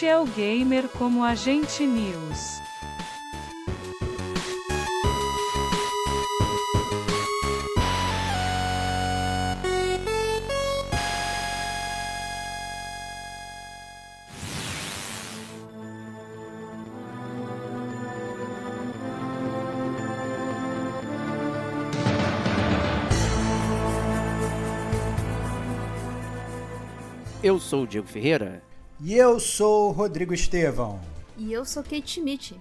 Este é o Gamer como Agente News. Eu sou o Diego Ferreira e eu sou o Rodrigo Estevão. E eu sou Kate Schmidt.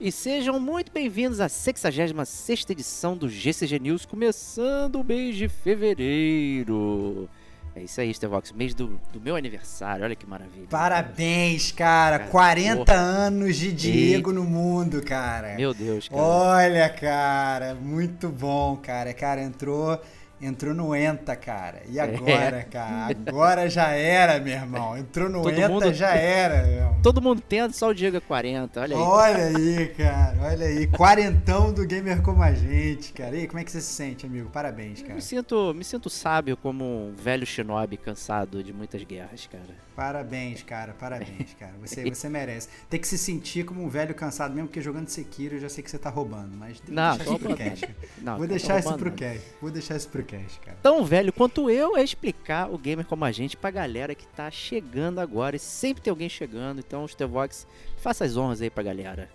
E sejam muito bem-vindos à 66 edição do GCG News, começando o mês de fevereiro. É isso aí, Stevox, mês do, do meu aniversário, olha que maravilha. Parabéns, cara, cara 40 porra. anos de Diego no mundo, cara. Meu Deus, cara. Olha, cara, muito bom, cara. Cara, entrou Entrou no ENTA, cara. E agora, é. cara? Agora já era, meu irmão. Entrou no todo ENTA, mundo, já era, meu irmão. Todo mundo tenta, só o Diego é 40, olha aí. Olha aí, cara. Olha aí. Quarentão do gamer como a gente, cara. E aí, como é que você se sente, amigo? Parabéns, cara. Me sinto, me sinto sábio como um velho shinobi cansado de muitas guerras, cara. Parabéns, cara, parabéns, cara. Você, você merece. Tem que se sentir como um velho cansado mesmo, porque jogando Sekiro eu já sei que você tá roubando, mas tem não, que deixar isso pro. Não, Vou deixar isso pro cash. Vou deixar isso pro cara. Tão velho quanto eu é explicar o gamer como a gente pra galera que tá chegando agora. E sempre tem alguém chegando, então, Stevox, faça as honras aí pra galera.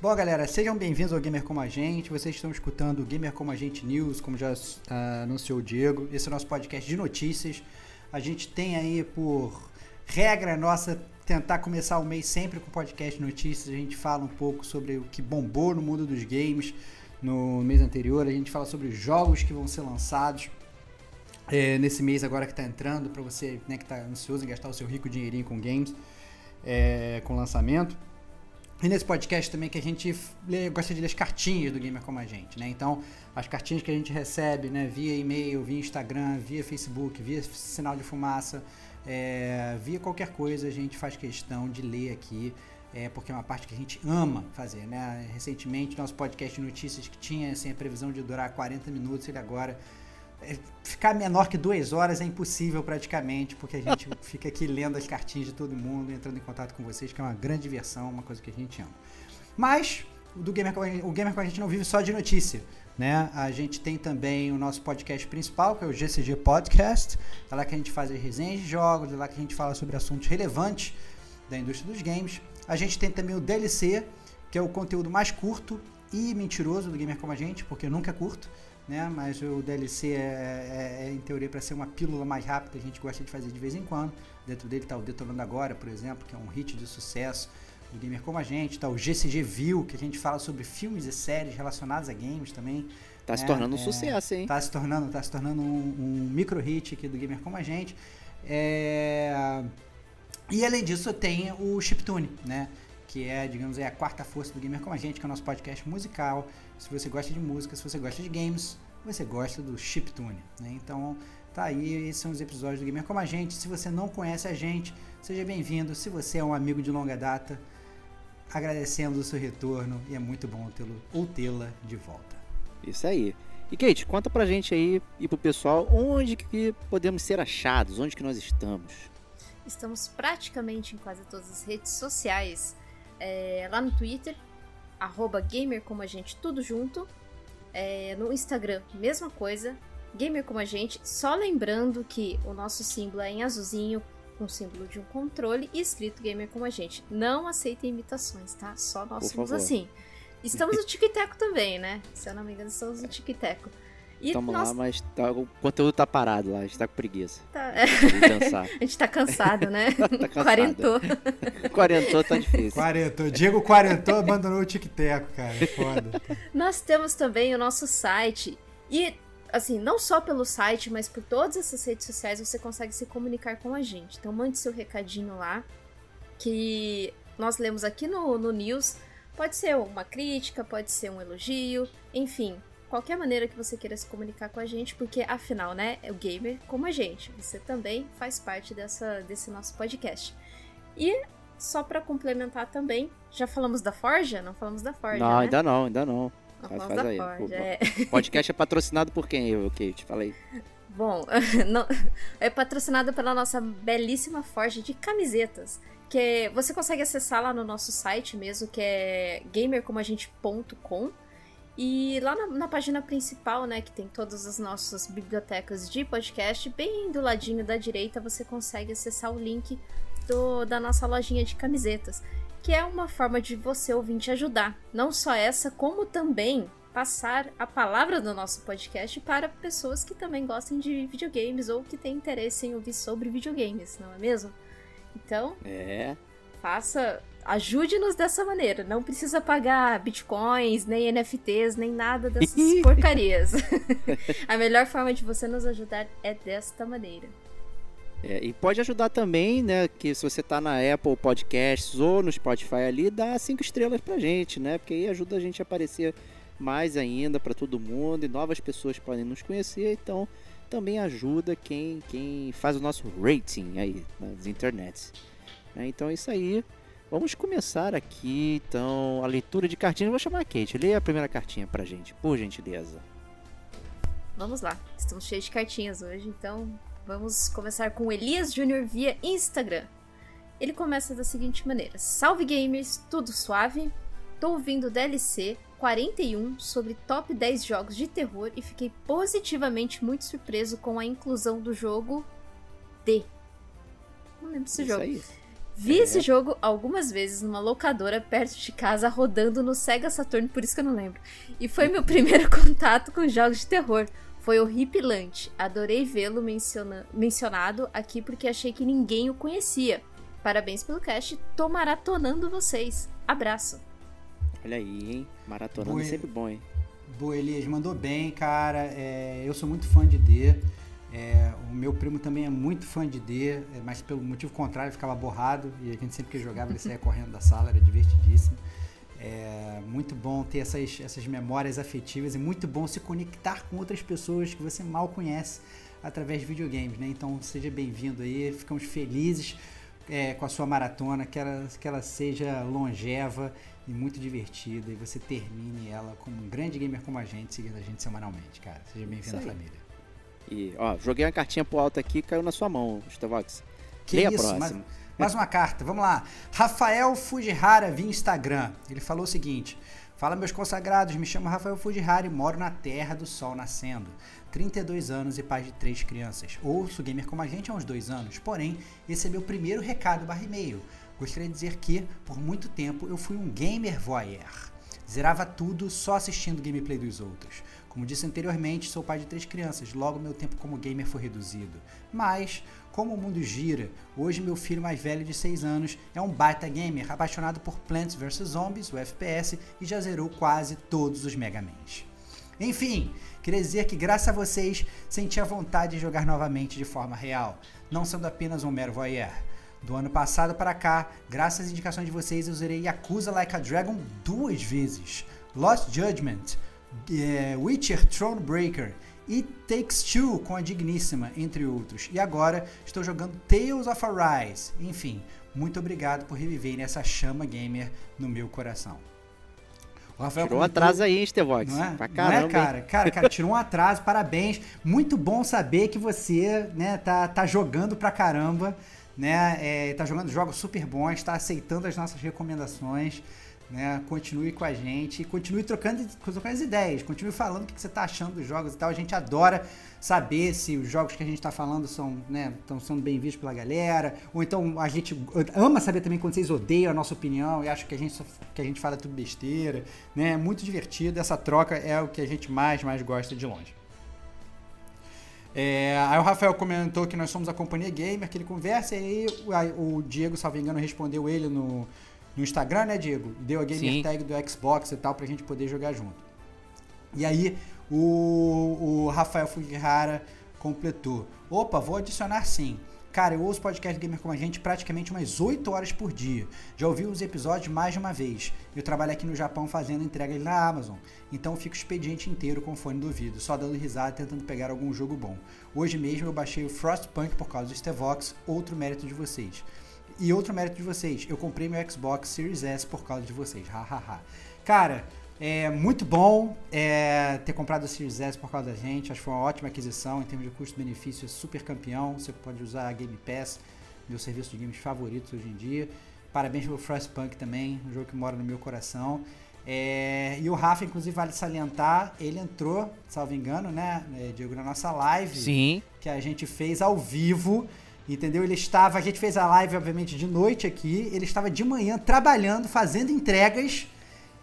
Bom, galera, sejam bem-vindos ao Gamer Como a Gente. Vocês estão escutando o Gamer Como a Gente News, como já uh, anunciou o Diego. Esse é o nosso podcast de notícias. A gente tem aí por regra nossa tentar começar o mês sempre com podcast notícias. A gente fala um pouco sobre o que bombou no mundo dos games no mês anterior. A gente fala sobre os jogos que vão ser lançados é, nesse mês agora que está entrando, para você né, que está ansioso em gastar o seu rico dinheirinho com games, é, com lançamento. E nesse podcast também que a gente lê, gosta de ler as cartinhas do Gamer Como a Gente, né? Então, as cartinhas que a gente recebe, né, via e-mail, via Instagram, via Facebook, via sinal de fumaça, é, via qualquer coisa, a gente faz questão de ler aqui, é, porque é uma parte que a gente ama fazer, né? Recentemente, nosso podcast de notícias que tinha assim, a previsão de durar 40 minutos, ele agora é, ficar menor que duas horas é impossível praticamente, porque a gente fica aqui lendo as cartinhas de todo mundo, entrando em contato com vocês, que é uma grande diversão, uma coisa que a gente ama. Mas do Gamer, o Gamer com a gente não vive só de notícia. Né? A gente tem também o nosso podcast principal, que é o GCG Podcast. É lá que a gente faz as resenhas de jogos, é lá que a gente fala sobre assuntos relevantes da indústria dos games. A gente tem também o DLC, que é o conteúdo mais curto e mentiroso do gamer como a gente, porque nunca é curto, né? Mas o DLC é, é, é em teoria para ser uma pílula mais rápida, a gente gosta de fazer de vez em quando. Dentro dele está o Detonando Agora, por exemplo, que é um hit de sucesso do gamer como a gente, tá o GCG View, que a gente fala sobre filmes e séries relacionados a games também. Tá se tornando é, um sucesso, hein? Tá se tornando, tá se tornando um, um micro hit aqui do gamer como a gente. É... E além disso tem o Chiptune, né? Que é, digamos, é a quarta força do gamer como a gente, que é o nosso podcast musical. Se você gosta de música, se você gosta de games, você gosta do Chiptune, né? Então, tá aí, esses são os episódios do Gamer Como a Gente. Se você não conhece a gente, seja bem-vindo. Se você é um amigo de longa data, agradecemos o seu retorno e é muito bom tê-lo ou tê-la de volta. Isso aí. E Kate, conta pra gente aí e pro pessoal onde que podemos ser achados, onde que nós estamos. Estamos praticamente em quase todas as redes sociais. É, lá no Twitter, arroba gamer como a gente, tudo junto. É, no Instagram, mesma coisa. Gamer como a gente, só lembrando que o nosso símbolo é em azulzinho, com o símbolo de um controle e escrito Gamer como a gente. Não aceitem imitações, tá? Só nós Por somos favor. assim. Estamos no TikTok também, né? Se eu não me engano, estamos no TikTok. E Estamos nós lá, mas tá- o conteúdo tá parado lá, a gente tá com preguiça tá- é, a gente tá cansado, né? Tá cansado. Quarentou. Quarentou tá difícil. Quarentou. Diego Quarentou abandonou o tic-teco, cara. É Foda. Nós temos também o nosso site. E, assim, não só pelo site, mas por todas essas redes sociais você consegue se comunicar com a gente. Então mande seu recadinho lá, que nós lemos aqui no, no News. Pode ser uma crítica, pode ser um elogio, enfim. Qualquer maneira que você queira se comunicar com a gente, porque afinal, né, é o gamer como a gente. Você também faz parte dessa, desse nosso podcast. E só pra complementar também, já falamos da Forja? Não falamos da Forja, Não, né? ainda não, ainda não. Não Faz- faz da aí. Forja, é. O podcast é patrocinado por quem, eu, Kate? Falei. Bom, não- é patrocinado pela nossa belíssima Forja de camisetas. Que você consegue acessar lá no nosso site mesmo, que é gamercomagente.com. E lá na, na página principal, né, que tem todas as nossas bibliotecas de podcast, bem do ladinho da direita você consegue acessar o link do- da nossa lojinha de camisetas. Que é uma forma de você ouvinte ajudar. Não só essa, como também passar a palavra do nosso podcast para pessoas que também gostem de videogames ou que têm interesse em ouvir sobre videogames, não é mesmo? Então, É. faça, ajude-nos dessa maneira. Não precisa pagar bitcoins, nem NFTs, nem nada dessas porcarias. a melhor forma de você nos ajudar é desta maneira. É, e pode ajudar também, né? Que se você tá na Apple Podcasts ou no Spotify ali, dá cinco estrelas pra gente, né? Porque aí ajuda a gente a aparecer mais ainda pra todo mundo e novas pessoas podem nos conhecer. Então também ajuda quem, quem faz o nosso rating aí nas internets. né? Então é isso aí. Vamos começar aqui, então, a leitura de cartinhas. Vou chamar a Kate. Leia a primeira cartinha pra gente, por gentileza. Vamos lá, estamos cheios de cartinhas hoje, então vamos começar com o Elias Júnior via Instagram. Ele começa da seguinte maneira: Salve gamers, tudo suave? Tô ouvindo DLC 41 sobre top 10 jogos de terror e fiquei positivamente muito surpreso com a inclusão do jogo D. Não lembro desse Isso jogo. aí. Vi É. esse jogo algumas vezes numa locadora perto de casa, rodando no Sega Saturn, por isso que eu não lembro. E foi meu primeiro contato com jogos de terror. Foi horripilante. Adorei vê-lo menciona- mencionado aqui porque achei que ninguém o conhecia. Parabéns pelo cast, tô maratonando vocês. Abraço. Olha aí, hein? Maratonando é Boa. sempre bom, hein? Boa, Elias, mandou bem, cara. É, eu sou muito fã de D. É, o meu primo também é muito fã de D, é, mas pelo motivo contrário, ficava borrado e a gente sempre que jogava ele saía correndo da sala, era divertidíssimo. É muito bom ter essas, essas memórias afetivas e muito bom se conectar com outras pessoas que você mal conhece através de videogames, né? Então seja bem-vindo aí, ficamos felizes é, com a sua maratona, que ela, que ela seja longeva e muito divertida e você termine ela como um grande gamer como a gente, seguindo a gente semanalmente, cara. Seja bem-vindo à família. E, ó, joguei uma cartinha pro alto aqui caiu na sua mão, Starvox. Que Leia a isso, próxima. mais, mais uma carta, vamos lá. Rafael Fujihara via Instagram. Ele falou o seguinte: Fala, meus consagrados, me chamo Rafael Fujihara e moro na Terra do Sol Nascendo. 32 anos e pai de três crianças. Ouço gamer como a gente há uns dois anos, porém, esse é meu primeiro recado barra e-mail. Gostaria de dizer que, por muito tempo, eu fui um gamer voyeur. Zerava tudo só assistindo gameplay dos outros. Como disse anteriormente, sou pai de três crianças, logo meu tempo como gamer foi reduzido. Mas, como o mundo gira, hoje meu filho mais velho de 6 anos é um baita gamer apaixonado por Plants vs Zombies, o FPS, e já zerou quase todos os Mega Mans. Enfim, queria dizer que graças a vocês senti a vontade de jogar novamente de forma real, não sendo apenas um mero voyeur. Do ano passado para cá, graças às indicações de vocês, eu zerei Yakuza Like a Dragon duas vezes, Lost Judgment, eh, Witcher Thronebreaker e Takes Two com a Digníssima, entre outros. E agora estou jogando Tales of Arise. Enfim, muito obrigado por reviver essa chama gamer no meu coração. O Rafael tirou um atraso aí, hein, Stevox? Não é? Pra caramba, não é, cara? Cara, cara, tirou um atraso, parabéns. Muito bom saber que você, né, tá, tá jogando pra caramba, né? É, tá jogando jogos super bons, tá aceitando as nossas recomendações. Né? Continue com a gente, continue trocando, trocando as ideias, continue falando o que você está achando dos jogos e tal. A gente adora saber se os jogos que a gente está falando são, né, estão sendo bem vistos pela galera, ou então a gente ama saber também quando vocês odeiam a nossa opinião e acham que a gente, que a gente fala tudo besteira. Né? É muito divertido, essa troca é o que a gente mais, mais gosta de longe. É, aí o Rafael comentou que nós somos a companhia gamer, que ele conversa, e aí o Diego, salvo engano, respondeu ele no, no Instagram, né, Diego? Deu a gamer Sim. tag do Xbox e tal pra gente poder jogar junto. E aí o, o Rafael Fugihara completou. Opa, vou adicionar sim. Cara, eu ouço podcast gamer como a gente praticamente umas 8 horas por dia. Já ouvi os episódios mais de uma vez. Eu trabalho aqui no Japão fazendo entrega na Amazon. Então eu fico o expediente inteiro com o fone do ouvido, só dando risada tentando pegar algum jogo bom. Hoje mesmo eu baixei o Frostpunk por causa do Stevox, outro mérito de vocês. E outro mérito de vocês, eu comprei meu Xbox Series S por causa de vocês. Hahaha. Cara, é muito bom é, ter comprado o Series S por causa da gente. Acho que foi uma ótima aquisição em termos de custo-benefício, é super campeão. Você pode usar a Game Pass, meu serviço de games favorito hoje em dia. Parabéns pelo Frostpunk também, um jogo que mora no meu coração. É, e o Rafa, inclusive, vale salientar, ele entrou, salvo engano, né, é, Diego, na nossa live. Sim. Que a gente fez ao vivo. Entendeu? Ele estava, a gente fez a live, obviamente, de noite aqui. Ele estava de manhã trabalhando, fazendo entregas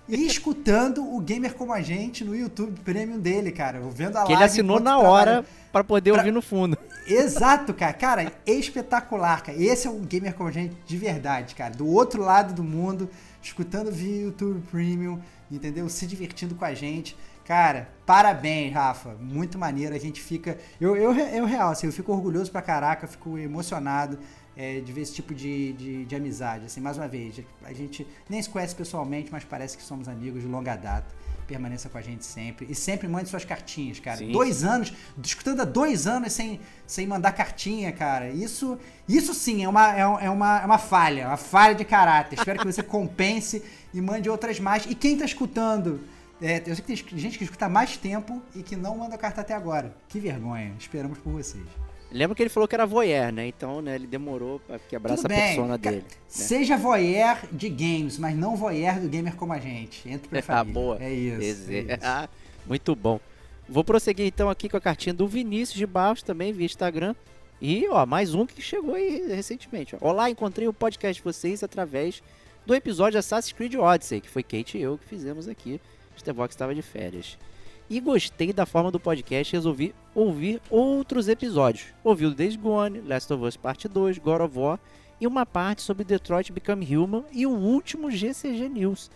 e escutando o Gamer Como a Gente no YouTube Premium dele, cara. Vendo a que live. Ele assinou na hora para poder pra... ouvir no fundo. Exato, cara. Cara, espetacular, cara. Esse é o Gamer Como a Gente de verdade, cara. Do outro lado do mundo, escutando via YouTube Premium, entendeu? Se divertindo com a gente. Cara, parabéns, Rafa. Muito maneiro. A gente fica. Eu, eu, eu real, assim, eu fico orgulhoso pra caraca, fico emocionado é, de ver esse tipo de, de, de, amizade. Assim, mais uma vez, a gente nem se conhece pessoalmente, mas parece que somos amigos de longa data. Permaneça com a gente sempre. E sempre mande suas cartinhas, cara. Sim, dois anos, escutando há dois anos sem, sem mandar cartinha, cara. Isso, isso sim é uma, é, é uma, é uma falha, uma falha de caráter. Espero que você compense e mande outras mais. E quem tá escutando é, eu sei que tem gente que escuta mais tempo e que não manda carta até agora. Que vergonha. Esperamos por vocês. Lembra que ele falou que era voyeur, né? Então, né, ele demorou pra quebrar Tudo essa bem. persona dele. Né? Seja voyeur de games, mas não voyeur do gamer como a gente. Entre pra família. Ah, boa. É isso. É isso. Ah, muito bom. Vou prosseguir então aqui com a cartinha do Vinícius de Barros também via Instagram. E, ó, mais um que chegou aí recentemente. Ó. Olá, encontrei o podcast de vocês através do episódio Assassin's Creed Odyssey, que foi Kate e eu que fizemos aqui. Stevox estava de férias. E gostei da forma do podcast resolvi ouvir outros episódios. Ouvi o Days Gone, Last of Us Parte 2, God of War e uma parte sobre Detroit Become Human e o último GCG News.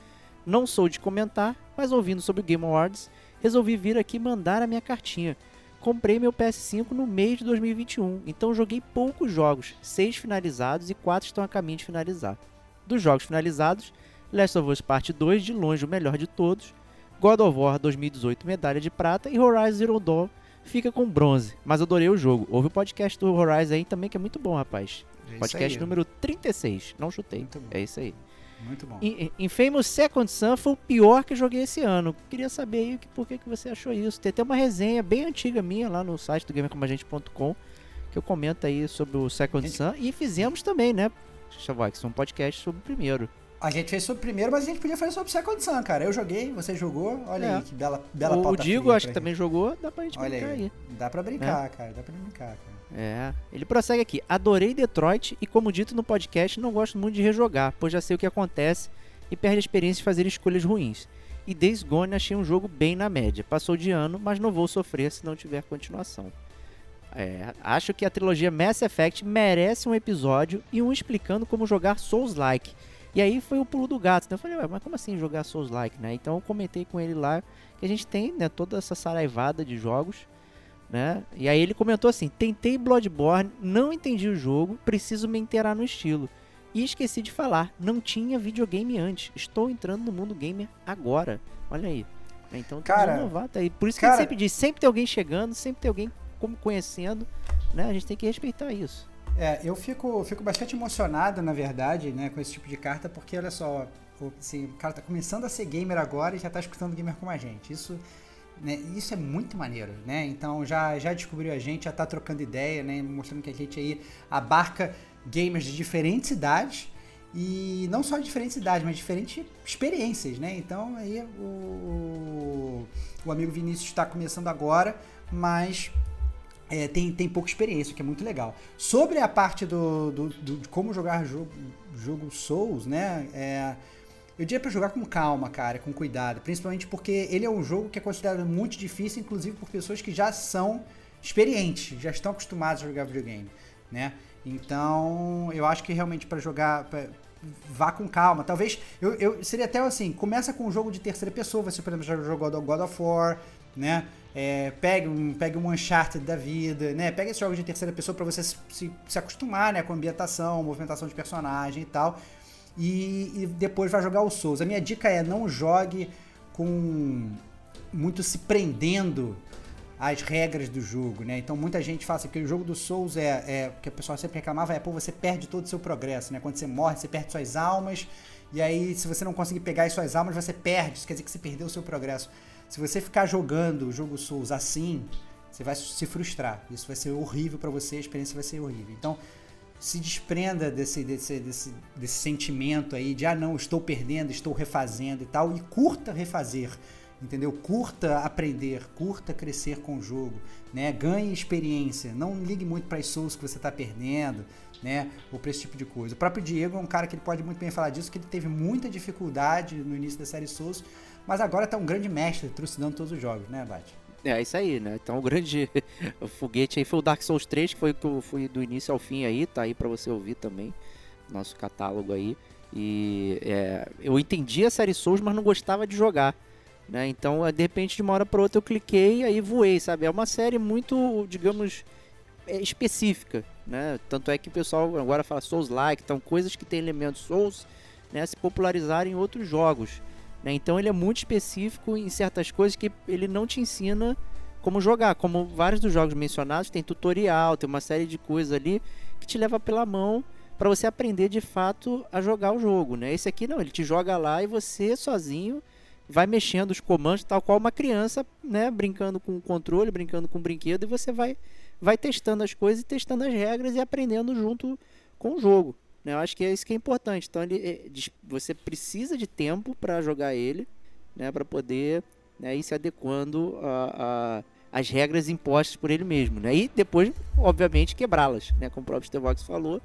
Não sou de comentar, mas ouvindo sobre o Game Awards, resolvi vir aqui mandar a minha cartinha. Comprei meu PS5 no mês de 2021, então joguei poucos jogos, seis finalizados e quatro estão a caminho de finalizar. Dos jogos finalizados, Last of Us Parte 2 de longe o melhor de todos, God of War 2018 medalha de prata e Horizon Zero Dawn fica com bronze. Mas adorei o jogo. Houve o podcast do Horizon aí também que é muito bom, rapaz. É podcast aí, número 36. Não chutei. É isso aí. Muito bom. Infamous Second Sun foi o pior que joguei esse ano. Queria saber aí por que, que você achou isso. Tem até uma resenha bem antiga minha lá no site do gamercomagente.com que eu comento aí sobre o Second Sun. E fizemos também, né, Chavox, um podcast sobre o primeiro. A gente fez sobre o primeiro, mas a gente podia fazer sobre Second Sun, cara. Eu joguei, você jogou. Olha é. aí, que bela, bela O, o Digo, acho que também jogou. Dá pra gente Olha brincar aí. aí. Dá pra brincar, é. cara. Dá pra brincar, cara. É. Ele prossegue aqui. Adorei Detroit e, como dito no podcast, não gosto muito de rejogar, pois já sei o que acontece e perde a experiência de fazer escolhas ruins. E Days Gone achei um jogo bem na média. Passou de ano, mas não vou sofrer se não tiver continuação. É, acho que a trilogia Mass Effect merece um episódio e um explicando como jogar Souls-like e aí foi o pulo do gato. Né? Eu falei, mas como assim jogar Souls-like, né? Então eu comentei com ele lá que a gente tem né, toda essa saraivada de jogos, né? E aí ele comentou assim: tentei Bloodborne, não entendi o jogo, preciso me inteirar no estilo. E esqueci de falar, não tinha videogame antes. Estou entrando no mundo gamer agora. Olha aí. Então tem Cara, um novato aí. Por isso que cara- sempre diz, sempre tem alguém chegando, sempre tem alguém como conhecendo, né? A gente tem que respeitar isso. É, eu fico, fico bastante emocionado, na verdade, né, com esse tipo de carta, porque olha só, o, assim, o cara tá começando a ser gamer agora e já tá escutando gamer como a gente. Isso, né, isso é muito maneiro, né? Então já, já descobriu a gente, já tá trocando ideia, né? Mostrando que a gente aí abarca gamers de diferentes idades. E não só de diferentes idades, mas diferentes experiências, né? Então aí o, o amigo Vinícius está começando agora, mas é, tem, tem pouca experiência, que é muito legal. Sobre a parte do, do, do- de como jogar jogo, jogo Souls, né? É, eu diria pra jogar com calma, cara, com cuidado. Principalmente porque ele é um jogo que é considerado muito difícil, inclusive por pessoas que já são experientes, já estão acostumados a jogar videogame, né? Então, eu acho que realmente pra jogar. pra- vá com calma. Talvez. Eu, eu seria até assim: começa com um jogo de terceira pessoa. Você, por exemplo, já jogou God of War, né? É, pegue, um, pegue um Uncharted da vida, né? Pega esses jogos de terceira pessoa pra você se, se, se acostumar né? com a ambientação, movimentação de personagem e tal. E, e depois vai jogar o Souls. A minha dica é não jogue com muito se prendendo às regras do jogo, né? Então muita gente fala assim, que o jogo do Souls é, é que a pessoa sempre reclamava é, pô, você perde todo o seu progresso, né? Quando você morre, você perde suas almas, e aí se você não conseguir pegar as suas almas, você perde, isso quer dizer que você perdeu o seu progresso. Se você ficar jogando o jogo Souls assim, você vai se frustrar. Isso vai ser horrível pra você, a experiência vai ser horrível. Então, se desprenda desse, desse, desse, desse sentimento aí de ah não, estou perdendo, estou refazendo e tal, e curta refazer, entendeu? Curta aprender, curta crescer com o jogo, né? Ganhe experiência, não ligue muito para as souls que você está perdendo, né? Ou para esse tipo de coisa. O próprio Diego é um cara que ele pode muito bem falar disso, que ele teve muita dificuldade no início da série Souls, mas agora tá um grande mestre trucidando todos os jogos, né, Bate? É isso aí, né? Então o grande foguete aí foi o Dark Souls 3, que foi que do início ao fim aí, tá aí pra você ouvir também, nosso catálogo aí. E é, eu entendi a série Souls, mas não gostava de jogar. Né? Então, é, de repente, de uma hora para outra, eu cliquei e aí voei, sabe? É uma série muito, digamos, é, específica, né? Tanto é que o pessoal agora fala Souls-like, então coisas que têm elementos Souls, né, se popularizarem em outros jogos. Né? Então ele é muito específico em certas coisas que ele não te ensina como jogar. Como vários dos jogos mencionados, tem tutorial, tem uma série de coisas ali que te leva pela mão para você aprender de fato a jogar o jogo. Né? Esse aqui não, ele te joga lá e você sozinho vai mexendo os comandos, tal qual uma criança, né, brincando com o controle, brincando com o brinquedo, e você vai, vai testando as coisas e testando as regras e aprendendo junto com o jogo. Né? Eu acho que é isso que é importante. Então ele, dis- você precisa de tempo para jogar ele, né, para poder né, ir se adequando a, a- às regras impostas por ele mesmo. Né? E depois, obviamente, quebrá-las, né, como o próprio Stevox falou.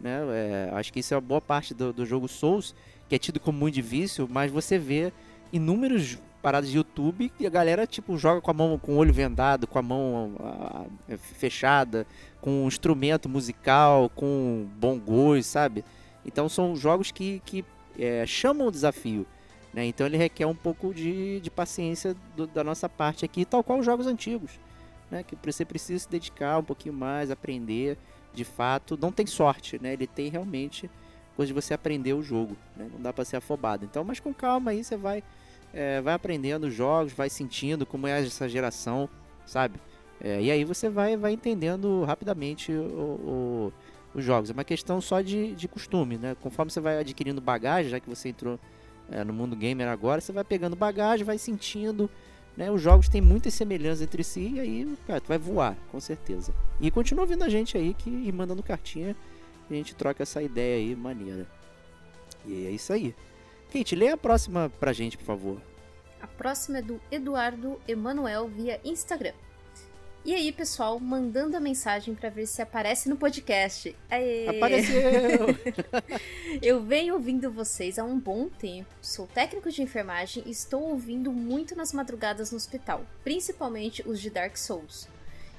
Né? É, acho que isso é uma boa parte do, do jogo Souls, que é tido como muito difícil, mas você vê inúmeros paradas de YouTube e a galera tipo joga com a mão com o olho vendado, com a mão ah, fechada, com um instrumento musical, com bongos, sabe? Então são jogos que, que é, chamam o desafio. Né? Então ele requer um pouco de, de paciência do- da nossa parte aqui, tal qual os jogos antigos. Né? Que você precisa se dedicar um pouquinho mais, aprender de fato. Não tem sorte, né? ele tem realmente coisa de você aprender o jogo. Né? Não dá para ser afobado. Então, mas com calma aí você vai, é, vai aprendendo os jogos, vai sentindo como é essa geração, sabe? É, e aí você vai, vai entendendo rapidamente o- o- os jogos. É uma questão só de, de costume, né? Conforme você vai adquirindo bagagem, já que você entrou é, no mundo gamer agora, você vai pegando bagagem, vai sentindo. Né? Os jogos têm muitas semelhanças entre si e aí, cara, tu vai voar, com certeza. E continua ouvindo a gente aí que, e mandando cartinha. A gente troca essa ideia aí, maneira. E é isso aí. Kate, lê a próxima pra gente, por favor. A próxima é do Eduardo Emanuel via Instagram. E aí, pessoal, mandando a mensagem pra ver se aparece no podcast. Aê! Apareceu! Eu venho ouvindo vocês há um bom tempo. Sou técnico de enfermagem e estou ouvindo muito nas madrugadas no hospital, principalmente os de Dark Souls.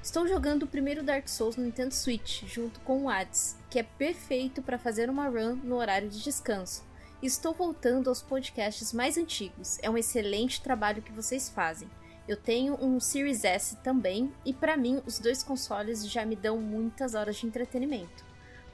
Estou jogando o primeiro Dark Souls no Nintendo Switch, junto com o Hades, que é perfeito para fazer uma run no horário de descanso. Estou voltando aos podcasts mais antigos. É um excelente trabalho que vocês fazem. Eu tenho um Series S também, e para mim os dois consoles já me dão muitas horas de entretenimento.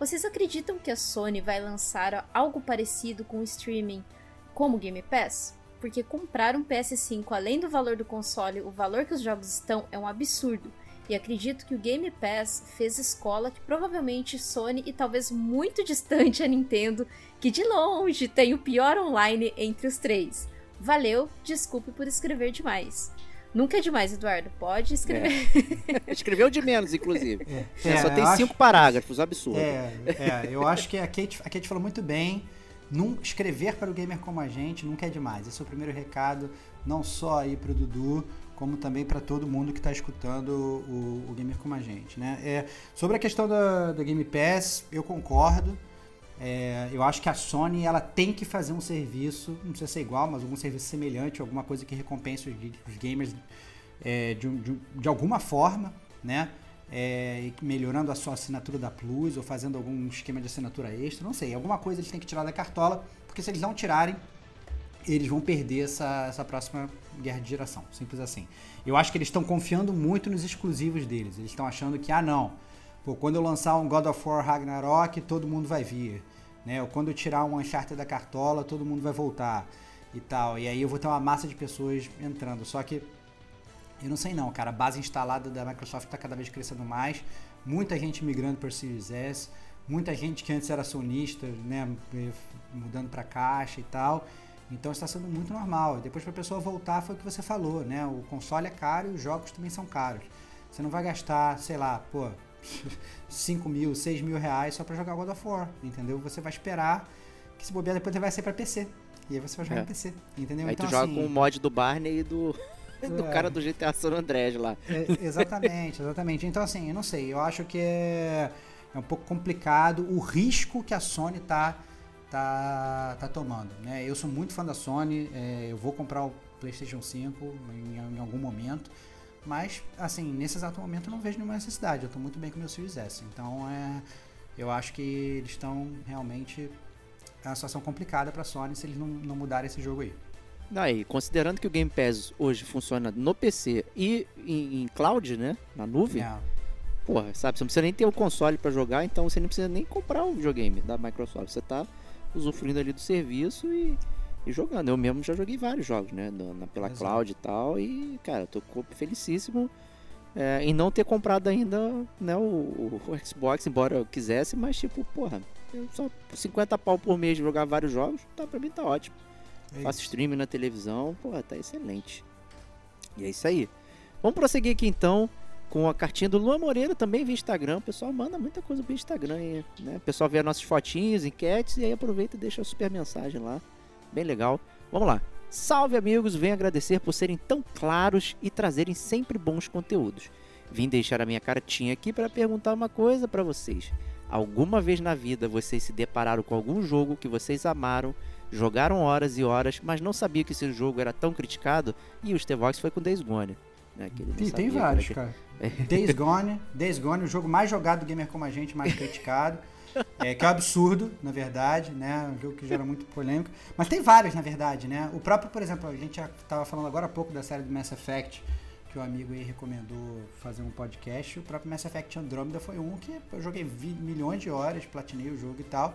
Vocês acreditam que a Sony vai lançar algo parecido com o streaming como Game Pass? porque comprar um PS5 além do valor do console, o valor que os jogos estão, é um absurdo. E acredito que o Game Pass fez escola que provavelmente Sony e talvez muito distante a Nintendo, que de longe tem o pior online entre os três. Valeu, desculpe por escrever demais. Nunca é demais, Eduardo. Pode escrever. É. Escreveu de menos, inclusive. É, É, só eu tem acho- cinco parágrafos, absurdo. É, é, eu acho que a Kate, a Kate falou muito bem. Num, escrever para o gamer como a gente nunca é demais. Esse é o primeiro recado, não só aí pro Dudu, como também para todo mundo que está escutando o, o gamer como a gente, né? É, sobre a questão da, da Game Pass, eu concordo. É, eu acho que a Sony ela tem que fazer um serviço, não precisa ser igual, mas algum serviço semelhante, alguma coisa que recompense os, os gamers é, de, de de alguma forma, né? É, melhorando a sua assinatura da Plus ou fazendo algum esquema de assinatura extra, não sei. Alguma coisa eles têm que tirar da cartola, porque se eles não tirarem, eles vão perder essa, essa próxima guerra de geração. Simples assim. Eu acho que eles estão confiando muito nos exclusivos deles. Eles estão achando que, ah, não, pô, quando eu lançar um God of War Ragnarok, todo mundo vai vir. Né? Ou quando eu tirar um Uncharted da cartola, todo mundo vai voltar. E tal. E aí eu vou ter uma massa de pessoas entrando. Só que eu não sei não, cara. A base instalada da Microsoft está cada vez crescendo mais. Muita gente migrando para o Series S. Muita gente que antes era sonista, né? Mudando para caixa e tal. Então está sendo muito normal. Depois para a pessoa voltar foi o que você falou, né? O console é caro e os jogos também são caros. Você não vai gastar, sei lá, pô, 5 mil, 6 mil reais só para jogar God of War, entendeu? Você vai esperar que se bobear depois vai ser para PC. E aí você vai jogar É. em PC, entendeu? Aí então, tu joga assim, com o mod do Barney e do, do É. cara do GTA San Andreas lá. É, exatamente, exatamente. Então, assim, eu não sei, eu acho que é, é um pouco complicado o risco que a Sony tá, tá, tá tomando. Né? Eu sou muito fã da Sony, é, eu vou comprar o PlayStation 5 em, em algum momento, mas, assim, nesse exato momento eu não vejo nenhuma necessidade. Eu estou muito bem com o meu Series S. Então, é, eu acho que eles estão realmente. É uma situação complicada para a Sony se eles não, não mudarem esse jogo aí. Aí, considerando que o Game Pass hoje funciona no PC e em, em cloud, né? Na nuvem, É, porra, sabe? Você não precisa nem ter o console pra jogar, então você não precisa nem comprar o videogame da Microsoft. Você tá usufruindo ali do serviço e, e jogando. Eu mesmo já joguei vários jogos, né? na- na- pela Exato. cloud e tal. E, cara, eu tô felicíssimo é, em não ter comprado ainda né, o, o- Xbox, embora eu quisesse, mas tipo, porra, eu só por 50 pau por mês jogar vários jogos, tá, pra mim tá ótimo. é Faço streaming na televisão, porra, tá excelente. E é isso aí. Vamos prosseguir aqui então com a cartinha do Luan Moreira também via Instagram. O pessoal manda muita coisa via Instagram, aí, né? O pessoal vê nossas fotinhos, enquetes e aí aproveita e deixa a super mensagem lá. Bem legal. Vamos lá. Salve amigos, venho agradecer por serem tão claros e trazerem sempre bons conteúdos. Vim deixar a minha cartinha aqui para perguntar uma coisa para vocês. Alguma vez na vida vocês se depararam com algum jogo que vocês amaram, jogaram horas e horas, mas não sabiam que esse jogo era tão criticado? E o Stevox foi com Days Gone. Né? que Tem, tem sabia que vários, era- cara. Days Gone, Days Gone, o jogo mais jogado do gamer como a gente, mais criticado. É, que é um absurdo, na verdade, né? Um jogo que gera muito polêmica. Mas tem vários, na verdade, né? O próprio, por exemplo, a gente já tava falando agora há pouco da série do Mass Effect, que o amigo aí recomendou fazer um podcast. O próprio Mass Effect Andromeda foi um que eu joguei milhões de horas, platinei o jogo e tal.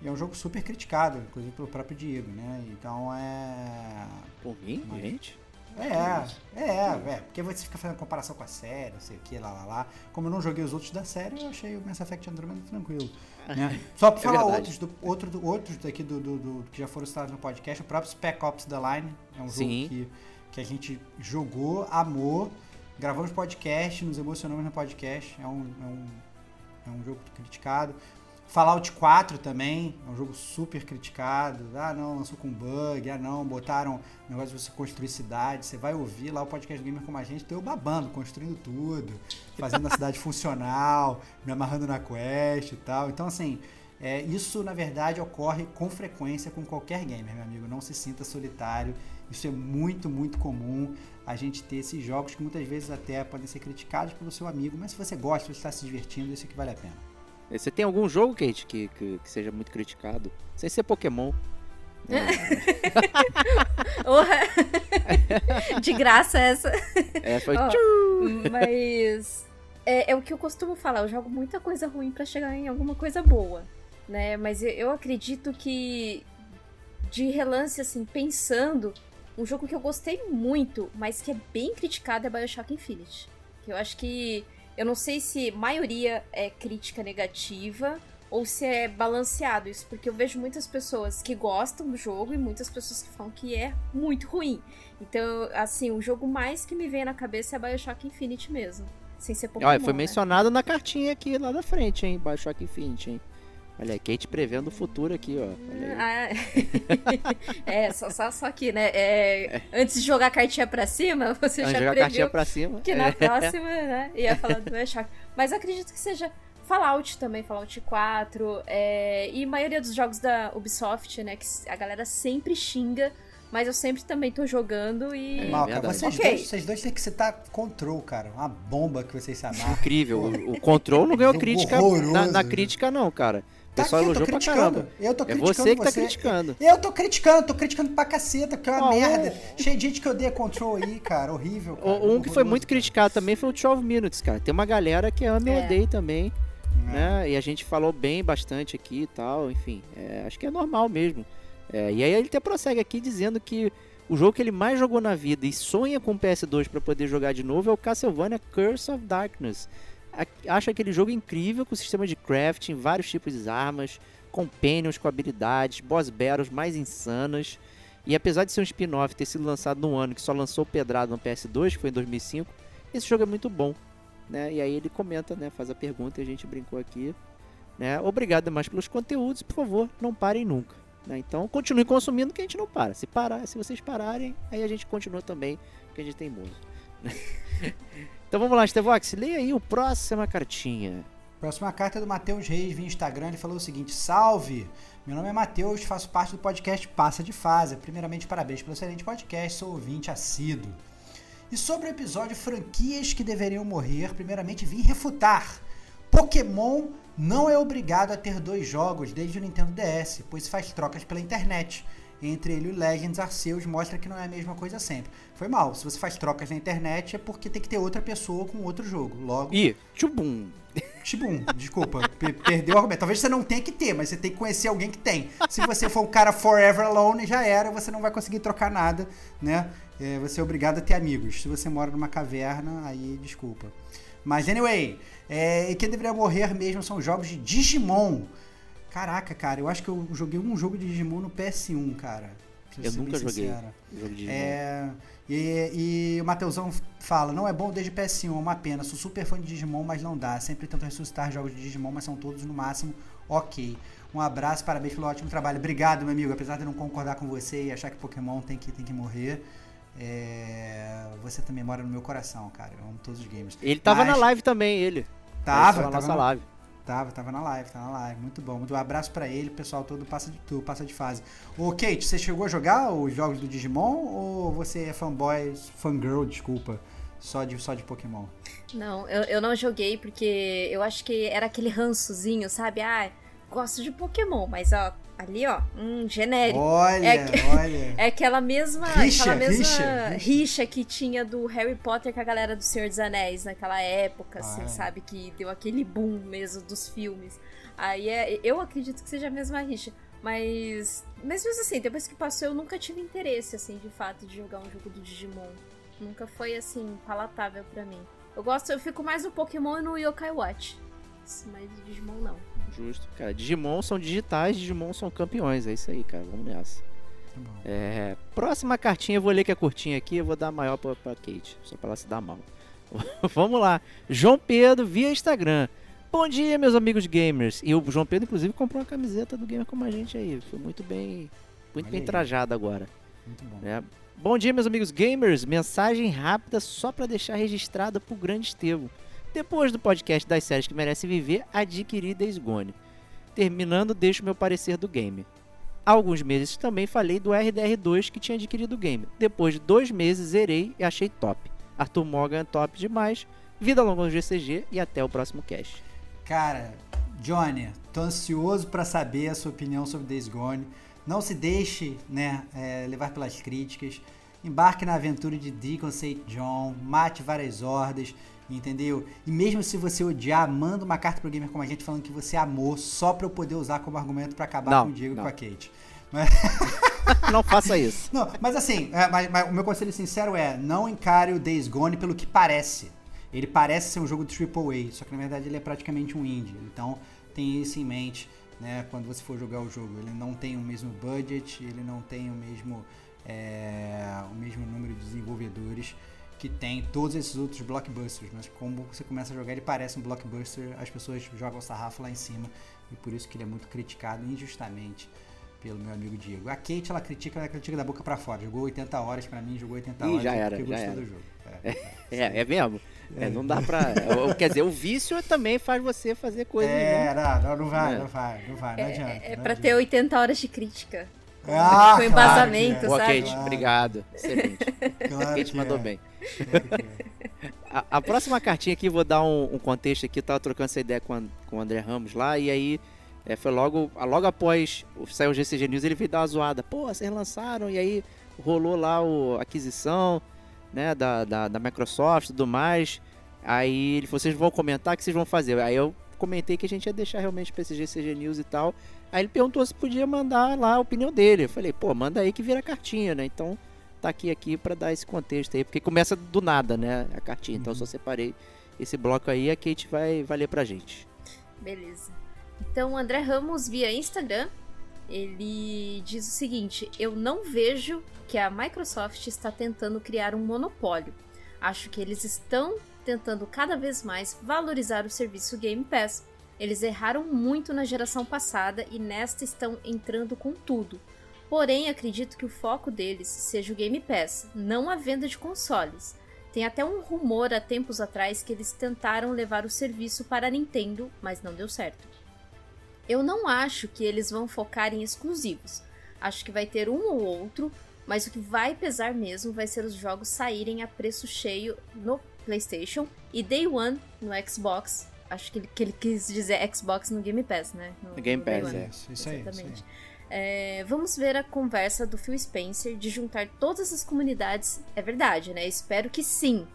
E é um jogo super criticado, inclusive pelo próprio Diego, né? Então é. Por mim, Mas- gente? É, é, é, porque você fica fazendo comparação com a série, não sei o que, lá, lá, lá. Como eu não joguei os outros da série, eu achei o Mass Effect Andromeda tranquilo. né? Só pra É falar verdade. outros, do, outro, do, outros daqui do, do- do- que já foram citados no podcast, o próprio Spec Ops The Line, é um jogo Sim. que, que a gente jogou, amou, gravamos podcast, nos emocionamos no podcast, é um, é um, é um jogo criticado. Fallout 4 também, é um jogo super criticado. Ah, não, lançou com bug. Ah, não, botaram negócio de você construir cidade. Você vai ouvir lá o podcast Gamer como a gente, tô eu babando, construindo tudo, fazendo a cidade funcional, me amarrando na quest e tal. Então, assim, é, isso na verdade ocorre com frequência com qualquer gamer, meu amigo. Não se sinta solitário. Isso é muito, muito comum a gente ter esses jogos que muitas vezes até podem ser criticados pelo seu amigo, mas se você gosta, se você está se divertindo, isso aqui vale a pena. Você tem algum jogo, Kate, que, que, que seja muito criticado? Sem ser Pokémon. né? Porra. De graça essa. É, foi. Ó, Mas é, é o que eu costumo falar, eu jogo muita coisa ruim pra chegar em alguma coisa boa, né? Mas eu, eu acredito que de relance assim, pensando, um jogo que eu gostei muito, mas que é bem criticado é Bioshock Infinite. Que eu acho que. Eu não sei se maioria é crítica negativa ou se é balanceado isso, porque eu vejo muitas pessoas que gostam do jogo e muitas pessoas que falam que é muito ruim. Então, assim, o jogo mais que me vem na cabeça é Bioshock Infinite mesmo. Sem ser Pokémon, Olha, foi né? mencionado na cartinha aqui lá na frente, hein? Bioshock Infinite, hein? Olha Kate prevendo o futuro aqui, ó. Olha aí. Ah, é, só, só, só aqui, né? É, Antes de jogar a cartinha pra cima, você Antes já jogar a previu cartinha pra cima. que na é. próxima, né, ia falar do Bioshock. Mas acredito que seja Fallout também, Fallout 4, é, e a maioria dos jogos da Ubisoft, né, que a galera sempre xinga, mas eu sempre também tô jogando e... É Malca, vocês, Ok. dois, vocês dois têm que citar Control, cara. Uma bomba que vocês se amarram. Incrível. O, o Control não ganhou crítica na, na crítica, não, cara. O Tá pessoal aqui, eu tô elogiou pra criticando. caramba. Eu tô É criticando você que tá criticando. Eu tô criticando, tô criticando pra caceta, porque é uma um- merda. Cheio de gente que odeia Control aí, cara. Horrível. Cara. O- Um que foi Horroroso, muito criticado também foi o 12 Minutes, cara. Tem uma galera que ama e É. odeia também, É. né? E a gente falou bem bastante aqui e tal, enfim. é, acho que é normal mesmo. É, e aí ele até prossegue aqui dizendo que o jogo que ele mais jogou na vida e sonha com o PS2 pra poder jogar de novo é o Castlevania Curse of Darkness. Acho aquele jogo incrível com sistema de crafting, vários tipos de armas, companions com habilidades, boss battles mais insanas. E apesar de ser um spin-off ter sido lançado num ano que só lançou pedrado no PS2, que foi em 2005, esse jogo é muito bom. Né? E aí ele comenta, né? faz a pergunta e a gente brincou aqui. Né? Obrigado demais pelos conteúdos, por favor, não parem nunca. né? Então continue consumindo que a gente não para. Se parar, se vocês pararem, aí a gente continua também, porque a gente tem teimoso. então vamos lá, Stevox, leia aí o próxima cartinha. Próxima carta é do Matheus Reis via Instagram. Ele falou o seguinte: Salve! Meu nome é Matheus, faço parte do podcast Passa de Fase. Primeiramente, parabéns pelo excelente podcast, sou ouvinte assíduo. E sobre o episódio Franquias que deveriam morrer, primeiramente vim refutar. Pokémon não é obrigado a ter dois jogos desde o Nintendo DS, pois faz trocas pela internet. Entre ele e o Legends Arceus mostra que não é a mesma coisa sempre. Foi mal, se você faz trocas na internet é porque tem que ter outra pessoa com outro jogo. Logo, E tchubum. Tibum, desculpa, pe- perdeu o argumento. Talvez você não tenha que ter, mas você tem que conhecer alguém que tem. Se você for um cara forever alone, já era, você não vai conseguir trocar nada, né? É, você é obrigado a ter amigos. Se você mora numa caverna, aí desculpa. Mas anyway, é, e quem deveria morrer mesmo são jogos de Digimon. Caraca, cara, eu acho que eu joguei um jogo de Digimon no PS1, cara. Eu nunca joguei jogo de. É, e, e o Mateusão fala, não é bom desde PS1, é uma pena. Sou super fã de Digimon, mas não dá. Sempre tento ressuscitar jogos de Digimon, mas são todos no máximo ok. Um abraço, parabéns pelo ótimo trabalho. Obrigado, meu amigo. Apesar de eu não concordar com você e achar que Pokémon tem que, tem que morrer, é, você também mora no meu coração, cara. Eu amo todos os games. Ele tava Mas- na live também, ele. Tava, tava nossa na- live. Tava, tava na live, tava na live. Muito bom. Um abraço pra ele, pessoal todo passa de, do passa de fase. Ô, Kate, você chegou a jogar os jogos do Digimon ou você é fanboy, fangirl, desculpa, só de, só de Pokémon? Não, eu, eu não joguei porque eu acho que era aquele rançozinho, sabe? Ah, gosto de Pokémon, mas ó, ali ó, um genérico. Olha, É olha. É aquela mesma, Rixa, aquela mesma rixa, rixa, que tinha do Harry Potter com a galera do Senhor dos Anéis naquela época, Ah, assim, sabe? Que deu aquele boom mesmo dos filmes. Aí é, eu acredito que seja a mesma rixa. Mas, mas mesmo assim, depois que passou, eu nunca tive interesse, assim, de fato, de jogar um jogo do Digimon. Nunca foi, assim, palatável pra mim. Eu gosto, eu fico mais no Pokémon e no Yokai Watch. Mas Digimon não. Justo. Cara, Digimon são digitais, Digimon são campeões. É isso aí, cara. Vamos nessa. Tá. É, próxima cartinha, eu vou ler que é curtinha aqui, eu vou dar maior pra, pra Kate, só pra ela se dar mal. Vamos lá. João Pedro via Instagram. Bom dia, meus amigos gamers. E o João Pedro, inclusive, comprou uma camiseta do Gamer como a gente aí. Foi muito bem, muito Olha bem aí. trajado agora. Muito bom. né? Bom dia, meus amigos gamers. Mensagem rápida só pra deixar registrada pro grande Estevo. Depois do podcast das séries que merece viver, adquiri Days Gone. Terminando, deixo meu parecer do game. Há alguns meses também falei do RDR2 que tinha adquirido o game. Depois de dois meses, zerei e achei top. Arthur Morgan top demais. Vida longa no GCG e até o próximo cast. Cara, Johnny, tô ansioso pra saber a sua opinião sobre Days Gone. Não se deixe né, é, levar pelas críticas. Embarque na aventura de Deacon St. John, mate várias hordas, entendeu? E mesmo se você odiar, manda uma carta pro gamer como a gente falando que você amou, só pra eu poder usar como argumento pra acabar Não, com o Diego e com a Kate. Mas- não faça isso. Não, mas assim, é, mas, mas o meu conselho sincero é: não encare o Days Gone pelo que parece. Ele parece ser um jogo de AAA, só que na verdade ele é praticamente um indie. Então tem isso em mente, né? Quando você for jogar o jogo, ele não tem o mesmo budget, ele não tem o mesmo é, o mesmo número de desenvolvedores que tem todos esses outros blockbusters. Mas como você começa a jogar, ele parece um blockbuster, as pessoas jogam o sarrafo lá em cima e por isso que ele é muito criticado injustamente pelo meu amigo Diego. A Kate, ela critica, ela critica da boca para fora. Jogou 80 horas para mim, jogou 80 Ih, horas já era, porque já gostou era. do jogo. É, é, é mesmo? É, não dá pra. Quer dizer, o vício também faz você fazer coisas. É, né? não, não, não vai, É. não vai, não vai, não adianta. É, é pra adianta. ter 80 horas de crítica. Ah, com claro embasamento, que é, Boa, sabe? Kate, Claro. obrigado. Excelente. Claro Kate que mandou é, bem. A, a próxima cartinha aqui, vou dar um, um contexto aqui. Eu tava trocando essa ideia com, a- com o André Ramos lá, e aí é, foi logo, logo após sair o GCG News, ele veio dar uma zoada. Pô, vocês lançaram, e aí rolou lá a aquisição né, da, da, da Microsoft e tudo mais. Aí ele falou: vocês vão comentar, o que vocês vão fazer? Aí eu comentei que a gente ia deixar realmente pra esse GCG News e tal. Aí ele perguntou se podia mandar lá a opinião dele. Eu falei: pô, manda aí que vira cartinha, né? Então tá aqui aqui para dar esse contexto aí, porque começa do nada, né, a cartinha. Então eu só separei esse bloco aí, a Kate vai, vai ler pra gente. Beleza. Então, o André Ramos, via Instagram, ele diz o seguinte: Eu não vejo que a Microsoft está tentando criar um monopólio. Acho que eles estão tentando cada vez mais valorizar o serviço Game Pass. Eles erraram muito na geração passada e nesta estão entrando com tudo. Porém, acredito que o foco deles seja o Game Pass, não a venda de consoles. Tem até um rumor há tempos atrás que eles tentaram levar o serviço para a Nintendo, mas não deu certo. Eu não acho que eles vão focar em exclusivos. Acho que vai ter um ou outro, mas o que vai pesar mesmo vai ser os jogos saírem a preço cheio no PlayStation e Day One no Xbox. Acho que ele, que ele quis dizer Xbox no Game Pass, né? No, Game no Pass, é. Isso, aí, isso aí. É, vamos ver a conversa do Phil Spencer de juntar todas as comunidades. É verdade, né? Espero que sim.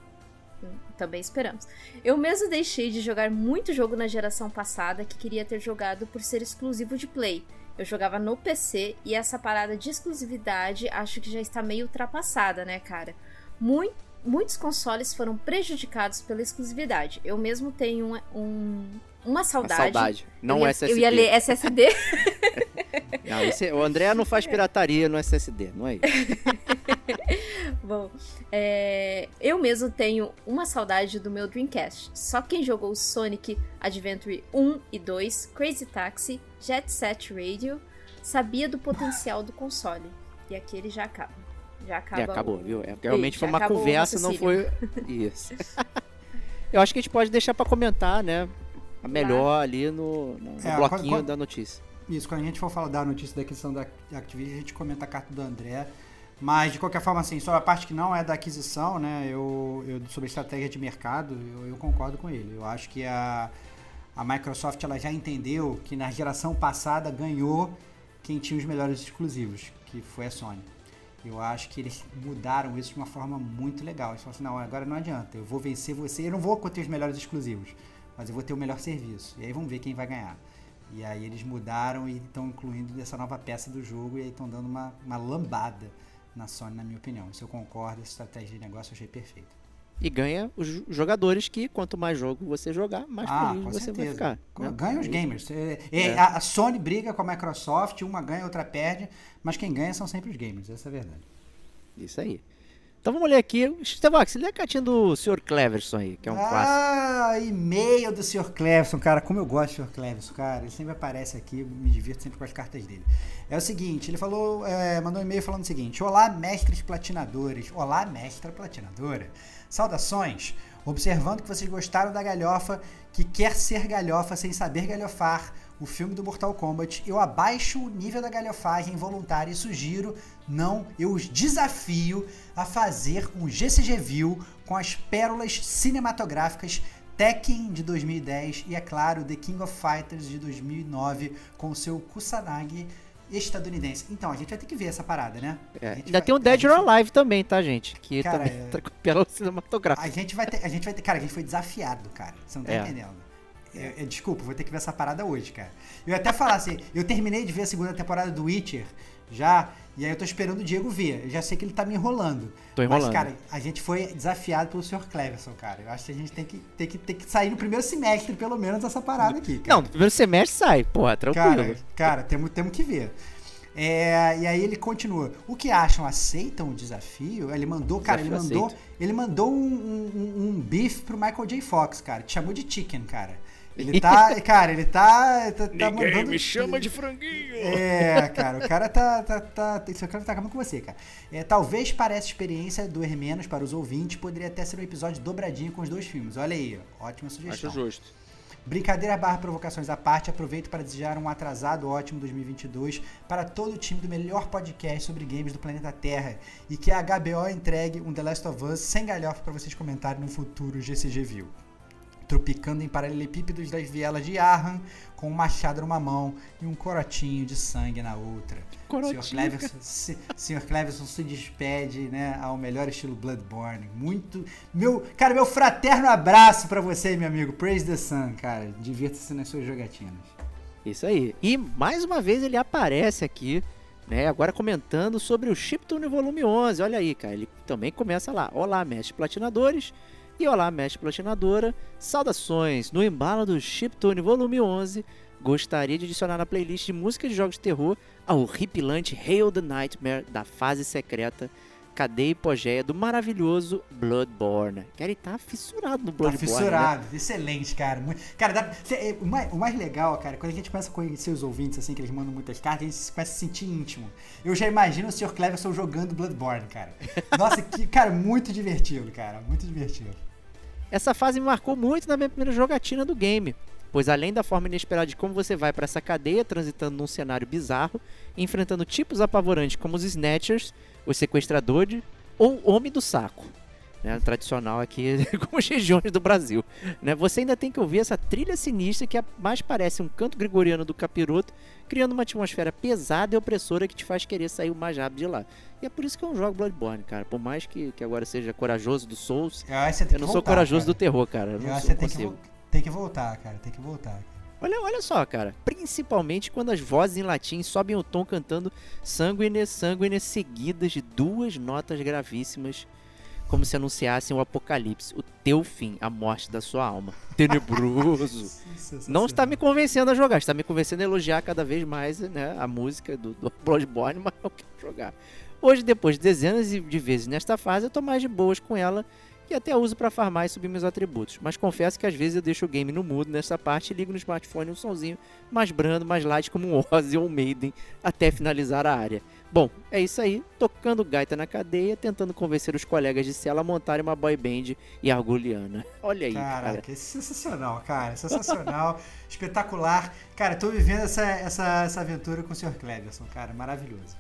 Também esperamos. Eu mesmo deixei de jogar muito jogo na geração passada que queria ter jogado por ser exclusivo de Play. Eu jogava no PC e essa parada de exclusividade acho que já está meio ultrapassada, né, cara? Mui- muitos consoles foram prejudicados pela exclusividade. Eu mesmo tenho um, um- uma saudade. saudade. Não eu ia, SSD. Eu ia ler SSD. Não, esse- o André não faz pirataria no SSD, não é isso. Bom, é, eu mesmo tenho uma saudade do meu Dreamcast. Só quem jogou Sonic Adventure 1 e 2, Crazy Taxi, Jet Set Radio, sabia do potencial do console. E aqui ele já acaba. Já acaba. É, acabou, o- viu? É, realmente Já foi uma conversa, não foi. Isso. Eu acho que a gente pode deixar pra comentar, né? A melhor ali no, no É, bloquinho quando- da notícia. Isso, quando a gente for falar da notícia da aquisição da Activision, a gente comenta a carta do André. Mas, de qualquer forma, assim, sobre a parte que não é da aquisição, né, eu, eu sobre estratégia de mercado, eu, eu concordo com ele. Eu acho que a, a Microsoft ela já entendeu que na geração passada ganhou quem tinha os melhores exclusivos, que foi a Sony. Eu acho que eles mudaram isso de uma forma muito legal. Eles falaram assim, não, agora não adianta, eu vou vencer você, eu não vou ter os melhores exclusivos, mas eu vou ter o melhor serviço. E aí vamos ver quem vai ganhar. E aí eles mudaram e estão incluindo essa nova peça do jogo e aí estão dando uma, uma lambada na Sony, na minha opinião. Isso eu concordo, essa estratégia de negócio eu achei perfeita. E ganha os jo- jogadores que quanto mais jogo você jogar, mais ah, feliz você vai certeza. ficar. Com- né? Ganha os É gamers. É, é, É. A, a Sony briga com a Microsoft, uma ganha, outra perde, mas quem ganha são sempre os gamers, essa é a verdade. Isso aí. Então vamos ler aqui. Estevox, lê a cartinha do Sr. Cleverson aí, que é um clássico. ah, e-mail do Sr. Cleverson, cara. Como eu gosto do Sr. Cleverson, cara. Ele sempre aparece aqui, me divirto sempre com as cartas dele. É o seguinte, ele falou, é, mandou um e-mail falando o seguinte: Olá, mestres platinadores. Olá, mestra platinadora. Saudações. Observando que vocês gostaram da galhofa que quer ser galhofa sem saber galhofar, o filme do Mortal Kombat, eu abaixo o nível da galhofagem voluntária e sugiro, não, eu os desafio a fazer um GCG View com as pérolas cinematográficas Tekken de 2010 e, é claro, The King of Fighters de 2009 com o seu Kusanagi estadunidense. Então, a gente vai ter que ver essa parada, né? É, Ainda vai- tem o a Dead gente- or Alive também, tá, gente? Que Cara, também é- tá com pela cinematográfica. A gente vai ter, a gente vai ter, cara, a gente foi desafiado, cara. Você não tá É. entendendo. É, é, desculpa, vou ter que ver essa parada hoje, cara. Eu ia até falar assim, eu terminei de ver a segunda temporada do Witcher Já. E aí eu tô esperando o Diego ver. Eu já sei que ele tá me enrolando. Tô enrolando. Mas, cara, a gente foi desafiado pelo Sr. Cleverson, cara. Eu acho que a gente tem que, tem que, tem que sair no primeiro semestre, pelo menos, dessa parada aqui, cara. Não, no primeiro semestre sai, porra, tranquilo. Cara, cara temos, temos que ver. É, e aí ele continua. O que acham? Aceitam o desafio? Ele mandou, cara, ele Desafio mandou, aceito. ele mandou um, um, um beef pro Michael J. Fox, cara. Te chamou de chicken, cara. Ele tá, cara, ele tá, tá, tá mandando... franguinho. É, cara, o cara tá. tá, tá esse cara tá acabando com você, cara. É, talvez para essa experiência doer menos para os ouvintes, poderia até ser um episódio dobradinho com os dois filmes. Olha aí, ó, ótima sugestão. Acho justo. Brincadeira barra provocações à parte, aproveito para desejar um atrasado ótimo 2022 para todo o time do melhor podcast sobre games do planeta Terra e que a HBO entregue um The Last of Us sem galhofa para vocês comentarem no futuro GCG View. Tropicando em paralelepípedos das vielas de Arran, com um machado numa mão e um corotinho de sangue na outra. Corotinho. Sr. Cleverson, se, Sr. Cleverson se despede, né, ao melhor estilo Bloodborne. Muito, meu, cara, meu fraterno abraço pra você, meu amigo. Praise the Sun, cara. Divirta-se nas suas jogatinas. Isso aí. E mais uma vez ele aparece aqui, né? Agora comentando sobre o Chiptune Volume 11. Olha aí, cara. Ele também começa lá. Olá, mestre platinadores. E olá, mestre platinadora. Saudações. No embalo do Chiptune Volume 11, gostaria de adicionar na playlist de música de jogos de terror a horripilante Hail the Nightmare da fase secreta Cadeia Hipogeia do maravilhoso Bloodborne. Cara, ele tá fissurado no Tá Bloodborne. né? fissurado. Excelente, cara. Cara, dá- é, o, mais, o mais legal, cara, quando a gente começa a conhecer os ouvintes, assim, que eles mandam muitas cartas, a gente começa a se sentir íntimo. Eu já imagino o Sr. Cleverson jogando Bloodborne, cara. Nossa, que, cara, muito divertido, cara. Muito divertido. Essa fase me marcou muito na minha primeira jogatina do game, pois além da forma inesperada de como você vai para essa cadeia transitando num cenário bizarro, enfrentando tipos apavorantes como os Snatchers, os Sequestradores ou Homem do Saco. Né, tradicional aqui com as regiões do Brasil. Né, você ainda tem que ouvir essa trilha sinistra que é- mais parece um canto gregoriano do capiroto, criando uma atmosfera pesada e opressora que te faz querer sair o mais rápido de lá. E é por isso que eu não jogo Bloodborne, cara. Por mais que, que agora seja corajoso do Souls, Eu eu não que sou voltar, corajoso cara. do terror, cara. Eu Eu acho que você tem que, tem que voltar, cara. Tem que voltar. Olha, olha só, cara. Principalmente quando as vozes em latim sobem o tom cantando sanguine, sanguine, seguidas de duas notas gravíssimas, como se anunciassem o apocalipse, o teu fim, a morte da sua alma. Tenebroso. Não está me convencendo a jogar, está me convencendo a elogiar cada vez mais né, a música do, do Bloodborne, mas não quero jogar. Hoje, depois de dezenas de vezes nesta fase, eu tô mais de boas com ela e até uso para farmar e subir meus atributos. Mas confesso que às vezes eu deixo o game no mudo nessa parte e ligo no smartphone um sonzinho mais brando, mais light como um Ozzy ou um Maiden até finalizar a área. Bom, é isso aí, tocando gaita na cadeia, tentando convencer os colegas de cela a montarem uma boy band e arguliana. Olha aí, cara. Caraca, é sensacional, cara. Sensacional, espetacular. Cara, tô vivendo essa, essa, essa aventura com o Sr. Cleverson, cara. Maravilhoso.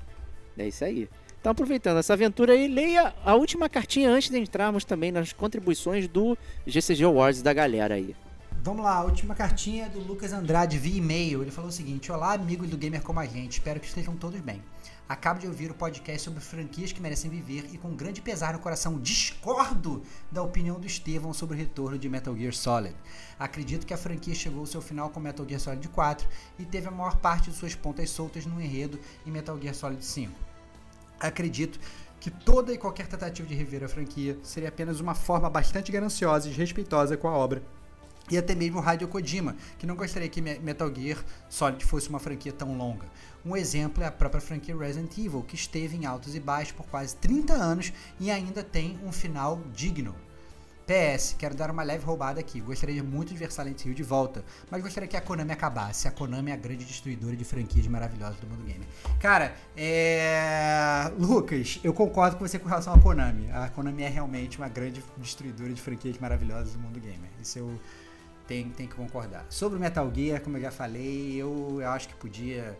É isso aí. Então, aproveitando essa aventura aí, leia a última cartinha antes de entrarmos também nas contribuições do GCG Awards da galera aí. Vamos lá, a última cartinha é do Lucas Andrade via e-mail. Ele falou o seguinte: Olá, amigos do Gamer Como a Gente, espero que estejam todos bem. Acabo de ouvir o podcast sobre franquias que merecem viver e com grande pesar no coração discordo da opinião do Estevão sobre o retorno de Metal Gear Solid. Acredito que a franquia chegou ao seu final com Metal Gear Solid 4 e teve a maior parte de suas pontas soltas no enredo em Metal Gear Solid 5. Acredito que toda e qualquer tentativa de rever a franquia seria apenas uma forma bastante gananciosa e desrespeitosa com a obra. E até mesmo o Hideo Kojima, que não gostaria que Me- Metal Gear Solid fosse uma franquia tão longa. Um exemplo é a própria franquia Resident Evil, que esteve em altos e baixos por quase 30 anos e ainda tem um final digno. PS, quero dar uma leve roubada aqui. Gostaria muito de ver Silent Hill de volta, mas gostaria que a Konami acabasse. A Konami é a grande destruidora de franquias maravilhosas do mundo gamer. Cara, é. Lucas, eu concordo com você com relação à Konami. A Konami é realmente uma grande destruidora de franquias maravilhosas do mundo gamer. Isso eu tenho, tenho que concordar. Sobre o Metal Gear, como eu já falei, eu, eu acho que podia,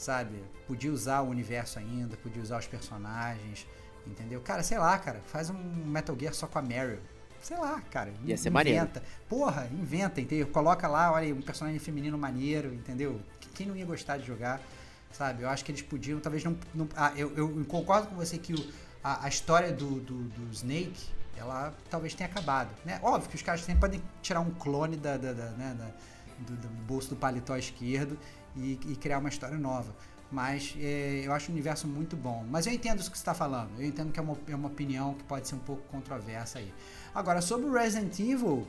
sabe, podia usar o universo ainda, podia usar os personagens, entendeu? Cara, sei lá, cara, faz um Metal Gear só com a Meryl. Sei lá, cara. Ia ser maneiro. inventa. Porra, inventa, entendeu? Coloca lá, olha, um personagem feminino maneiro, entendeu? Quem não ia gostar de jogar, sabe? Eu acho que eles podiam, talvez não. não- ah, eu, eu concordo com você que o- a, a história do, do, do Snake, ela talvez tenha acabado. Né? Óbvio que os caras sempre podem tirar um clone da, da- da- né, da- do, do bolso do paletó esquerdo e, e criar uma história nova. Mas é, eu acho o universo muito bom. Mas eu entendo isso que você está falando. Eu entendo que é uma, é uma opinião que pode ser um pouco controversa aí. Agora, sobre o Resident Evil,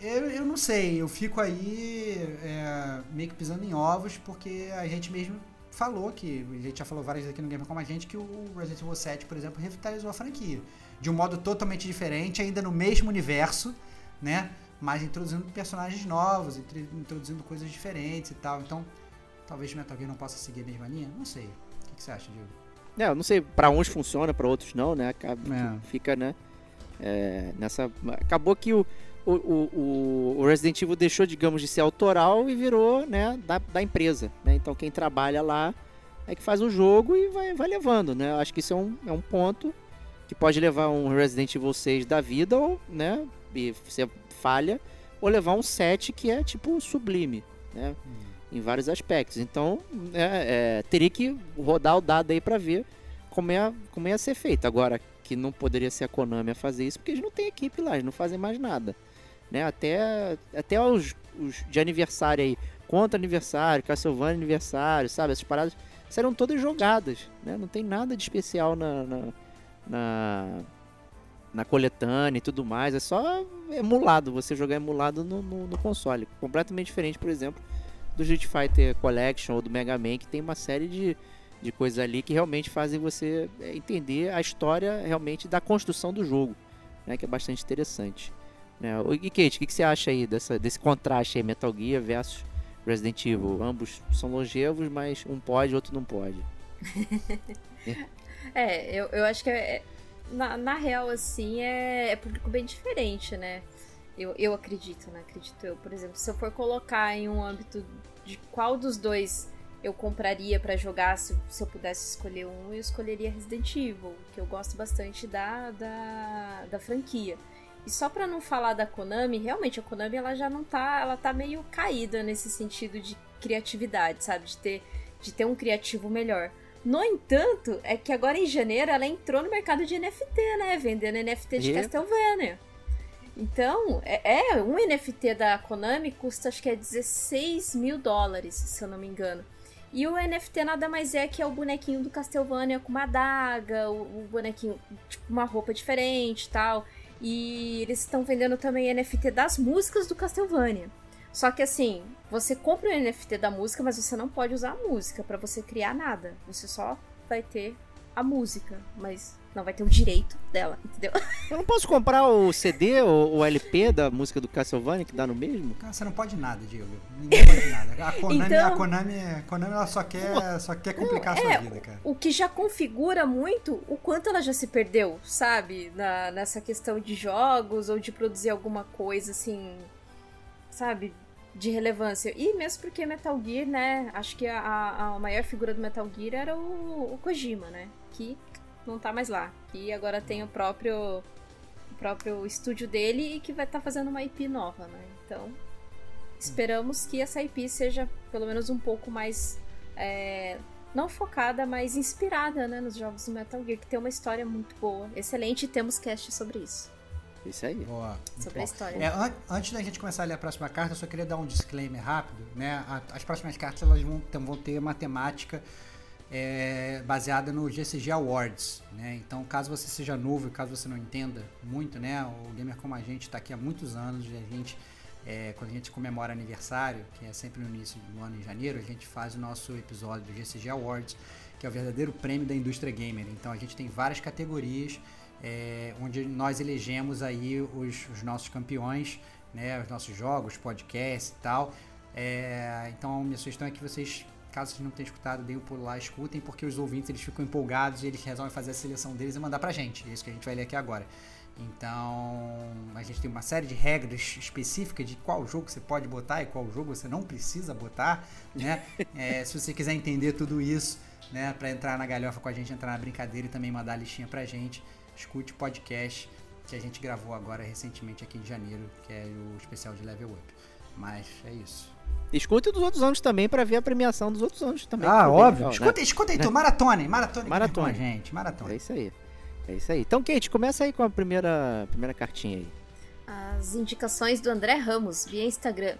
eu, eu não sei. Eu fico aí é, meio que pisando em ovos, porque a gente mesmo falou que, a gente já falou várias vezes aqui no Gamer Como a gente, que o Resident Evil 7, por exemplo, revitalizou a franquia. De um modo totalmente diferente, ainda no mesmo universo, né? Mas introduzindo personagens novos, introduzindo coisas diferentes e tal. Então, talvez Metal Gear não possa seguir a mesma linha. Não sei. O que, você acha, Diego? É, eu não sei, para uns funciona, para outros não, né? Acaba, é. Fica, né? É, nessa... Acabou que o, o, o, o, Resident Evil deixou, digamos, de ser autoral e virou né, da, da empresa. Né? Então quem trabalha lá é que faz o jogo e vai, vai levando. Né? Acho que isso é um, é um ponto que pode levar um Resident Evil 6 da vida, ou né, e você falha, ou levar um 7 que é tipo sublime. Né? Hum. Em vários aspectos. Então é, é, teria que rodar o dado aí para ver como é, como ia ser feito. Agora, que não poderia ser a Konami a fazer isso, porque eles não têm equipe lá, eles não fazem mais nada né? Até, até os, os de aniversário aí, contra aniversário, Castlevania aniversário, sabe? Essas paradas serão todas jogadas, né? Não tem nada de especial na, na, na, na coletânea e tudo mais. É só emulado, você jogar emulado no, no, no, console. Completamente diferente, por exemplo, do Street Fighter Collection ou do Mega Man, que tem uma série de, de coisas ali que realmente fazem você é, entender a história realmente da construção do jogo, né? Que é bastante interessante. Né? E Kate, o que, que, você acha aí dessa, desse contraste aí, Metal Gear versus Resident Evil? Ambos são longevos, mas um pode, outro não pode. é, eu, eu acho que é, na, na real, assim, é, é público bem diferente, né? Eu, eu acredito, né? Acredito eu. Por exemplo, se eu for colocar em um âmbito de qual dos dois eu compraria para jogar, se, se, eu pudesse escolher um, eu escolheria Resident Evil, que eu gosto bastante da, da, da franquia. E só para não falar da Konami, realmente a Konami ela já não tá, ela tá meio caída nesse sentido de criatividade, sabe, de ter de ter um criativo melhor. No entanto, é que agora em janeiro ela entrou no mercado de NFT, né, vendendo NFT de e? Castlevania. Então, é, é, um NFT da Konami custa acho que é 16 mil dólares, se eu não me engano. E o NFT nada mais é que é o bonequinho do Castlevania com uma adaga, o, o bonequinho, tipo, uma roupa diferente e tal. E eles estão vendendo também NFT das músicas do Castlevania. Só que assim, você compra o NFT da música, mas você não pode usar a música para você criar nada. Você só vai ter a música, mas não vai ter o direito dela, entendeu? Eu não posso comprar o CD ou o LP da música do Castlevania que dá no mesmo? Cara, você não pode nada, Diego. Ninguém pode nada. A Konami, então, a Konami, a Konami ela só quer, só quer complicar não, a sua é, vida, cara. O que já configura muito o quanto ela já se perdeu, sabe? Na, nessa questão de jogos ou de produzir alguma coisa assim, sabe? De relevância. E mesmo porque Metal Gear, né? Acho que a, a maior figura do Metal Gear era o, o Kojima, né? Que não tá mais lá. Que agora tem o próprio o próprio estúdio dele e que vai estar tá fazendo uma IP nova, né? Então, esperamos que essa IP seja pelo menos um pouco mais é, não focada, mas inspirada, né, nos jogos do Metal Gear, que tem uma história muito boa, excelente, e temos cast sobre isso. Isso aí. Boa. Sobre a história. É, an antes da gente começar a ler a próxima carta, eu só queria dar um disclaimer rápido, né? as próximas cartas elas vão, vão ter matemática é, baseada no GCG Awards, né? Então, caso você seja novo e caso você não entenda muito, né? O Gamer Como a Gente está aqui há muitos anos e a gente, é, quando a gente comemora aniversário, que é sempre no início do ano em janeiro, a gente faz o nosso episódio do GCG Awards, que é o verdadeiro prêmio da indústria gamer. Então, a gente tem várias categorias é, onde nós elegemos aí os, os, nossos campeões, né? Os nossos jogos, podcasts e tal. É, então, a minha sugestão é que vocês Caso vocês não tenham escutado, deem o pulo lá, escutem, porque os ouvintes eles ficam empolgados e eles resolvem fazer a seleção deles e mandar pra gente. É isso que a gente vai ler aqui agora. Então, a gente tem uma série de regras específicas de qual jogo você pode botar e qual jogo você não precisa botar, né? É, se você quiser entender tudo isso, né, para entrar na galhofa com a gente, entrar na brincadeira e também mandar a listinha pra gente, escute o podcast que a gente gravou agora recentemente aqui em janeiro, que é o especial de Level Up. Mas é isso. Escute dos outros anos também para ver a premiação dos outros anos também. Ah, óbvio. Legal, escuta, né? escuta aí, tu, maratone, maratone. Maratone. gente, maratone. É isso aí. É isso aí. Então, Kate, começa aí com a primeira, primeira cartinha aí. As indicações do André Ramos via Instagram.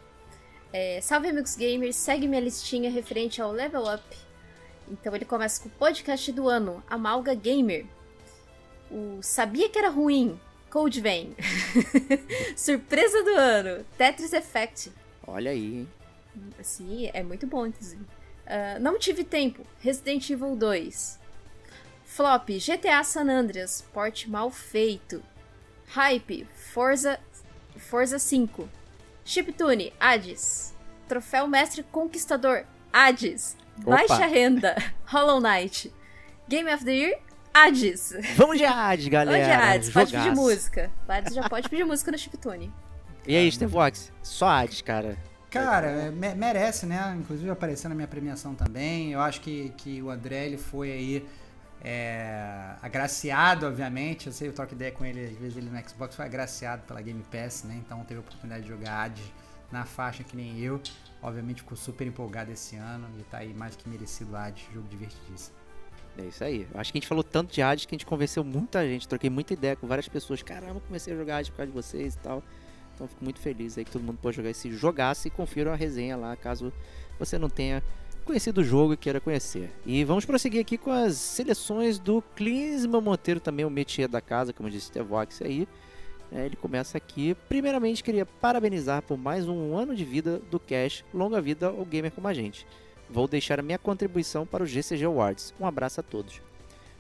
É, salve amigos gamers, segue minha listinha referente ao Level Up. Então ele começa com o podcast do ano, Amalga Gamer. O Sabia que era ruim, Code Vein. Surpresa do ano, Tetris Effect. Olha aí, hein? Sim, é muito bom, inclusive. Uh, não tive tempo, Resident Evil 2. Flop, GTA San Andreas, porte mal feito. Hype, Forza, Forza 5. Chiptune, Hades. Troféu Mestre Conquistador, Hades. Opa. Baixa renda, Hollow Knight. Game of the Year, Hades. Vamos de Hades, galera. Onde é Hades? Pode Jogaço. pedir música. Hades já pode pedir música no Chiptune. E aí, Stevox? Só Hades, cara. Cara, é, me- merece, né? Inclusive apareceu na minha premiação também. Eu acho que, que o André ele foi aí é, agraciado, obviamente. Eu sei, eu troco ideia com ele, às vezes ele no Xbox foi agraciado pela Game Pass, né? Então teve a oportunidade de jogar Hades na faixa que nem eu. Obviamente ficou super empolgado esse ano e tá aí mais que merecido Hades, jogo divertidíssimo. É isso aí. Acho que a gente falou tanto de Hades que a gente convenceu muita gente. Troquei muita ideia com várias pessoas. Caramba, comecei a jogar Hades por causa de vocês e tal. Então fico muito feliz aí que todo mundo pode jogar esse jogaço e confira a resenha lá, caso você não tenha conhecido o jogo e queira conhecer. E vamos prosseguir aqui com as seleções do Clinsman Monteiro, também o métier da casa, como disse o Tevox aí. É, ele começa aqui. Primeiramente, queria parabenizar por mais um ano de vida do Cash. Longa vida ao gamer como a gente. Vou deixar a minha contribuição para o GCG Awards. Um abraço a todos.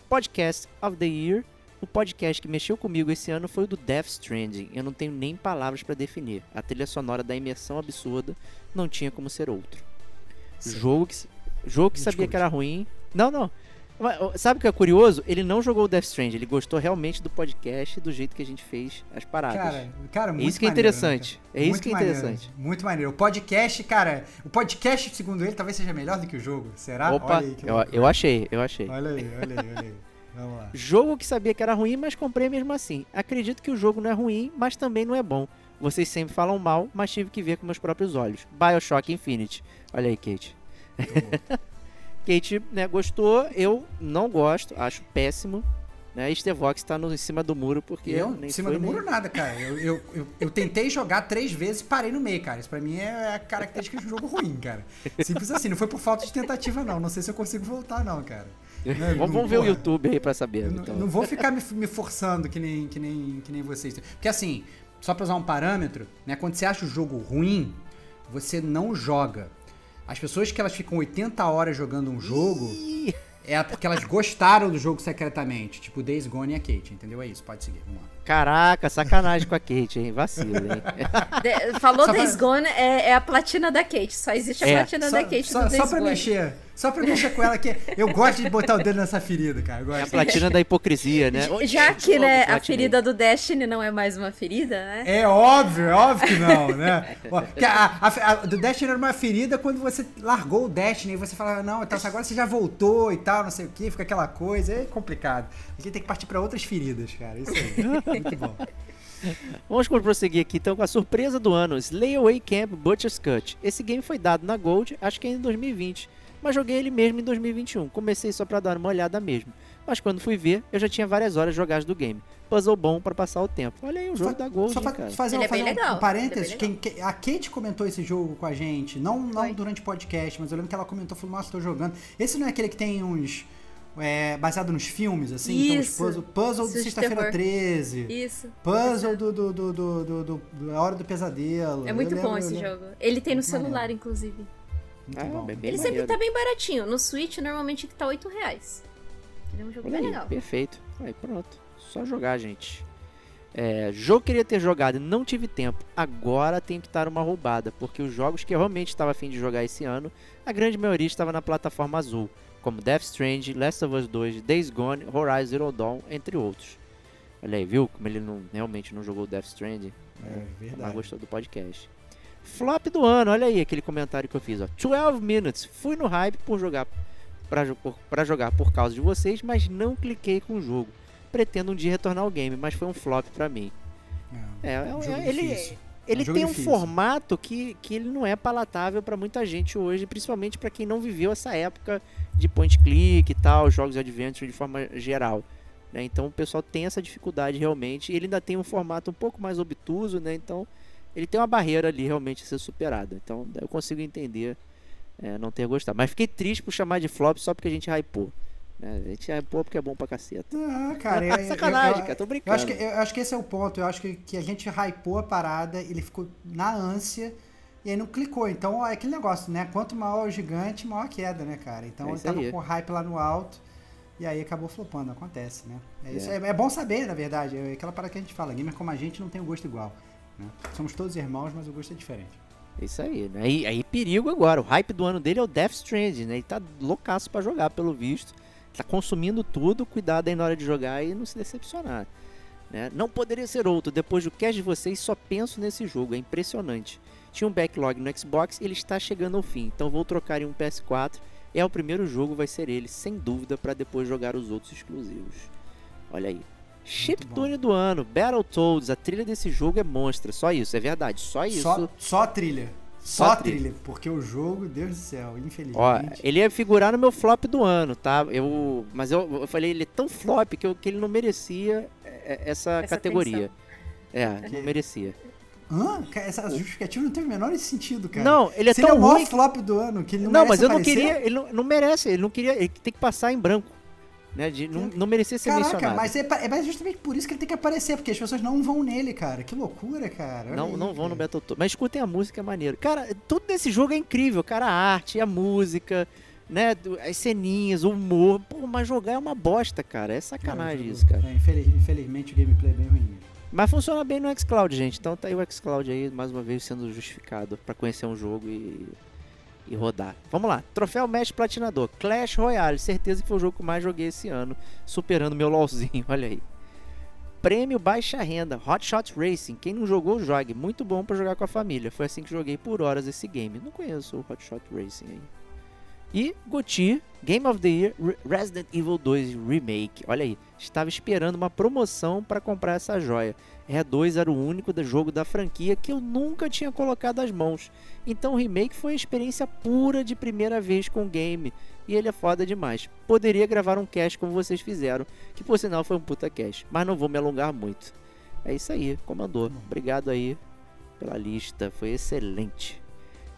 Podcast of the Year. O podcast que mexeu comigo esse ano foi o do Death Stranding. Eu não tenho nem palavras para definir. A trilha sonora da imersão absurda não tinha como ser outro. Jogo que, jogo que sabia que era ruim. Não, não. Sabe o que é curioso? Ele não jogou o Death Stranding. Ele gostou realmente do podcast e do jeito que a gente fez as paradas. Cara, cara, muito é isso que é maneiro, né, interessante. cara? É isso Muito que é maneiro, interessante. Muito maneiro. O podcast, cara, o podcast, segundo ele, talvez seja melhor do que o jogo. Será? Opa, aí que eu, eu achei, eu achei. Olha aí, olha aí, olha aí. Vamos lá. Jogo que sabia que era ruim, mas comprei mesmo assim. Acredito que o jogo não é ruim, mas também não é bom. Vocês sempre falam mal, mas tive que ver com meus próprios olhos. Bioshock Infinite. Olha aí, Kate. Kate né, gostou, eu não gosto, acho péssimo. Né? Stevox tá no, em cima do muro porque. Eu, em cima do muro, nem- nada, cara. Eu, eu, eu, eu tentei jogar três vezes e parei no meio, cara. Isso pra mim é a característica de um jogo ruim, cara. Simples assim, não foi por falta de tentativa, não. Não sei se eu consigo voltar, não, cara. Não, vamos, não- ver o porra. YouTube aí pra saber. Não, então. não vou ficar me, me forçando que nem, que, nem, que nem vocês. Porque assim, só pra usar um parâmetro, né? Quando você acha o jogo ruim, você não joga. As pessoas que elas ficam 80 horas jogando um jogo é porque elas gostaram do jogo secretamente. Tipo Days Gone e a Kate, entendeu? É isso, pode seguir. Vamos lá. Caraca, sacanagem com a Kate, hein? Vacilo, hein? De- falou Só pra- Days Gone, é, é a platina da Kate. Só existe a É. platina Só, da Kate só, do Days só pra Gone. mexer. Só pra mexer com ela que eu gosto de botar o dedo nessa ferida, cara. Eu É a platina da hipocrisia, né? Já que, né, a ferida do Destiny não é mais uma ferida, né? É óbvio, é óbvio que não, né? A, a- a- do Destiny era uma ferida quando você largou o Destiny e você falava, não, então agora você já voltou e tal, não sei o que, fica aquela coisa, é complicado. A gente tem que partir pra outras feridas, cara. Isso aí. Muito bom. Vamos prosseguir aqui então com a surpresa do ano, Slay Away Camp Butcher's Cut. Esse game foi dado na Gold, acho que ainda em 2020, mas joguei ele mesmo em 2021. Comecei só pra dar uma olhada mesmo, mas quando fui ver, eu já tinha várias horas jogadas do game. Puzzle bom pra passar o tempo. Olha aí o jogo Só- da Gold, Só hein, fa- cara. fazer, Ele um, é bem fazer um- legal, um parênteses, ele é bem quem- que- a Kate comentou esse jogo com a gente, não, não durante o podcast, mas eu lembro que ela comentou, falou, nossa, tô jogando. Esse não é aquele que tem uns... é, baseado nos filmes, assim? Então, os Isso. puzzle, puzzle Isso de Sexta-feira terror. 13. Isso. Puzzle do, do, do, do, do, do- da Hora do Pesadelo. É muito Eu bom lembro- esse jogo. Ele tem no Muito celular, maneiro. inclusive. Muito Ah, bom. bem- bem Ele sempre maneiro. tá bem baratinho. No Switch, normalmente que tá 8 reais. Ele é um jogo Olha bem aí, legal. perfeito. Aí, pronto. Só jogar, gente. É, jogo que queria ter jogado e não tive tempo. Agora tem que estar uma roubada, porque os jogos que eu realmente estava afim de jogar esse ano, a grande maioria estava na plataforma azul, como Death Stranding, Last of Us 2, Days Gone, Horizon Zero Dawn, entre outros. Olha aí, viu como ele não, realmente não jogou Death Stranding? É Mas verdade. gostou do podcast. Flop do ano, olha aí aquele comentário que eu fiz, ó. 12 minutes. Fui no hype por jogar por- pra jogar por causa de vocês, mas não cliquei com o jogo. Pretendo um dia retornar ao game, mas foi um flop pra mim. É, É, um é- jogo ele, difícil. Ele um tem um difícil. formato que, que ele não é palatável pra muita gente hoje, principalmente pra quem não viveu essa época de point click e tal, jogos de adventure de forma geral. né? Então o pessoal tem essa dificuldade realmente. E ele ainda tem um formato um pouco mais obtuso, né? Então ele tem uma barreira ali realmente a ser superada. Então eu consigo entender é, não ter gostado. Mas fiquei triste por chamar de flop só porque a gente hypou. Né? A gente hypou porque é bom pra caceta. Ah, cara, eu- eu- Sacanagem, eu- cara, tô Eu brincando. acho, que, eu acho que esse é o ponto. Eu acho que, que a gente hypou a parada, ele ficou na ânsia e aí não clicou. Então é aquele negócio, né? Quanto maior o gigante, maior a queda, né, cara? Então É ele tava aí. com o hype lá no alto e aí acabou flopando. Acontece, né? É, isso, É. é. é bom saber, na verdade. É aquela parada que a gente fala: gamer como a gente não tem o gosto igual. né? Somos todos irmãos, mas o gosto é diferente. É isso aí, né? Aí, aí perigo agora. O hype do ano dele é o Death Stranding, né? Ele tá loucaço pra jogar, pelo visto. Tá consumindo tudo. Cuidado aí na hora de jogar e não se decepcionar. Né? Não poderia ser outro. Depois do cast de vocês, só penso nesse jogo. É impressionante. Tinha um backlog no Xbox ele está chegando ao fim. Então vou trocar em um PS4. É o primeiro jogo, vai ser ele, sem dúvida, para depois jogar os outros exclusivos. Olha aí. Chiptune do ano, Battletoads, a trilha desse jogo é monstra. Só isso, é verdade. Só isso. Só, só a trilha. Só, Só trilha. trilha. Porque o jogo, Deus do céu, infelizmente. Ó, ele ia figurar no meu flop do ano, tá? Eu, mas eu, eu falei, ele é tão flop que, eu- que ele não merecia é, essa, Essa categoria. É, Que- não merecia. Hã? Cara, Essa justificativa não tem o menor sentido, cara. Não, ele é Se tão ele é o maior ruim. flop do ano, que ele Não, não, merece mas eu não aparecer? queria, ele não, não merece, ele não queria, ele tem que passar em branco, né? De, não, não merecia ser Caraca, mencionado. mas é, é justamente por isso que ele tem que aparecer, porque as pessoas não vão nele, cara. Que loucura, cara. Olha Não, aí, não vão no cara. Battletoads. Mas escutem a música, é maneiro. Cara, tudo nesse jogo é incrível, cara. A arte, a música, né? As ceninhas, o humor. Pô, mas jogar é uma bosta, cara. É sacanagem isso, cara. É, infeliz- infelizmente o gameplay é bem ruim. Mas funciona bem no xCloud, gente. Então tá aí o xCloud aí, mais uma vez, sendo justificado pra conhecer um jogo e, e rodar. Vamos lá. Troféu Mestre Platinador. Clash Royale. Certeza que foi o jogo que mais joguei esse ano. Superando meu LOLzinho. Olha aí. Prêmio Baixa Renda. Hot Shot Racing. Quem não jogou, jogue. Muito bom pra jogar com a família. Foi assim que joguei por horas esse game. Não conheço o Hot Shot Racing aí. E Goti, Game of the Year, Re- Resident Evil 2 Remake. Olha aí, estava esperando uma promoção para comprar essa joia. R2 era o único jogo da franquia que eu nunca tinha colocado as mãos. Então o remake foi uma experiência pura de primeira vez com o game. E ele é foda demais. Poderia gravar um cast como vocês fizeram, que por sinal foi um puta cast. Mas não vou me alongar muito. É isso aí, comandou. Obrigado aí pela lista, foi excelente.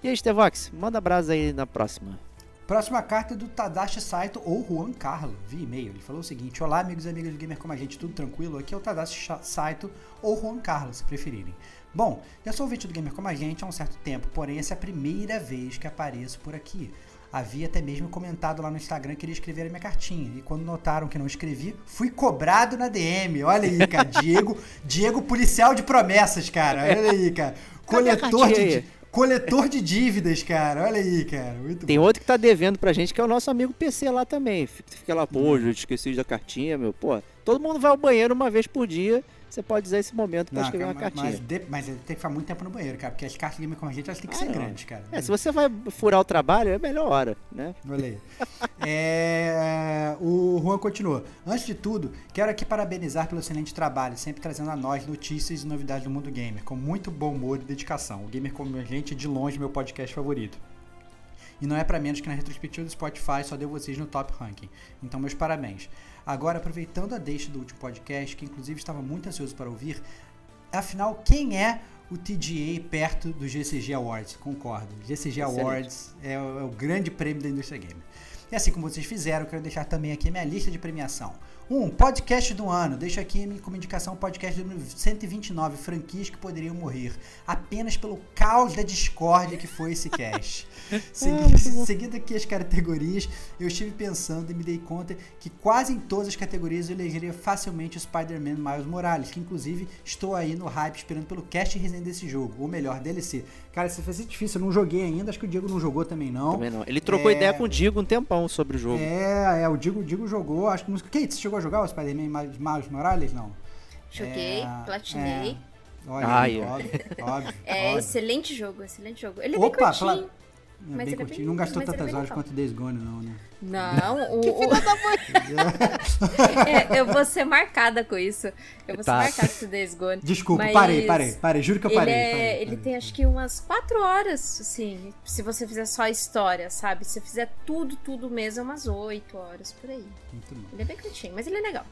E aí, Stevox, manda brasa aí na próxima. Próxima carta é do Tadashi Saito ou Juan Carlo, via e-mail. Ele falou o seguinte: Olá, amigos e amigas do Gamer Como a Gente, tudo tranquilo? Aqui é o Tadashi Saito ou Juan Carlo, se preferirem. Bom, eu sou ouvinte do Gamer Como a Gente há um certo tempo, porém essa é a primeira vez que apareço por aqui. Havia até mesmo comentado lá no Instagram que queria escrever a minha cartinha. E quando notaram que não escrevi, fui cobrado na DM. Olha aí, cara. Diego, Diego policial de promessas, cara. Olha aí, cara. Coletor de, coletor de dívidas, cara. Olha aí, cara. Muito Tem outro que tá devendo pra gente, que é o nosso amigo PC lá também. Fica fica lá, pô, eu esqueci da cartinha, meu. Pô, todo mundo vai ao banheiro uma vez por dia. Você pode usar esse momento pra Não, escrever cara, uma mas, cartinha. mas, de- mas tem que ficar muito tempo no banheiro, cara, porque as cartas de a gente elas têm que Ah, ser não. grandes, cara. É, se você vai furar o trabalho, é a melhor hora, né? Aí. É, o Juan continua. Antes de tudo, quero aqui parabenizar pelo excelente trabalho, sempre trazendo a nós notícias e novidades do mundo gamer, com muito bom humor e dedicação. O Gamer como a gente é de longe meu podcast favorito. E não é pra menos que na retrospectiva do Spotify só deu vocês no top ranking. Então, meus parabéns. Agora, aproveitando a deixa do último podcast, que inclusive estava muito ansioso para ouvir, afinal, quem é o TGA perto do GCG Awards? Concordo. GCG Excelente. Awards é o, é o grande prêmio da indústria gamer. E assim como vocês fizeram, eu quero deixar também aqui a minha lista de premiação. Um, podcast do ano. Deixo aqui como indicação o podcast número 129, franquias que poderiam morrer. Apenas pelo caos da discórdia que foi esse cast. Segui- seguindo aqui as categorias, eu estive pensando e me dei conta que quase em todas as categorias eu elegeria facilmente o Spider-Man Miles Morales, que inclusive estou aí no hype esperando pelo cast resenha desse jogo, ou melhor, DLC. Cara, isso vai ser difícil, eu não joguei ainda, acho que o Diego não jogou também não. Também não. Ele trocou É. ideia com o Digo um tempão sobre o jogo. É, é, o Digo, o Digo jogou, acho que. Kate, você chegou a jogar o Spider-Man Miles- Miles Morales? Não. Joguei, É, platinei. é. Olha, Ai, óbvio, óbvio. É, óbvio. excelente jogo, excelente jogo. Ele é Opa, bem curtinho. fala- É mas bem ele é curtinho. bem- não gastou ele é tantas horas quanto Days Gone, não, né? Não, o, o- É, eu vou ser marcada com isso. Eu vou Tá. ser marcada com o Days Gone. Desculpa, Mas parei, parei, parei. Juro que eu Ele, parei. é- parei, ele parei. tem acho que umas quatro horas, assim, se você fizer só a história, sabe? Se você fizer tudo, tudo mesmo, é umas oito horas por aí. Muito bom. Ele é bem curtinho, mas ele é legal.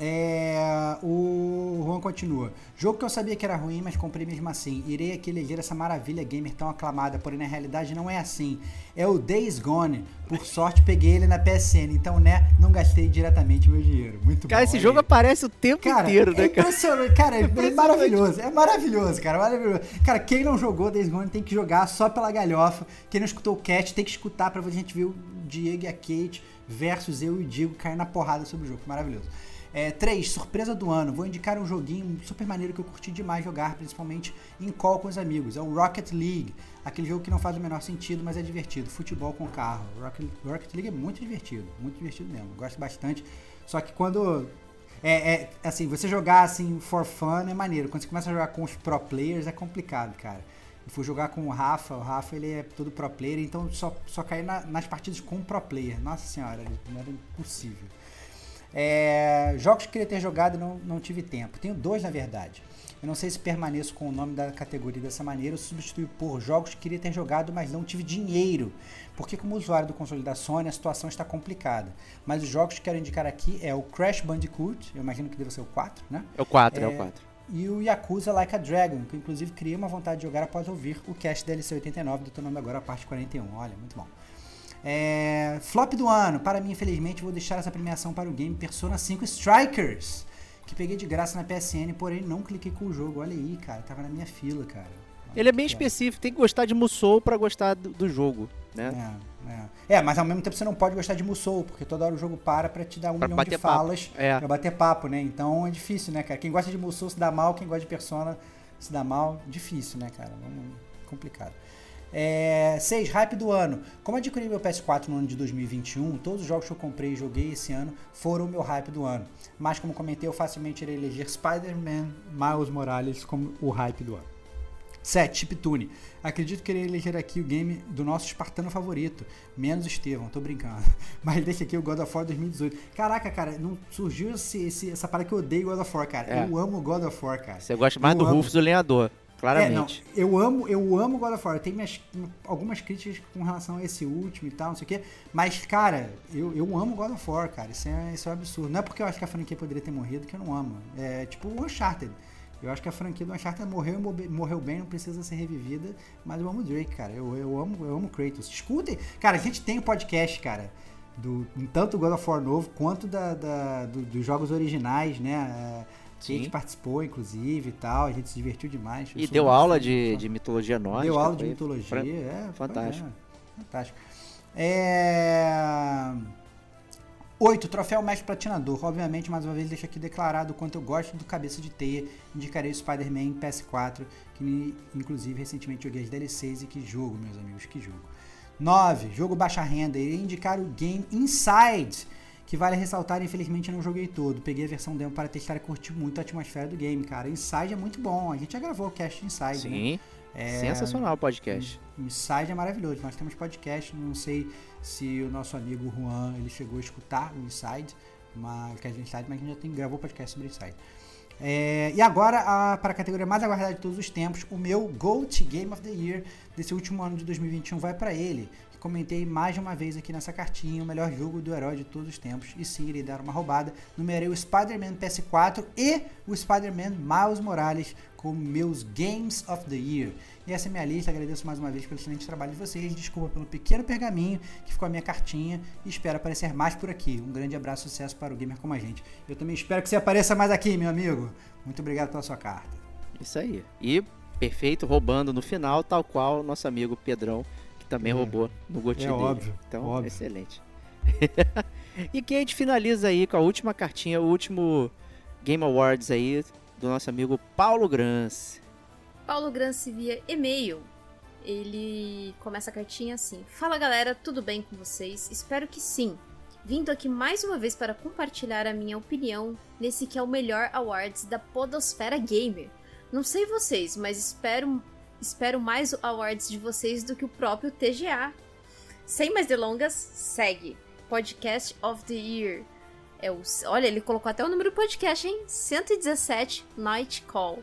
É, o Juan continua. Jogo que eu sabia que era ruim, mas comprei mesmo assim. Irei aqui eleger essa maravilha gamer tão aclamada, porém na realidade não é assim. É o Days Gone. Por sorte peguei ele na PSN, então né, não gastei diretamente meu dinheiro. Muito Cara, bom. esse olha jogo aí. aparece o tempo Cara, inteiro, é né, cara? impressionante. Cara, é, é maravilhoso. É maravilhoso, cara. Maravilhoso. Cara, quem não jogou Days Gone tem que jogar só pela galhofa. Quem não escutou o cast tem que escutar pra gente ver o Diego e a Kate versus eu e o Diego cair na porrada sobre o jogo. Maravilhoso. É, 3. Surpresa do ano. Vou indicar um joguinho super maneiro que eu curti demais jogar, principalmente em call com os amigos. É o Rocket League. Aquele jogo que não faz o menor sentido, mas é divertido. Futebol com carro. Rocket, Rocket League é muito divertido. Muito divertido mesmo. Gosto bastante. Só que quando é, é, assim, você jogar assim for fun é maneiro. Quando você começa a jogar com os pro players é complicado, cara. Eu fui jogar com o Rafa, o Rafa ele é todo pro player, então só, só cair na- nas partidas com pro player. Nossa senhora, não era impossível. É, jogos que queria ter jogado e não, não tive tempo. Tenho dois, na verdade. Eu não sei se permaneço com o nome da categoria dessa maneira ou substitui por jogos que queria ter jogado, mas não tive dinheiro. Porque como usuário do console da Sony, a situação está complicada. Mas os jogos que quero indicar aqui é o Crash Bandicoot, eu imagino que deve ser o 4, né? É o 4, é, É, o 4. E o Yakuza Like a Dragon, que eu, inclusive criei uma vontade de jogar após ouvir o cast DLC 89, detonando agora a parte 41. Olha, muito bom. É, flop do ano. Para mim, infelizmente, vou deixar essa premiação para o game Persona 5 Strikers, que peguei de graça na PSN, porém não cliquei com o jogo. Olha aí, cara, tava na minha fila, cara. Olha Ele é bem específico, tem que gostar de Musou pra gostar do, do jogo, né? É, é. É, mas ao mesmo tempo você não pode gostar de Musou, porque toda hora o jogo para pra te dar um Pra milhão de papo. falas É. pra bater papo, né? Então é difícil, né, cara? Quem gosta de Musou se dá mal, quem gosta de Persona se dá mal. Difícil, né, cara? Vamos- Complicado. É, 6. Hype do ano. Como adquiri meu PS4 no ano de 2021, todos os jogos que eu comprei e joguei esse ano foram o meu hype do ano. Mas, como comentei, eu facilmente irei eleger Spider-Man Miles Morales como o hype do ano. 7. Chiptune. Acredito que irei eleger aqui o game do nosso espartano favorito. Menos Estevão, tô brincando. Mas deixa aqui o God of War 2018. Caraca, cara, não surgiu esse, esse- essa parada que eu odeio God of War, cara. É. Eu amo God of War, cara. Você gosta mais Eu do amo. Rufus do Lenhador, claramente. É, eu amo, eu amo God of War. Tenho minhas, algumas críticas com relação a esse último e tal, não sei o quê. Mas, cara, eu, eu amo God of War, cara. Isso é, isso é um absurdo. Não é porque eu acho que a franquia poderia ter morrido que eu não amo. É tipo o Uncharted. Eu acho que a franquia do Uncharted morreu, morreu bem, não precisa ser revivida. Mas eu amo o Drake, cara. Eu, eu amo eu amo Kratos. Escutem. Cara, a gente tem um podcast, cara. Do, tanto do God of War novo quanto da, da- do- dos jogos originais, né? Que a Sim. gente participou, inclusive, e tal. A gente se divertiu demais. Eu E deu aula fã de, de mitologia nórdica. Deu aula de mitologia, fra- é. fantástico. é, fantástico. É... Oito, troféu mestre platinador. Obviamente, mais uma vez, deixo aqui declarado o quanto eu gosto do cabeça de teia. Indicarei o Spider-Man em PS4, que inclusive recentemente joguei as DLCs e que jogo, meus amigos, que jogo. 9. Jogo baixa renda. Irei indicar o game Inside, que vale ressaltar, infelizmente eu não joguei todo. Peguei a versão demo para testar e curti muito a atmosfera do game, cara. Inside é muito bom. A gente já gravou o cast Inside, né? Sim. É, Sensacional o podcast. Inside é maravilhoso. Nós temos podcast, não sei se o nosso amigo Juan ele chegou a escutar o Inside, mas, de Inside, mas a gente já tem, gravou podcast sobre Inside. É, e agora, a- para a categoria mais aguardada de todos os tempos, o meu GOAT Game of the Year desse último ano de 2021 vai para ele. Comentei mais de uma vez aqui nessa cartinha, o melhor jogo do herói de todos os tempos. E sim, irei dar uma roubada. Numerei o Spider-Man PS4 e o Spider-Man Miles Morales como meus Games of the Year. E essa é minha lista. Agradeço mais uma vez pelo excelente trabalho de vocês. Desculpa pelo pequeno pergaminho que ficou a minha cartinha. E espero aparecer mais por aqui. Um grande abraço e sucesso para o Gamer como a gente. Eu também espero que você apareça mais aqui, meu amigo. Muito obrigado pela sua carta. Isso aí. E perfeito, roubando no final, tal qual nosso amigo Pedrão, também É. roubou no Gotinho É dele. óbvio, Então, óbvio. excelente. e que a gente finaliza aí com a última cartinha, o último Game Awards aí do nosso amigo Paulo Grans. Paulo Granci via e-mail. Ele começa a cartinha assim: Fala galera, tudo bem com vocês? Espero que sim. Vindo aqui mais uma vez para compartilhar a minha opinião nesse que é o melhor awards da Podosfera Gamer. Não sei vocês, mas espero espero mais awards de vocês do que o próprio TGA. Sem mais delongas, segue. Podcast of the Year. É o, olha, ele colocou até o número do podcast, hein? 117 Night Call.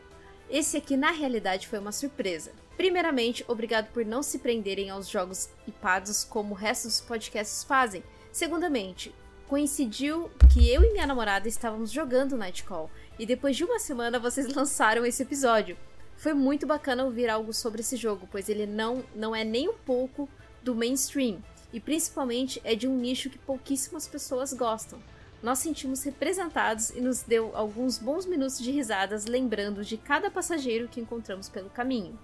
Esse aqui, na realidade, foi uma surpresa. Primeiramente, obrigado por não se prenderem aos jogos ipados como o resto dos podcasts fazem. Segundamente, coincidiu que eu e minha namorada estávamos jogando Nightcall e depois de uma semana vocês lançaram esse episódio. Foi muito bacana ouvir algo sobre esse jogo, pois ele não, não é nem um pouco do mainstream e principalmente é de um nicho que pouquíssimas pessoas gostam. Nós sentimos representados e nos deu alguns bons minutos de risadas lembrando de cada passageiro que encontramos pelo caminho.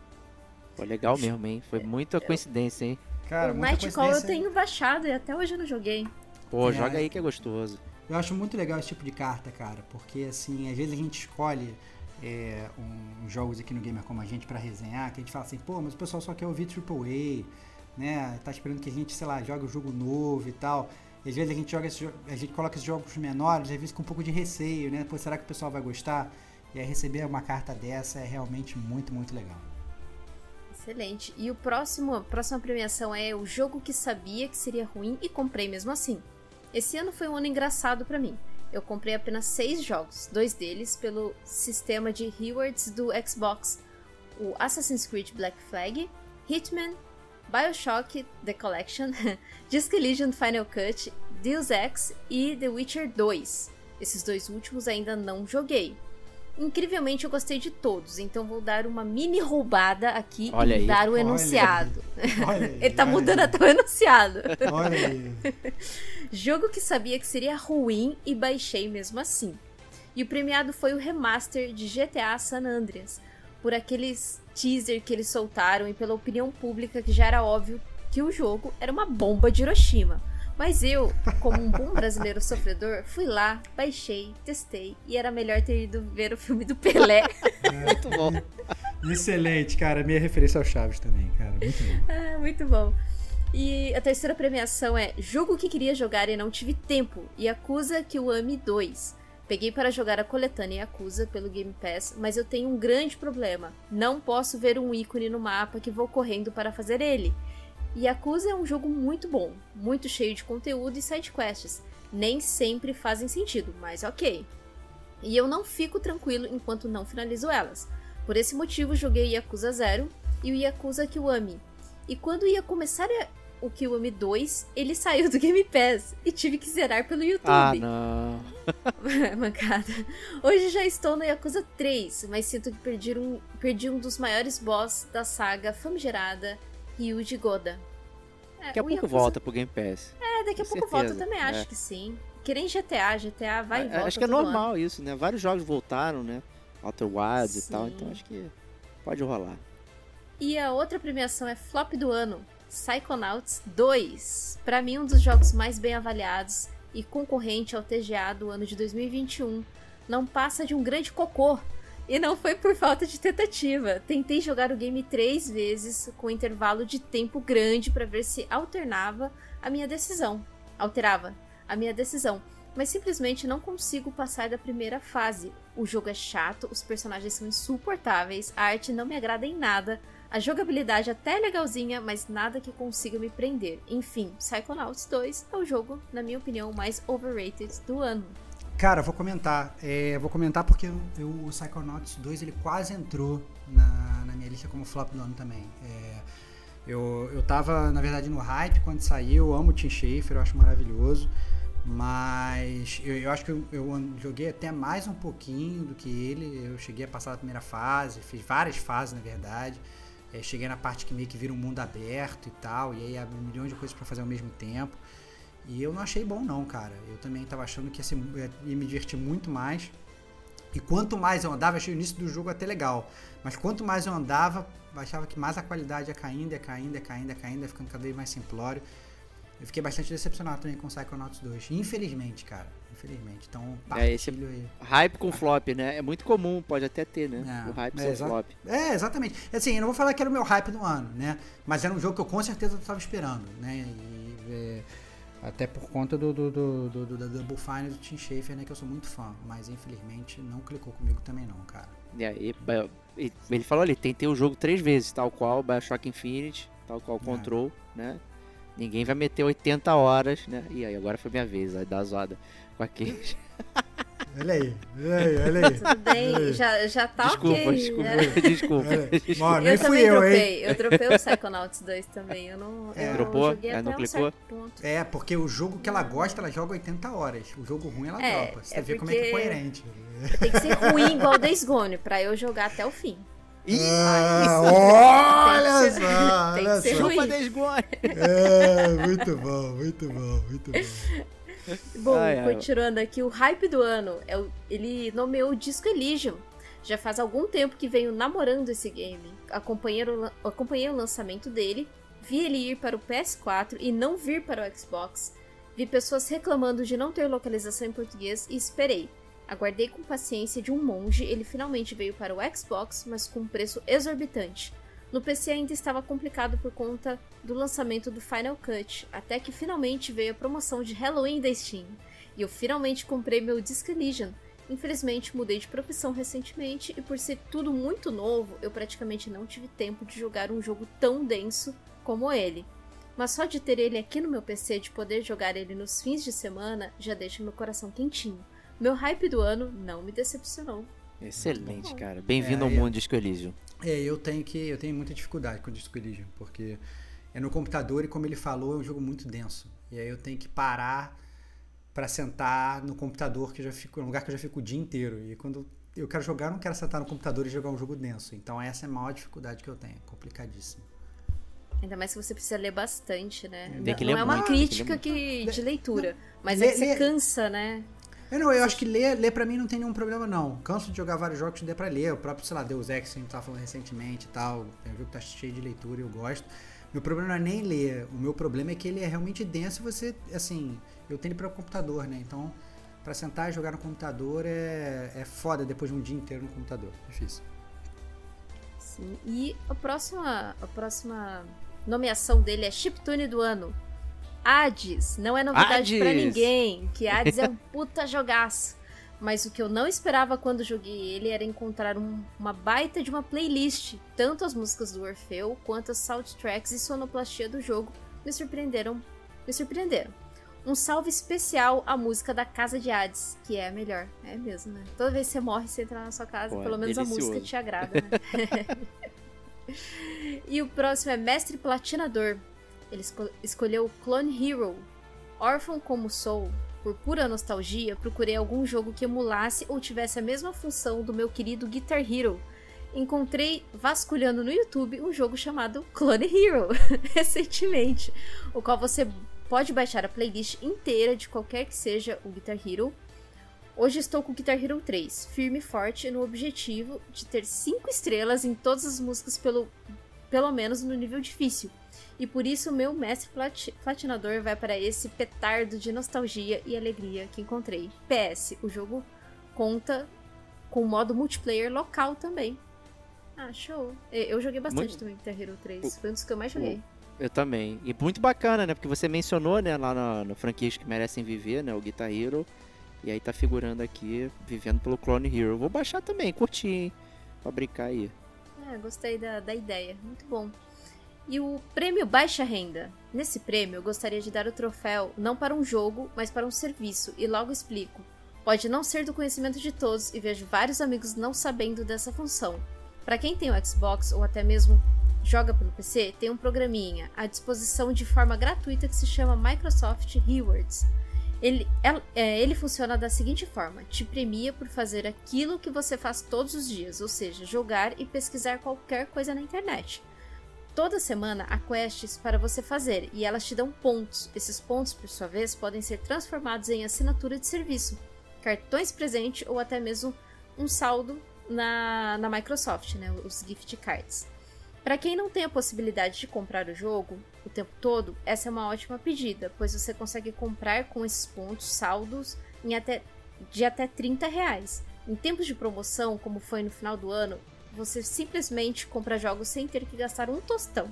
Foi legal mesmo, hein? Foi muita coincidência, hein? Cara, o muita Nightcall eu tenho baixado e até hoje eu não joguei. Pô, É. joga aí que é gostoso. Eu acho muito legal esse tipo de carta, cara, porque assim, às vezes a gente escolhe é, um- jogos aqui no Gamer como a gente pra resenhar, que a gente fala assim, pô, mas o pessoal só quer ouvir AAA, né? Tá esperando que a gente, sei lá, jogue um jogo novo e tal. E às vezes a gente joga esse a gente coloca esses jogos menores, às vezes com um pouco de receio, né? Pô, será que o pessoal vai gostar? E aí receber uma carta dessa é realmente muito, muito legal. Excelente. E o próximo, a próxima premiação é o jogo que sabia que seria ruim e comprei mesmo assim. Esse ano foi um ano engraçado pra mim. Eu comprei apenas seis jogos, dois deles pelo sistema de rewards do Xbox: o Assassin's Creed Black Flag, Hitman, BioShock The Collection, Disc Elysium Final Cut, Deus Ex e The Witcher 2. Esses dois últimos ainda não joguei. Incrivelmente eu gostei de todos, então vou dar uma mini roubada aqui Olha e aí. dar o Olha enunciado. Olha aí, Ele tá olha mudando aí, até o enunciado. Olha aí. Jogo que sabia que seria ruim e baixei mesmo assim. E o premiado foi o remaster de GTA San Andreas, por aqueles teaser que eles soltaram e pela opinião pública que já era óbvio que o jogo era uma bomba de Hiroshima. Mas eu, como um bom brasileiro sofredor, fui lá, baixei, testei e era melhor ter ido ver o filme do Pelé. Muito bom. Excelente, cara. Minha referência ao Chaves também, cara. Muito bom. Ah, muito bom. E a terceira premiação é Jogo que queria jogar e não tive tempo, e acusa que o ame 2. Peguei para jogar a coletânea Yakuza pelo Game Pass, mas eu tenho um grande problema. Não posso ver um ícone no mapa que vou correndo para fazer ele. Yakuza é um jogo muito bom, muito cheio de conteúdo e sidequests. Nem sempre fazem sentido, mas ok. E eu não fico tranquilo enquanto não finalizo elas. Por esse motivo, joguei Yakuza 0 e o Yakuza Kiwami. E quando ia começar o Kiwami 2, ele saiu do Game Pass e tive que zerar pelo YouTube. Ah, não. Mancada. Hoje já estou no Yakuza 3, mas sinto que perdi um, perdi um dos maiores boss da saga famigerada, Ryuji Goda. É, Daqui a pouco Yakuza- volta pro Game Pass. É, daqui a pouco volta, eu certeza, também acho é. que sim. Que nem GTA, GTA vai e É, volta. acho que é todo ano. normal isso, né? Vários jogos voltaram, né? Outer Wilds e tal, então acho que pode rolar. E a outra premiação é Flop do Ano, Psychonauts 2. Pra mim, um dos jogos mais bem avaliados e concorrente ao TGA do ano de 2021. Não passa de um grande cocô. E não foi por falta de tentativa. Tentei jogar o game três vezes, com intervalo de tempo grande para ver se alternava a minha decisão. Alterava a minha decisão. Mas simplesmente não consigo passar da primeira fase. O jogo é chato, os personagens são insuportáveis, a arte não me agrada em nada, a jogabilidade até é legalzinha, mas nada que consiga me prender. Enfim, Psychonauts 2 é o jogo, na minha opinião, mais overrated do ano. Cara, eu vou comentar. É, vou comentar porque eu- o Psychonauts 2 ele quase entrou na, na minha lista como flop do ano também. É, eu, eu tava, na verdade, no hype quando saiu. Eu amo o Tim Schafer, eu acho maravilhoso. Mas eu, eu acho que eu, eu joguei até mais um pouquinho do que ele. Eu cheguei a passar a primeira fase, fiz várias fases, na verdade. É, cheguei na parte que meio que vira um mundo aberto e tal. E aí um milhão de coisas pra fazer ao mesmo tempo. E eu não achei bom não, cara. Eu também tava achando que ia, ser, ia me divertir muito mais. E quanto mais eu andava, achei o início do jogo até legal. Mas quanto mais eu andava, achava que mais a qualidade ia caindo, ia caindo, ia caindo, ia caindo, ia ficando cada vez mais simplório. Eu fiquei bastante decepcionado também com Psychonauts 2. Infelizmente, cara. Infelizmente. Então, É, esse- aí. Hype com flop, né? É muito comum, pode até ter, né? É, o hype é, exa- flop. É, exatamente. Assim, eu não vou falar que era o meu hype do ano, né? Mas era um jogo que eu com certeza estava esperando, né? E, é, até por conta do, do, do, do, do- da Double Fine do Tim Schafer, né? Que eu sou muito fã. Mas infelizmente não clicou comigo também não, cara. E aí, ele falou ali, tentei o jogo três vezes, tal qual Bioshock Infinite, tal qual É. Control, né? Ninguém vai meter 80 horas, né? E aí, agora foi minha vez, aí dá zoada com a Cage. olha aí, olha aí, olha aí. Tudo bem, já, já tá desculpa, ok. desculpa, né? desculpa. Aí. Ó, nem Eu fui também eu, hein? dropei. Eu dropei o Psychonauts 2 também. Eu não. É. eu Dropou? joguei É, até não um clicou? certo ponto. É, porque o jogo que ela gosta, ela joga 80 horas. O jogo ruim, ela É, dropa. Você é vê como é que é coerente. Tem que ser ruim igual Days Gone pra eu jogar até o fim. Ah, olha Tem que ser- só, tem que ser só. ruim. Chupa desgone. É, muito bom, muito bom, muito bom. Bom, Ai, ai. continuando aqui, o hype do ano. É o, ele nomeou o Disco Elysium. Já faz algum tempo que venho namorando esse game. Acompanhei o, acompanhei o lançamento dele, vi ele ir para o PS4 e não vir para o Xbox. Vi pessoas reclamando de não ter localização em português e esperei. Aguardei com paciência de um monge, ele finalmente veio para o Xbox, mas com um preço exorbitante. No PC ainda estava complicado por conta do lançamento do Final Cut, até que finalmente veio a promoção de Halloween da Steam. E eu finalmente comprei meu Disc Elysium. Infelizmente mudei de profissão recentemente e por ser tudo muito novo, eu praticamente não tive tempo de jogar um jogo tão denso como ele. Mas só de ter ele aqui no meu PC, de poder jogar ele nos fins de semana, já deixa meu coração quentinho. Meu hype do ano não me decepcionou. Excelente, cara. Bem-vindo É, ao eu- mundo Disco Elysium. É, eu tenho que eu tenho muita dificuldade com o Disco Elysium, porque é no computador e como ele falou, é um jogo muito denso. E aí eu tenho que parar pra sentar no computador que eu já fico, é um lugar que eu já fico o dia inteiro. E quando eu quero jogar, eu não quero sentar no computador e jogar um jogo denso. Então essa é a maior dificuldade que eu tenho, é complicadíssimo. Ainda mais que você precisa ler bastante, né? Tem que não ler é uma muito, que crítica muito. que, de leitura, mas Lê- é que você lê- cansa, né? Eu, não, eu acho que ler, ler pra mim não tem nenhum problema, não. Canso de jogar vários jogos que dê pra ler. O próprio, sei lá, Deus Ex, que a gente tava falando recentemente e tal. É um jogo que tá cheio de leitura e eu gosto. Meu problema não é nem ler. O meu problema é que ele é realmente denso e você, assim... Eu tenho ele para o computador, né? Então, pra sentar e jogar no computador é, é foda depois de um dia inteiro no computador. Difícil. Sim. E a próxima, a próxima nomeação dele é Chiptune do ano. Hades. Não é novidade pra Hades! ninguém que Hades é um puta jogaço. Mas o que eu não esperava quando joguei ele era encontrar um- uma baita de uma playlist. Tanto as músicas do Orfeu quanto as soundtracks e sonoplastia do jogo me surpreenderam. Me surpreenderam. Um salve especial à música da Casa de Hades, que é a melhor. É mesmo, né? Toda vez que você morre, você entra na sua casa, Pô, é pelo menos a delicioso. música te agrada, né? e o próximo é Mestre Platinador. Ele esco- escolheu Clone Hero. Órfão como sou, por pura nostalgia, procurei algum jogo que emulasse ou tivesse a mesma função do meu querido Guitar Hero. Encontrei vasculhando no YouTube um jogo chamado Clone Hero recentemente, o qual você pode baixar a playlist inteira de qualquer que seja o Guitar Hero. Hoje estou com o Guitar Hero 3, firme e forte no objetivo de ter 5 estrelas em todas as músicas, pelo, pelo menos no nível difícil. E por isso meu mestre plati- platinador vai para esse petardo de nostalgia e alegria que encontrei. PS, o jogo conta com modo multiplayer local também. Ah, show. E- Eu joguei bastante Muito- também Guitar Hero 3, foi um dos que eu mais joguei. Eu também. E muito bacana, né? Porque você mencionou, né, lá no, no Franquias que Merecem Viver, né? O Guitar Hero. E aí tá figurando aqui, vivendo pelo Clone Hero. Vou baixar também, curti, hein? Pra brincar aí. É, gostei da, da ideia, muito bom. E o prêmio Baixa Renda. Nesse prêmio, eu gostaria de dar o troféu não para um jogo, mas para um serviço, e logo explico. Pode não ser do conhecimento de todos, e vejo vários amigos não sabendo dessa função. Para quem tem o Xbox ou até mesmo joga pelo PC, tem um programinha à disposição de forma gratuita que se chama Microsoft Rewards. Ele, el- é, ele funciona da seguinte forma: te premia por fazer aquilo que você faz todos os dias, ou seja, jogar e pesquisar qualquer coisa na internet. Toda semana há quests para você fazer e elas te dão pontos. Esses pontos, por sua vez, podem ser transformados em assinatura de serviço, cartões presente ou até mesmo um saldo na, na Microsoft, né, os gift cards. Para quem não tem a possibilidade de comprar o jogo o tempo todo, essa é uma ótima pedida, pois você consegue comprar com esses pontos saldos em até, de até 30 reais. Em tempos de promoção, como foi no final do ano, você simplesmente compra jogos sem ter que gastar um tostão.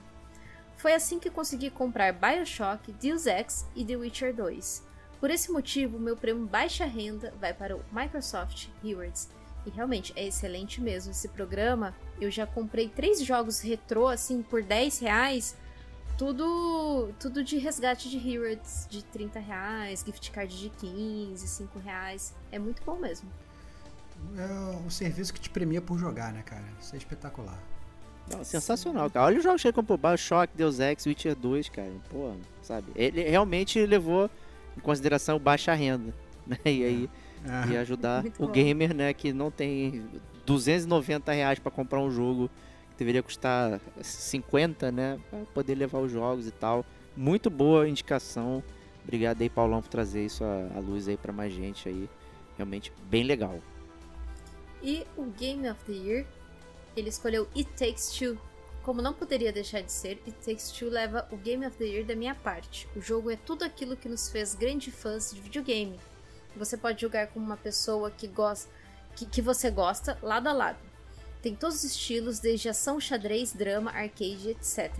Foi assim que consegui comprar Bioshock, Deus Ex e The Witcher 2. Por esse motivo, meu prêmio baixa renda vai para o Microsoft Rewards. E realmente é excelente mesmo esse programa. Eu já comprei três jogos retrô assim por 10 reais tudo tudo de resgate de heroes de 30 reais, gift card de 15, 5 reais. É muito bom mesmo. É um serviço que te premia por jogar, né, cara? Isso é espetacular. Não, sensacional, cara. Olha os jogos que ele comprou, Bioshock, Deus Ex, Witcher 2, cara. Pô, sabe? Ele realmente levou em consideração baixa renda, né? E aí Ah, ia ajudar Muito o bom. gamer, né, que não tem 290 reais pra comprar um jogo que deveria custar 50, né, pra poder levar os jogos e tal. Muito boa indicação. Obrigado aí, Paulão, por trazer isso à à luz aí pra mais gente aí. Realmente bem legal. E o Game of the Year, ele escolheu It Takes Two. Como não poderia deixar de ser, It Takes Two leva o Game of the Year da minha parte. O jogo é tudo aquilo que nos fez grandes fãs de videogame. Você pode jogar com uma pessoa que gosta, que, que você gosta, lado a lado. Tem todos os estilos, desde ação, xadrez, drama, arcade, etc.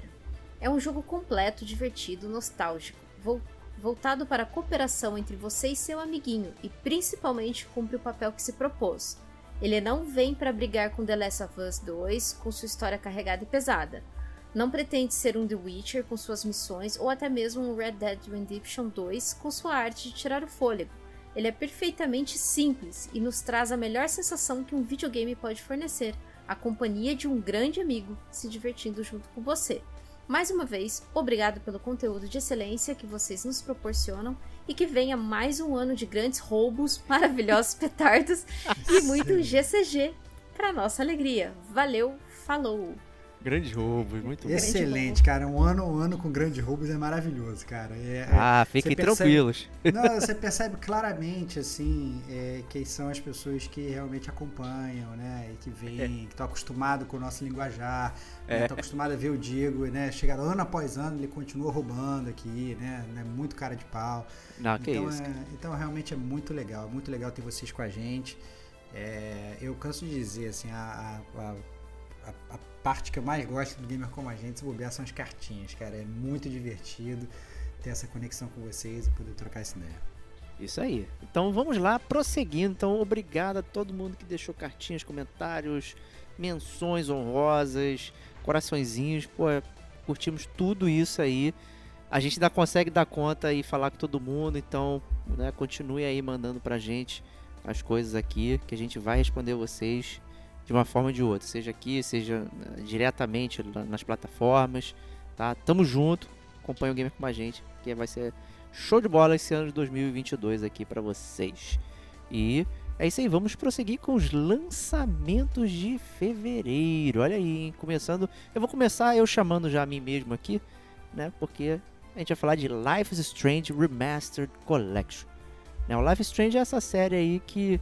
É um jogo completo, divertido, nostálgico, vol- voltado para a cooperação entre você e seu amiguinho, e principalmente cumpre o papel que se propôs. Ele não vem para brigar com The Last of Us 2 com sua história carregada e pesada. Não pretende ser um The Witcher com suas missões ou até mesmo um Red Dead Redemption 2 com sua arte de tirar o fôlego. Ele é perfeitamente simples e nos traz a melhor sensação que um videogame pode fornecer: a companhia de um grande amigo se divertindo junto com você. Mais uma vez, obrigado pelo conteúdo de excelência que vocês nos proporcionam e que venha mais um ano de grandes roubos, maravilhosos petardos e muito GCG para nossa alegria. Valeu, falou! Grande roubo, muito bom. Excelente, cara. Um ano, um ano com grandes roubos é maravilhoso, cara. É, é- Ah, fiquem percebe- tranquilos. Não, você percebe claramente, assim, é, quem são as pessoas que realmente acompanham, né? E que vêm, que estão acostumados com o nosso linguajar, É. estão acostumados a ver o Diego, né? Chega ano após ano, ele continua roubando aqui, né? É muito cara de pau. Não, que então, isso. é- então realmente é muito legal, é muito legal ter vocês com a gente. É, eu canso de dizer, assim, a, a- a- a- a parte que eu mais gosto do Gamer Como a Gente, se bobear, são as cartinhas, cara. É muito divertido ter essa conexão com vocês e poder trocar essa ideia. Isso aí. Então vamos lá, prosseguindo. Então, obrigado a todo mundo que deixou cartinhas, comentários, menções honrosas, coraçõezinhos. Pô, curtimos tudo isso aí. A gente ainda consegue dar conta e falar com todo mundo, então né, continue aí mandando pra gente as coisas aqui, que a gente vai responder vocês de uma forma ou de outra, seja aqui, seja né, diretamente nas plataformas, tá? Tamo junto, acompanha o Gamer com a gente, que vai ser show de bola esse ano de 2022 aqui pra vocês. E é isso aí, vamos prosseguir com os lançamentos de fevereiro. Olha aí, hein? começando, eu vou começar eu chamando já a mim mesmo aqui, né? Porque a gente vai falar de Life is Strange Remastered Collection. Né? O Life is Strange é essa série aí que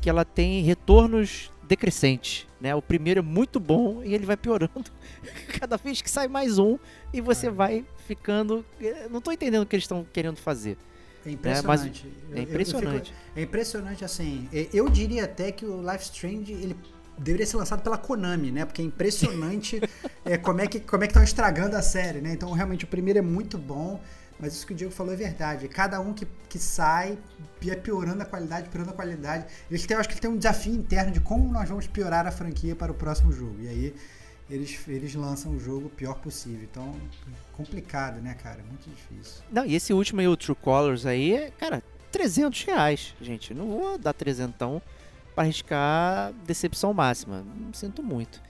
que ela tem retornos decrescentes, né? O primeiro é muito bom e ele vai piorando cada vez que sai mais um e você É. vai ficando, eu não tô entendendo o que eles estão querendo fazer. É impressionante. Eu- eu- É eu impressionante. fico- é impressionante, assim. Eu diria até que o Life Strange, ele deveria ser lançado pela Konami, né? Porque é impressionante é, como é que como é que estão estragando a série, né? Então, realmente, o primeiro é muito bom, mas isso que o Diego falou é verdade. Cada um que, que sai é piorando a qualidade, piorando a qualidade. Eles têm, eu acho que tem um desafio interno de como nós vamos piorar a franquia para o próximo jogo. E aí eles, eles lançam o jogo o pior possível. Então, complicado, né, cara? Muito difícil. Não, e esse último aí, o True Colors aí, é, cara, 300 reais, gente. Não vou dar trezentão pra arriscar decepção máxima. Sinto muito.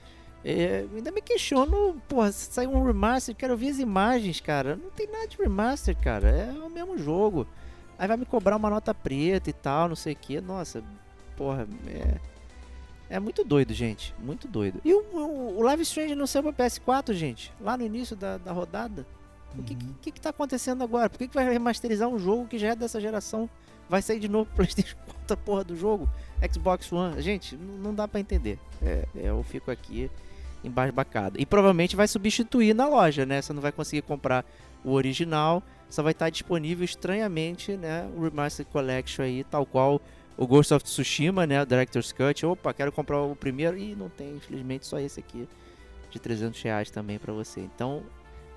É, ainda me questiono, porra, se sair um remaster, quero ver as imagens, cara. Não tem nada de remaster, cara. É o mesmo jogo. Aí vai me cobrar uma nota preta e tal, não sei o que. Nossa, porra, é. É muito doido, gente. Muito doido. E o, o, o Live Strange não saiu pra PS4, gente? Lá no início da, da rodada? O que, Uhum. que, que tá acontecendo agora? Por que, que vai remasterizar um jogo que já é dessa geração? Vai sair de novo pro PlayStation 4 a porra do jogo? Xbox One? Gente, não dá pra entender. É, é, eu fico aqui embasbacado. E provavelmente vai substituir na loja, né? Você não vai conseguir comprar o original, só vai estar disponível estranhamente, né? O Remastered Collection aí, tal qual o Ghost of Tsushima, né? O Director's Cut. Opa, quero comprar o primeiro e não tem, infelizmente, só esse aqui de 300 reais também pra você. Então,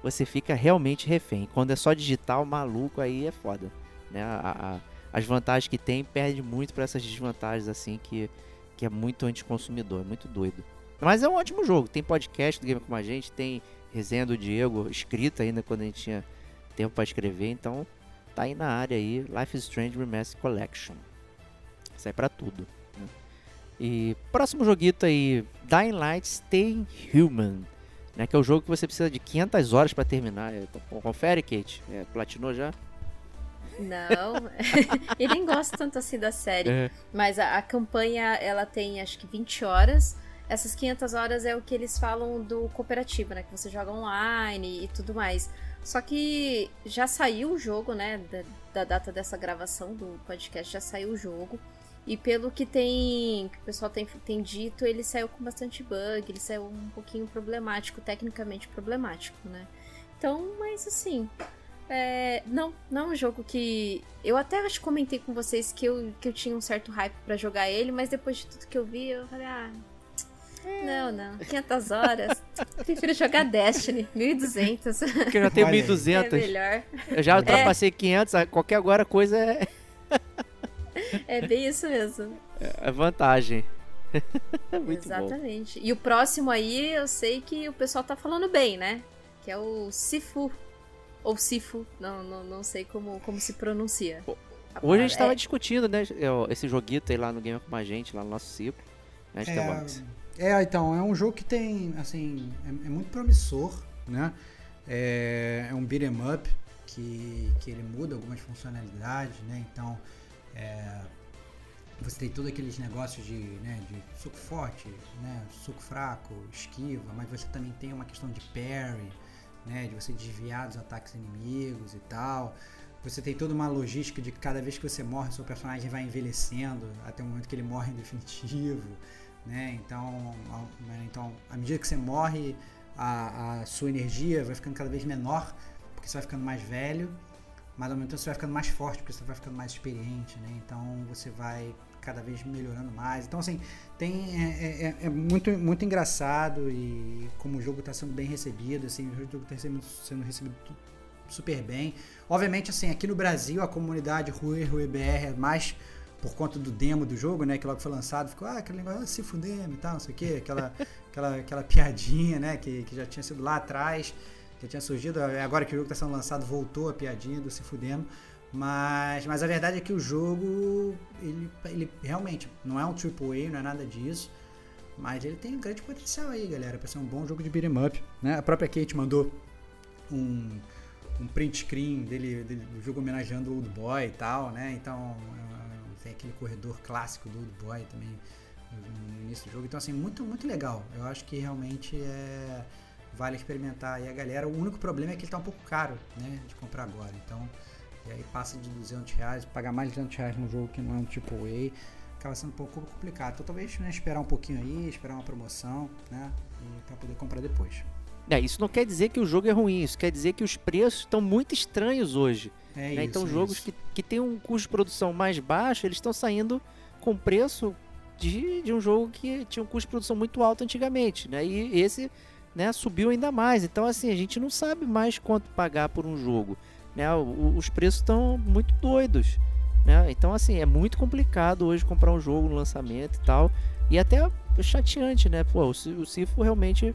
você fica realmente refém. Quando é só digital, maluco, aí é foda. Né? A- a- as vantagens que tem perde muito para essas desvantagens assim que, que é muito anticonsumidor, é muito doido. Mas é um ótimo jogo. Tem podcast do Game com a gente, tem resenha do Diego, escrita ainda quando a gente tinha tempo para escrever, então tá aí na área aí, Life is Strange Remastered Collection. Sai para tudo. Né? E próximo joguito aí, Dying Light Stay Human, né, que é o jogo que você precisa de 500 horas para terminar. Então, confere, Kate, é, platinou já? Não, e nem gosto tanto assim da série. É. Mas a, a, campanha, ela tem acho que 20 horas. Essas 500 horas é o que eles falam do cooperativo, né? Que você joga online e tudo mais. Só que já saiu o jogo, né? Da, da data dessa gravação do podcast, já saiu o jogo. E pelo que tem. Que o pessoal tem, tem dito, ele saiu com bastante bug, ele saiu um pouquinho problemático, tecnicamente problemático, né? Então, mas assim. É, não, não é um jogo que. Eu até acho que comentei com vocês que eu, que eu tinha um certo hype para jogar ele, mas depois de tudo que eu vi, eu falei, ah. Não, não. 500 horas. Prefiro jogar Destiny. 1200. Porque eu já tenho 1200. É melhor. Eu já ultrapassei é. 500. Qualquer agora coisa é. É bem isso mesmo. É vantagem. Muito Exatamente. Bom. E o próximo aí, eu sei que o pessoal tá falando bem, né? Que é o Sifu ou Sifu, não, não, não sei como, como se pronuncia. Hoje a gente estava é... discutindo, né, esse joguito aí lá no Game com a gente, lá no nosso ciclo. Né, é, é, então, é um jogo que tem, assim, é, é muito promissor, né? É, é, um beat'em up que, que ele muda algumas funcionalidades, né? Então, é, você tem todos aqueles negócios de, né, de soco forte, né, soco fraco, esquiva, mas você também tem uma questão de parry, né, de você desviar dos ataques inimigos e tal. Você tem toda uma logística de que cada vez que você morre, seu personagem vai envelhecendo até o momento que ele morre em definitivo, né? Então, né, então à medida que você morre, a, a sua energia vai ficando cada vez menor, porque você vai ficando mais velho, mas ao mesmo tempo você vai ficando mais forte, porque você vai ficando mais experiente, né? Então você vai cada vez melhorando mais. Então, assim, tem, é, é, é muito, muito engraçado e como o jogo está sendo bem recebido, assim, o jogo está sendo, recebido super bem. Obviamente, assim, aqui no Brasil, a comunidade Rui, Rui BR é mais por conta do demo do jogo, né, que logo foi lançado, ficou, ah, aquele negócio, ah, se fudendo e tal, não sei o quê, aquela, aquela, aquela piadinha, né, que, que já tinha sido lá atrás, que tinha surgido, agora que o jogo está sendo lançado, voltou a piadinha do se fudendo. Mas, mas a verdade é que o jogo, ele, ele realmente não é um AAA, não é nada disso. Mas ele tem um grande potencial aí, galera, para ser um bom jogo de beat'em up. Né? A própria Kate mandou um, um print screen dele, dele, do jogo homenageando o Old Boy e tal, né? Então é, tem aquele corredor clássico do Old Boy também no início do jogo. Então, assim, muito, muito legal. Eu acho que realmente é, vale experimentar aí a galera. O único problema é que ele tá um pouco caro, né? De comprar agora. Então e aí passa de 200 reais, pagar mais de 200 reais num jogo que não é um tipo A, acaba sendo um pouco complicado. Então talvez né, esperar um pouquinho aí, esperar uma promoção, né? para poder comprar depois. É, isso não quer dizer que o jogo é ruim, isso quer dizer que os preços estão muito estranhos hoje. É né? isso, então é jogos que, que têm um custo de produção mais baixo, eles estão saindo com preço de, de um jogo que tinha um custo de produção muito alto antigamente, né? E esse né, subiu ainda mais. Então assim, a gente não sabe mais quanto pagar por um jogo. Né? Os preços estão muito doidos. Né? Então, assim, é muito complicado hoje comprar um jogo no lançamento e tal. E até chateante, né? Pô, o Cifo realmente,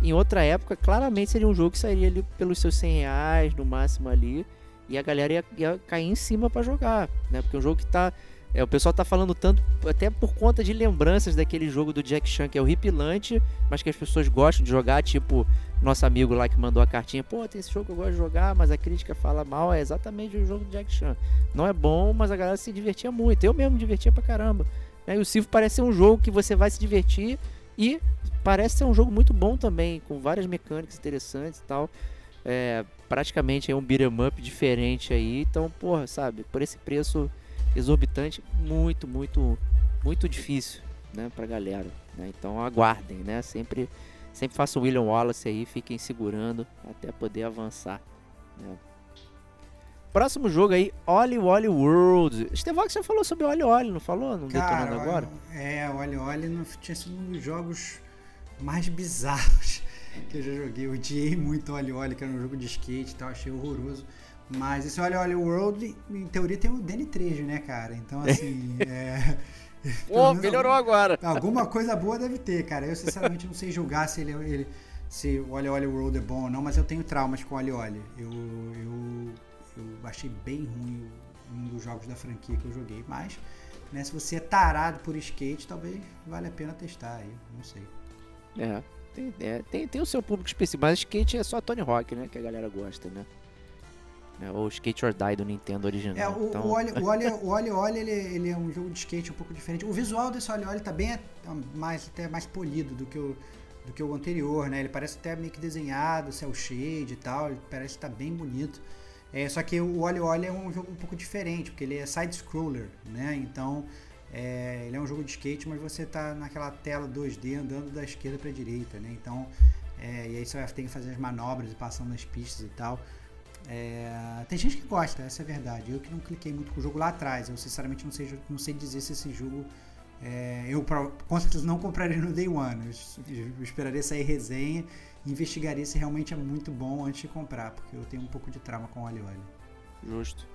em outra época, claramente seria um jogo que sairia ali pelos seus 100 reais no máximo ali. E a galera ia, ia cair em cima para jogar, né? Porque é um jogo que tá. É, o pessoal tá falando tanto, até por conta de lembranças daquele jogo do Jack Chan, que é horripilante, mas que as pessoas gostam de jogar, tipo nosso amigo lá que mandou a cartinha, pô, tem esse jogo que eu gosto de jogar, mas a crítica fala mal, é exatamente o jogo do Jack Chan. Não é bom, mas a galera se divertia muito. Eu mesmo me divertia pra caramba. E o Civ parece ser um jogo que você vai se divertir e parece ser um jogo muito bom também, com várias mecânicas interessantes e tal. É, praticamente é um beat'em up diferente aí. Então, porra, sabe, por esse preço exorbitante, muito, muito, muito difícil, né, pra galera. Né? Então aguardem, né? Sempre Sempre façam William Wallace aí, fiquem segurando até poder avançar. Né? Próximo jogo aí, Oli Oli World. Estevox já falou sobre Oli Oli, não falou? Não Cara, detonando agora? É, Oli Oli não tinha sido um dos jogos mais bizarros que eu já joguei. Eu odiei muito Oli Oli, que era um jogo de skate e tal, achei horroroso. Mas esse Oli Oli World, em teoria, tem o Danny Trejo, né, cara? Então, assim, é... Pô, melhorou agora. Alguma coisa boa deve ter, cara. Eu sinceramente não sei julgar se ele, ele se o Oli Oli World é bom ou não, mas eu tenho traumas com o Oli Oli. Eu, eu, eu achei bem ruim um dos jogos da franquia que eu joguei, mas né, se você é tarado por skate, talvez valha a pena testar aí, não sei. É, tem, é, tem, tem o seu público específico, mas skate é só Tony Hawk, né? Que a galera gosta, né? É, ou Skate or Die do Nintendo original. É, o, então... o o Oli, o ele, ele é um jogo de skate um pouco diferente. O visual desse Oli Oli tá bem é, mais, até mais polido do que o, do que o anterior, né? Ele parece até meio que desenhado, cel shade e tal, ele parece estar tá bem bonito. É, só que o Oli Oli é um jogo um pouco diferente, porque ele é side-scroller, né? Então, é, ele é um jogo de skate, mas você tá naquela tela 2D andando da esquerda para a direita, né? Então, é, e aí você vai ter que fazer as manobras e passando nas pistas e tal. É, tem gente que gosta, essa é a verdade. Eu que não cliquei muito com o jogo lá atrás. Eu sinceramente não sei, não sei dizer se esse jogo. É, eu com certeza não compraria no Day One. Eu, eu esperaria sair resenha e investigaria se realmente é muito bom antes de comprar, porque eu tenho um pouco de trauma com Oli Oli. Justo.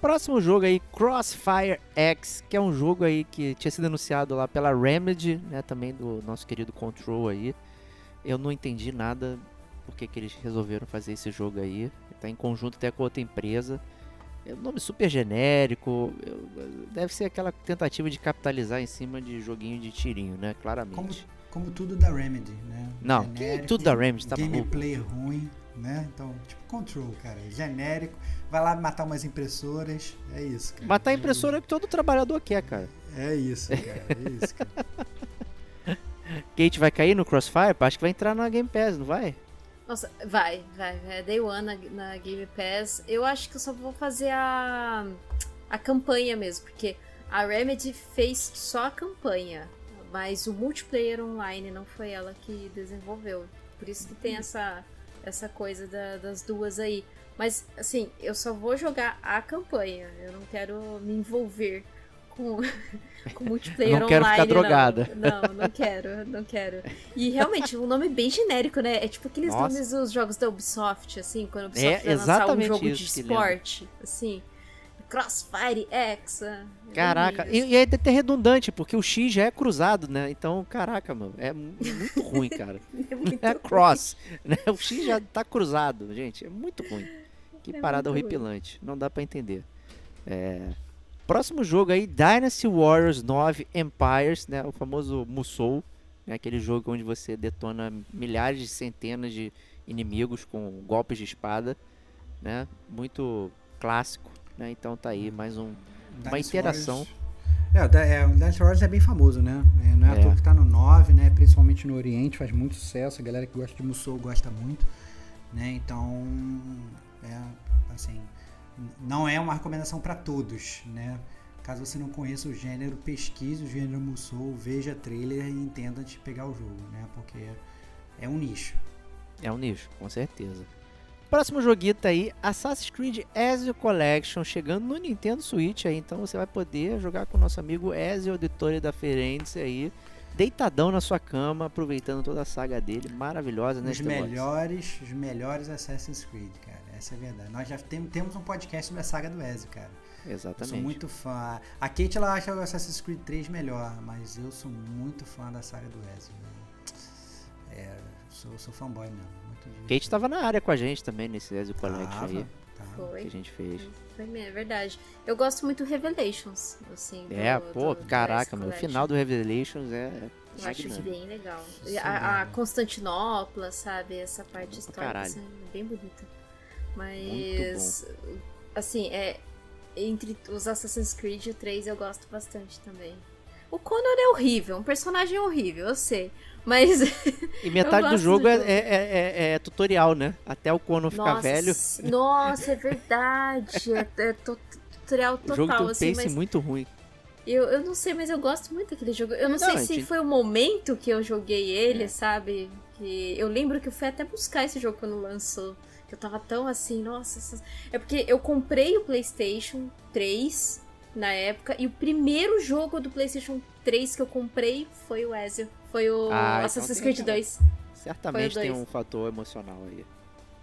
Próximo jogo aí, Crossfire X, que é um jogo aí que tinha sido anunciado lá pela Remedy, né, também do nosso querido Control aí. Eu não entendi nada porque que eles resolveram fazer esse jogo aí. Tá em conjunto até com outra empresa. É um nome super genérico. Deve ser aquela tentativa de capitalizar em cima de joguinho de tirinho, né? Claramente. Como, como tudo da Remedy, né? Não, genérico, tudo da Remedy tá Gameplay ruim, né? Então, tipo, Control, cara. Genérico. Vai lá matar umas impressoras. É isso, cara. Matar a impressora é que todo trabalhador quer, cara. É isso, cara. É isso, cara. Kate vai cair no Crossfire? Acho que vai entrar na Game Pass, não vai? Nossa, vai, vai, vai. Day One na, na, Game Pass. Eu acho que eu só vou fazer a, a campanha mesmo, porque a Remedy fez só a campanha, mas o multiplayer online não foi ela que desenvolveu. Por isso que tem essa, essa coisa da, das duas aí. Mas, assim, eu só vou jogar a campanha. Eu não quero me envolver com, com multiplayer não quero online. Ficar drogada. Não, não, não quero, não quero. E realmente, um nome bem genérico, né? É tipo aqueles Nossa. nomes dos jogos da Ubisoft, assim, quando a Ubisoft é, vai lançar um jogo de esporte, assim. Crossfire X. É caraca, e, e é até redundante, porque o X já é cruzado, né? Então, caraca, mano, é muito ruim, cara. é muito é cross, né? O X já tá cruzado, gente, é muito ruim. Que é parada horripilante, ruim. não dá para entender. É, Próximo jogo aí, Dynasty Warriors 9 Empires, né? O famoso Musou, né? aquele jogo onde você detona milhares de centenas de inimigos com golpes de espada, né? Muito clássico, né? Então tá aí mais um, uma interação. É, é, o Dynasty Warriors é bem famoso, né? É, não é, é. à toa que tá no 9, né? Principalmente no Oriente, faz muito sucesso. A galera que gosta de Musou gosta muito, né? Então, é, assim, não é uma recomendação para todos, né? Caso você não conheça o gênero, pesquise o gênero Musou, veja trailer e entenda de pegar o jogo, né? Porque é um nicho. É um nicho, com certeza. Próximo joguito aí, Assassin's Creed Ezio Collection, chegando no Nintendo Switch aí, então você vai poder jogar com o nosso amigo Ezio Auditore da Ferenc aí, deitadão na sua cama, aproveitando toda a saga dele, maravilhosa, né? Os melhores, os melhores Assassin's Creed, cara. Essa é a verdade. Nós já tem, temos um podcast sobre a saga do Ezio, cara. Exatamente. Eu sou muito fã. A Kate ela acha o Assassin's Creed 3 melhor, mas eu sou muito fã da saga do Ezio. É, sou, sou fanboy mesmo. Kate estava na área com a gente também nesse Ezio Collection aí. Foi. Que a gente fez. Foi mesmo, é verdade. Eu gosto muito do Revelations, assim. É, do, pô, do, caraca, meu. O final do Revelations é. Eu acho bem legal. A, a, Constantinopla, sabe? Essa parte histórica, assim, bem bonita. Mas, assim, é, entre os Assassin's Creed, o 3 eu gosto bastante também. O Connor é horrível, um personagem horrível, eu sei. Mas. E metade do jogo, do é, jogo. É, é, é, é, tutorial, né? Até o Connor ficar nossa, velho. Nossa, é verdade. é, é tutorial total. O jogo tem um assim, pace mas... muito ruim. Eu, eu não sei, mas eu gosto muito daquele jogo. Eu não, não sei se gente... foi o momento que eu joguei ele, é. sabe? Que eu lembro que eu fui até buscar esse jogo quando lançou. Que eu tava tão assim, nossa. É porque eu comprei o PlayStation 3 na época e o primeiro jogo do PlayStation 3 que eu comprei foi o Ezio. Foi o ah, então Assassin's então Creed 2. Certamente tem um fator emocional aí.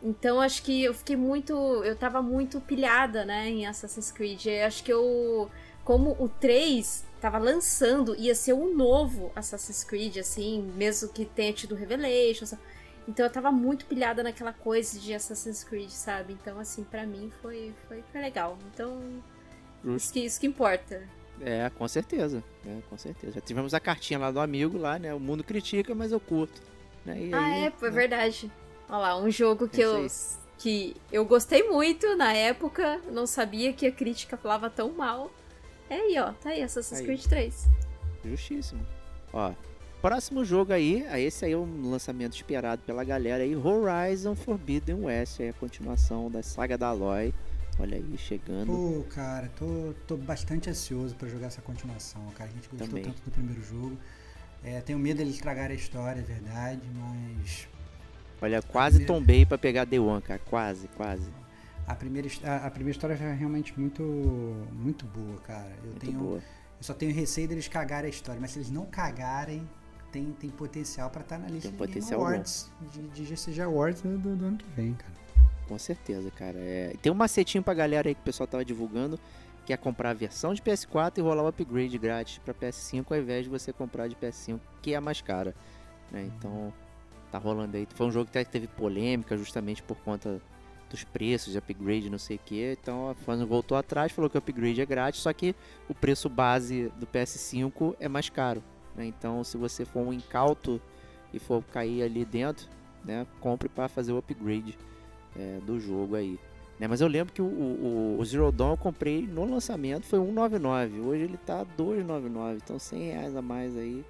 Então acho que eu fiquei muito. Eu tava muito pilhada, né, em Assassin's Creed. Eu acho que eu. Como o 3 tava lançando, ia ser o novo Assassin's Creed, assim, mesmo que tenha tido Revelations. Então eu tava muito pilhada naquela coisa de Assassin's Creed, sabe? Então, assim, para mim foi, foi, foi legal. Então, isso que, isso que importa. É, com certeza. É, com certeza. Já tivemos a cartinha lá do amigo lá, né? O mundo critica, mas eu curto. Né? ah, aí, é, foi né? verdade. Olha lá, um jogo que eu, que eu gostei muito na época, não sabia que a crítica falava tão mal. É aí, ó, tá aí, Assassin's aí. Creed 3. Justíssimo. Ó, próximo jogo aí, esse aí é um lançamento esperado pela galera aí, Horizon Forbidden West, é a continuação da saga da Aloy. Olha aí, chegando. Pô, cara, tô, tô bastante ansioso para jogar essa continuação, cara. A gente gostou Também. tanto do primeiro jogo. É, tenho medo deles estragar a história, é verdade, mas. Olha, quase primeira... tombei para pegar The One, cara. Quase, quase. A primeira, a, a primeira história é realmente muito, muito boa, cara. Eu muito tenho. Boa. Eu só tenho receio deles cagarem a história, mas se eles não cagarem, tem, tem potencial para estar tá na lista tem de potencial Awards, de, de GCG Awards do, do ano que vem, cara. Com certeza, cara. É... Tem um macetinho pra galera aí que o pessoal tava divulgando, que é comprar a versão de PS4 e rolar o upgrade grátis para PS5 ao invés de você comprar de PS5, que é mais cara. Né? Então, tá rolando aí. Foi um jogo que teve polêmica justamente por conta dos preços de upgrade, não sei o que. Então a Fans voltou atrás, falou que o upgrade é grátis, só que o preço base do PS5 é mais caro. Né? Então, se você for um incauto e for cair ali dentro, né, compre para fazer o upgrade é, do jogo aí. Né? Mas eu lembro que o, o, o, Zero Dawn eu comprei no lançamento, foi 1,99. Hoje ele tá 2,99. Então 100 reais a mais aí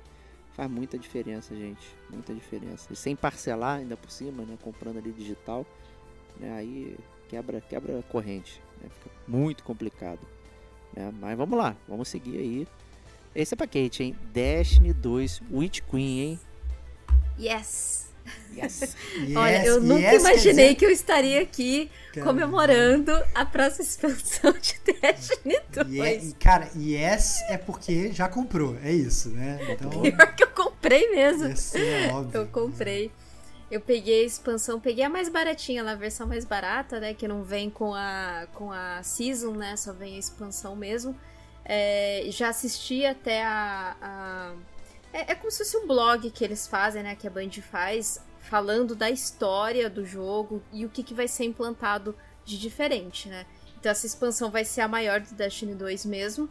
faz muita diferença, gente. Muita diferença. E sem parcelar ainda por cima, né? Comprando ali digital, né? Aí quebra, quebra corrente. Né? Fica muito complicado. Né? Mas vamos lá, vamos seguir aí. Esse é pra Kate, hein? Destiny 2 Witch Queen, hein? Yes! Yes. Olha, eu nunca yes, imaginei dizer... que eu estaria aqui Caramba. comemorando a próxima expansão de Destiny 2. Yeah, cara, yes é porque já comprou, é isso, né? Então... Pior que eu comprei mesmo. Yes, é óbvio. Eu comprei. Eu peguei a expansão, peguei a mais baratinha, a versão mais barata, né? Que não vem com a, com a Season, né? Só vem a expansão mesmo. É, já assisti até a, a é, é como se fosse um blog que eles fazem, né? Que a Band faz, falando da história do jogo e o que, que vai ser implantado de diferente, né? Então essa expansão vai ser a maior do Destiny 2 mesmo.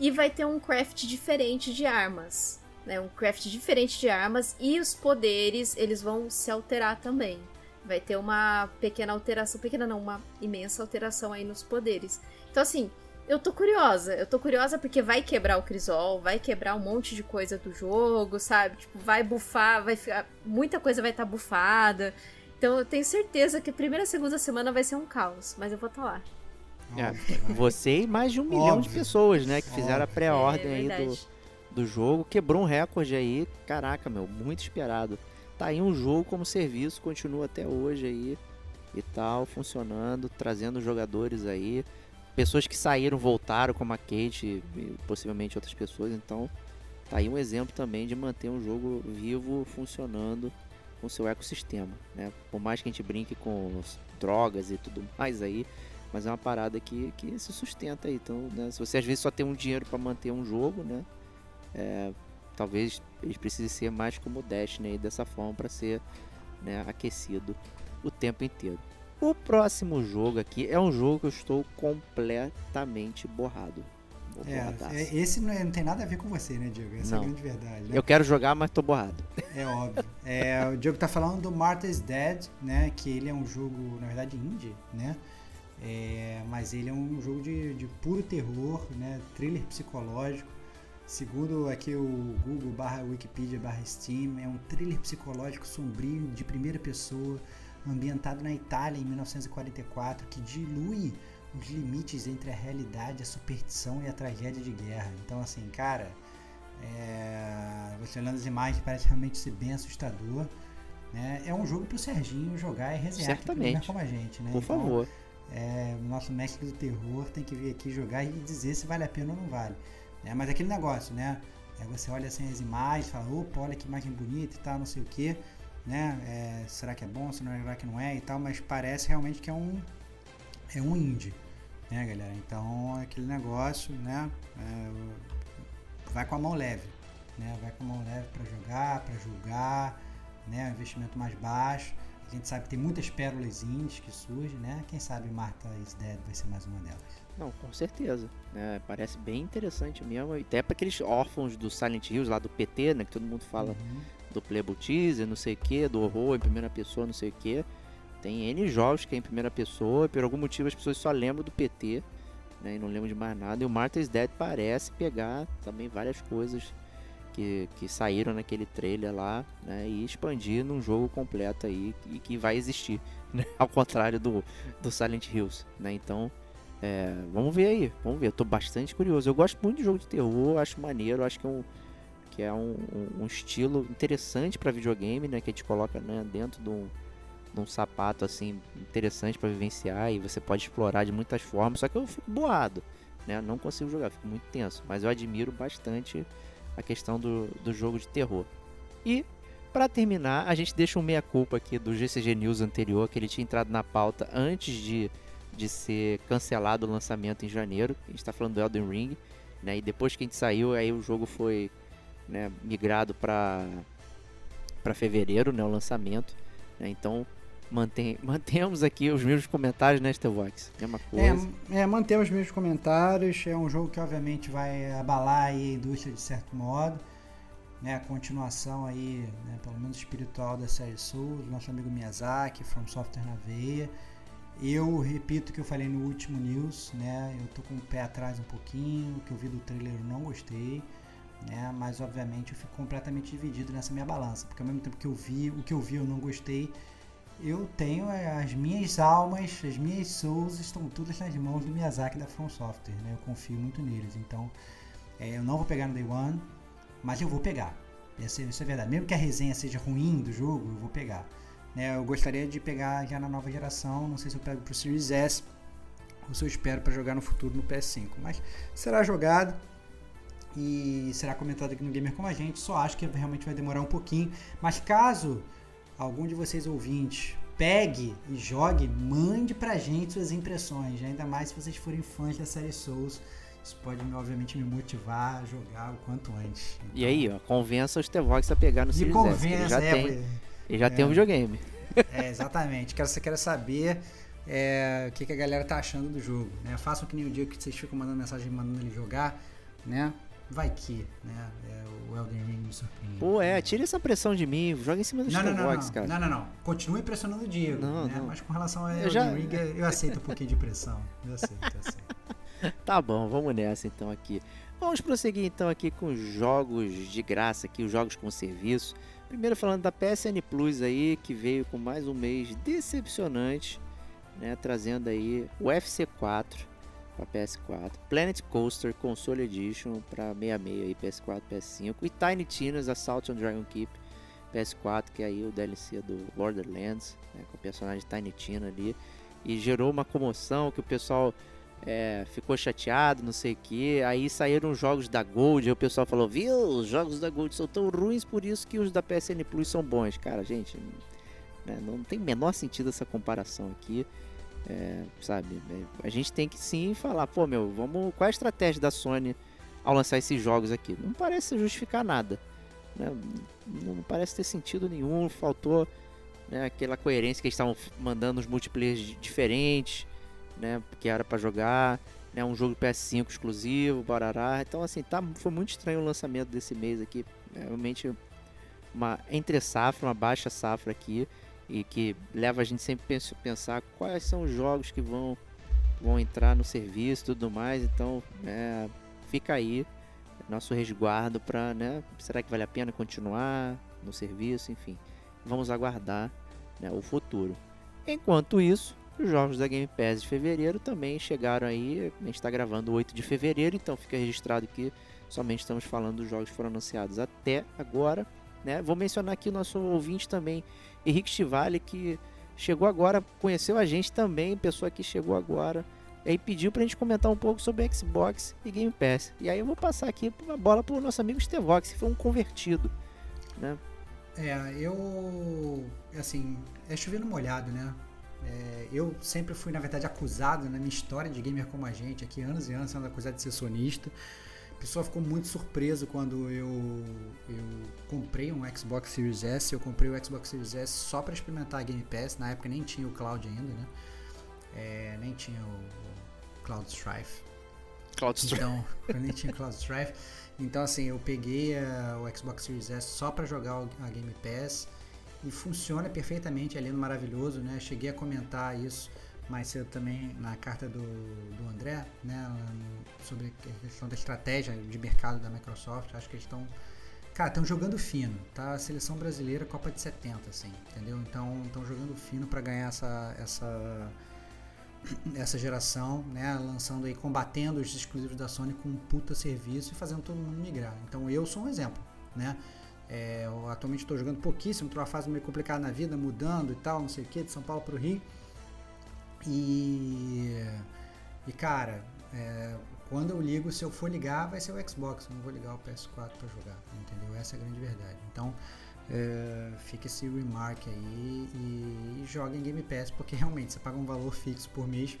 E vai ter um craft diferente de armas. Né? Um craft diferente de armas. E os poderes, eles vão se alterar também. Vai ter uma pequena alteração. Pequena não, uma imensa alteração aí nos poderes. Então assim, eu tô curiosa. Eu tô curiosa porque vai quebrar o Crisol, vai quebrar um monte de coisa do jogo, sabe? Tipo, vai bufar, vai ficar. Muita coisa vai estar tá bufada. Então eu tenho certeza que a primeira e segunda semana vai ser um caos, mas eu vou estar tá lá. É, você e mais de um Óbvio. milhão de pessoas, né, que fizeram a pré-ordem é, aí do, do jogo. Quebrou um recorde aí. Caraca, meu, muito esperado. Tá aí um jogo como serviço, continua até hoje aí e tal, funcionando, trazendo jogadores aí pessoas que saíram voltaram, como a Kate e possivelmente outras pessoas. Então, tá aí um exemplo também de manter um jogo vivo, funcionando com seu ecossistema, né? Por mais que a gente brinque com drogas e tudo mais aí, mas é uma parada que, que se sustenta aí. Então, né, se você às vezes só tem um dinheiro para manter um jogo, né? É, talvez ele precise ser mais como o Destiny aí, dessa forma para ser né, aquecido o tempo inteiro. O próximo jogo aqui é um jogo que eu estou completamente borrado. É, é, esse não, é, não, tem nada a ver com você, né, Diego? Essa não. é a grande verdade. Né? Eu quero jogar, mas tô borrado. É óbvio. É, o Diego tá falando do Martha's Dead, né? Que ele é um jogo, na verdade, indie, né? É, mas ele é um jogo de, de puro terror, né? Thriller psicológico. Segundo aqui o Google barra Wikipedia barra Steam, é um thriller psicológico sombrio de primeira pessoa ambientado na Itália em 1944, que dilui os limites entre a realidade, a superstição e a tragédia de guerra. Então, assim, cara, é... você olhando as imagens parece realmente ser bem assustador. Né? É um jogo para o Serginho jogar e resenhar Certamente. como a gente, né? Por então, favor. É, o nosso mestre do terror tem que vir aqui jogar e dizer se vale a pena ou não vale. É, mas aquele negócio, né? É, você olha assim as imagens, fala, opa, olha que imagem bonita e tal, não sei o que né? É, será que é bom, será que não é e tal, mas parece realmente que é um é um indie, né, galera? Então aquele negócio, né? É, vai com a mão leve, né? Vai com a mão leve para jogar, para julgar, né? Um investimento mais baixo. A gente sabe que tem muitas pérolas indies que surgem, né? Quem sabe Martha is Dead vai ser mais uma delas. Não, com certeza. É, parece bem interessante mesmo. Até para aqueles órfãos do Silent Hills lá do PT, né? Que todo mundo fala Uhum. Do Playable Teaser, não sei o que, do horror em primeira pessoa, não sei o que. Tem N jogos que é em primeira pessoa, e por algum motivo as pessoas só lembram do PT, né? E não lembram de mais nada. E o Martha's Dead parece pegar também várias coisas que, que saíram naquele trailer lá, né? E expandir num jogo completo aí e que vai existir, né? Ao contrário do, do Silent Hills, né? Então, é, vamos ver aí, vamos ver. Eu tô bastante curioso. Eu gosto muito de jogo de terror, acho maneiro, acho que é um, que é um, um- estilo interessante para videogame, né? Que a gente coloca né, dentro de um, de um sapato assim interessante para vivenciar e você pode explorar de muitas formas. Só que eu fico boado, né? Não consigo jogar, fico muito tenso. Mas eu admiro bastante a questão do, do jogo de terror. E para terminar, a gente deixa um meia culpa aqui do GCG News anterior que ele tinha entrado na pauta antes de de ser cancelado o lançamento em janeiro. A gente está falando do Elden Ring, né? E depois que a gente saiu, aí o jogo foi né, migrado para para fevereiro, né, o lançamento. né? Então mantém, mantemos aqui os mesmos comentários, né, Stevox? Mesma coisa. É, é, mantemos os mesmos comentários. É um jogo que obviamente vai abalar a indústria de certo modo. Né, a continuação aí, né, pelo menos espiritual da série Souls, do nosso amigo Miyazaki, From Software na veia. Eu repito o que eu falei no último news, né? Eu tô com o pé atrás um pouquinho, o que eu vi do trailer eu não gostei, né? Mas obviamente eu fico completamente dividido nessa minha balança, porque ao mesmo tempo que eu vi, o que eu vi eu não gostei, eu tenho é, as minhas almas, as minhas souls estão todas nas mãos do Miyazaki da From Software, né? Eu confio muito neles, então é, eu não vou pegar no Day One, mas eu vou pegar. Isso é, isso é verdade. Mesmo que a resenha seja ruim do jogo, eu vou pegar. Né, eu gostaria de pegar já na nova geração, não sei se eu pego pro Series S ou se eu espero para jogar no futuro no PS5, mas será jogado e será comentado aqui no Gamer como a gente. Só acho que realmente vai demorar um pouquinho, mas caso algum de vocês ouvintes pegue e jogue, mande pra gente suas impressões, ainda mais se vocês forem fãs da série Souls. Isso pode, obviamente, me motivar a jogar o quanto antes. E aí, ó, convença o Stevox a pegar no Series S, convença, já é, tem, ele já é. tem um videogame. É, exatamente. Quero, você quer saber é, o que, que a galera tá achando do jogo. Né? Façam que nem o dia que vocês ficam mandando mensagem mandando ele jogar, né? Vai que, né? É, o Elden Ring me surpreende. Pô, é, tira essa pressão de mim, joga em cima do Não, não, não, Stevox, não, cara. não, não, não. Continue pressionando o Diego, Não, né? não. Mas com relação ao Eu Elden já- Ring, eu aceito um pouquinho de pressão. Eu aceito, eu aceito. Tá bom, vamos nessa então aqui. Vamos prosseguir então aqui com os jogos de graça aqui, os jogos com serviço. Primeiro falando da PSN Plus aí, que veio com mais um mês decepcionante, né, trazendo aí o FC4 para PS4, Planet Coaster Console Edition para 66 aí PS4, PS5 e Tiny Tina's Assault on Dragon Keep PS4, que é aí o DLC do Borderlands, né, com o personagem Tiny Tina ali, e gerou uma comoção que o pessoal é, ficou chateado, não sei o que. Aí saíram os jogos da Gold, aí o pessoal falou, viu, os jogos da Gold são tão ruins, por isso que os da PSN Plus são bons. Cara, gente, né, não tem menor sentido essa comparação aqui. É, sabe, é, a gente tem que sim falar, pô, meu, vamos. Qual é a estratégia da Sony ao lançar esses jogos aqui? Não parece justificar nada. Né? Não parece ter sentido nenhum, faltou né, aquela coerência que eles estavam mandando os multiplayers di- diferentes, né, que era pra jogar, né, um jogo PS5 exclusivo, barará. Então assim, tá, foi muito estranho o lançamento desse mês aqui, realmente uma entre safra, uma baixa safra aqui e que leva a gente sempre a pens- pensar quais são os jogos que vão vão entrar no serviço e tudo mais. Então, é, fica aí nosso resguardo para, né, será que vale a pena continuar no serviço, enfim. Vamos aguardar né, o futuro. Enquanto isso, os jogos da Game Pass de fevereiro também chegaram aí. A gente está gravando 8 de fevereiro, então fica registrado que somente estamos falando dos jogos que foram anunciados até agora. Né? Vou mencionar aqui o nosso ouvinte também, Henrique Stivale, que chegou agora, conheceu a gente também, pessoa que chegou agora. E aí pediu pra gente comentar um pouco sobre Xbox e Game Pass. E aí eu vou passar aqui a bola pro nosso amigo Stevox, que foi um convertido. Né? É, eu. Assim, é chovendo molhado, né? É, eu sempre fui, na verdade, acusado na minha história de gamer como a gente, aqui anos e anos, sendo acusado de ser sonista. O pessoal ficou muito surpreso quando eu, eu comprei um Xbox Series S. Eu comprei o Xbox Series S só para experimentar a Game Pass. Na época nem tinha o Cloud ainda, né? É, nem tinha o, Cloud Strife. Cloud Strife. Então, eu nem tinha Cloud Strife. Então, assim, eu peguei uh, o Xbox Series S só para jogar a Game Pass e funciona perfeitamente ali no Maravilhoso, né? Cheguei a comentar isso mais cedo também na carta do, do André, né, sobre a questão da estratégia de mercado da Microsoft. Acho que eles estão, cara, estão jogando fino, tá? A seleção brasileira Copa de 70, assim, entendeu? Então, estão jogando fino para ganhar essa essa essa geração, né, lançando aí, combatendo os exclusivos da Sony com um puta serviço e fazendo todo mundo migrar. Então, eu sou um exemplo, né? É, eu atualmente estou jogando pouquíssimo, estou numa fase meio complicada na vida, mudando e tal, não sei o que, de São Paulo para o Rio. E, e cara, é, quando eu ligo, se eu for ligar, vai ser o Xbox, eu não vou ligar o PS4 para jogar, entendeu? Essa é a grande verdade. Então, é, fica esse remark aí e, e joga em Game Pass, porque realmente você paga um valor fixo por mês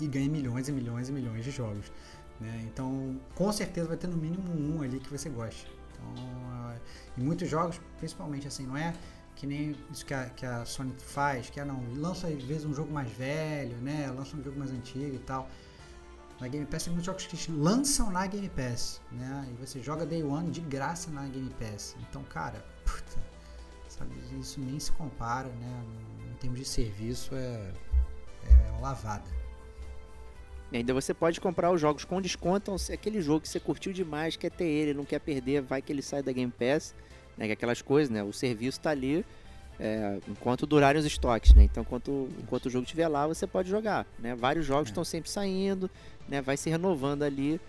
e ganha milhões e milhões e milhões de jogos. Né? Então, com certeza vai ter no mínimo um ali que você goste. Então, e muitos jogos, principalmente assim, não é que nem isso que a, que a Sony faz, que é não, lança às vezes um jogo mais velho, né? Lança um jogo mais antigo e tal. Na Game Pass tem muitos jogos que lançam na Game Pass, né? E você joga Day One de graça na Game Pass. Então, cara, puta, sabe, isso nem se compara, né? Em termos de serviço é, é lavada. E ainda você pode comprar os jogos com desconto, é aquele jogo que você curtiu demais, quer ter ele, não quer perder, vai que ele sai da Game Pass né? É aquelas coisas, né? O serviço está ali é, enquanto durarem os estoques, né? Então, enquanto, enquanto o jogo estiver lá, você pode jogar, né? Vários jogos estão é. sempre saindo, né? Vai se renovando ali.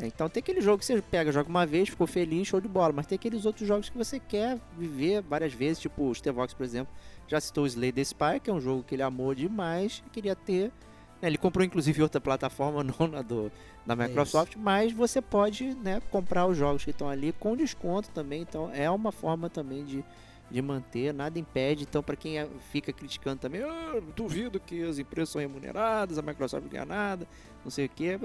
É, então, tem aquele jogo que você pega, joga uma vez, ficou feliz, show de bola. Mas tem aqueles outros jogos que você quer viver várias vezes, tipo o Stevox, por exemplo, já citou o Slay the Spy, que é um jogo que ele amou demais e queria ter. Né? Ele comprou, inclusive, outra plataforma, não na do, da é Microsoft, é mas você pode né, comprar os jogos que estão ali com desconto também. Então é uma forma também de, de manter, nada impede. Então, para quem é, fica criticando também, oh, duvido que as empresas são remuneradas, a Microsoft não ganha nada, não sei o que.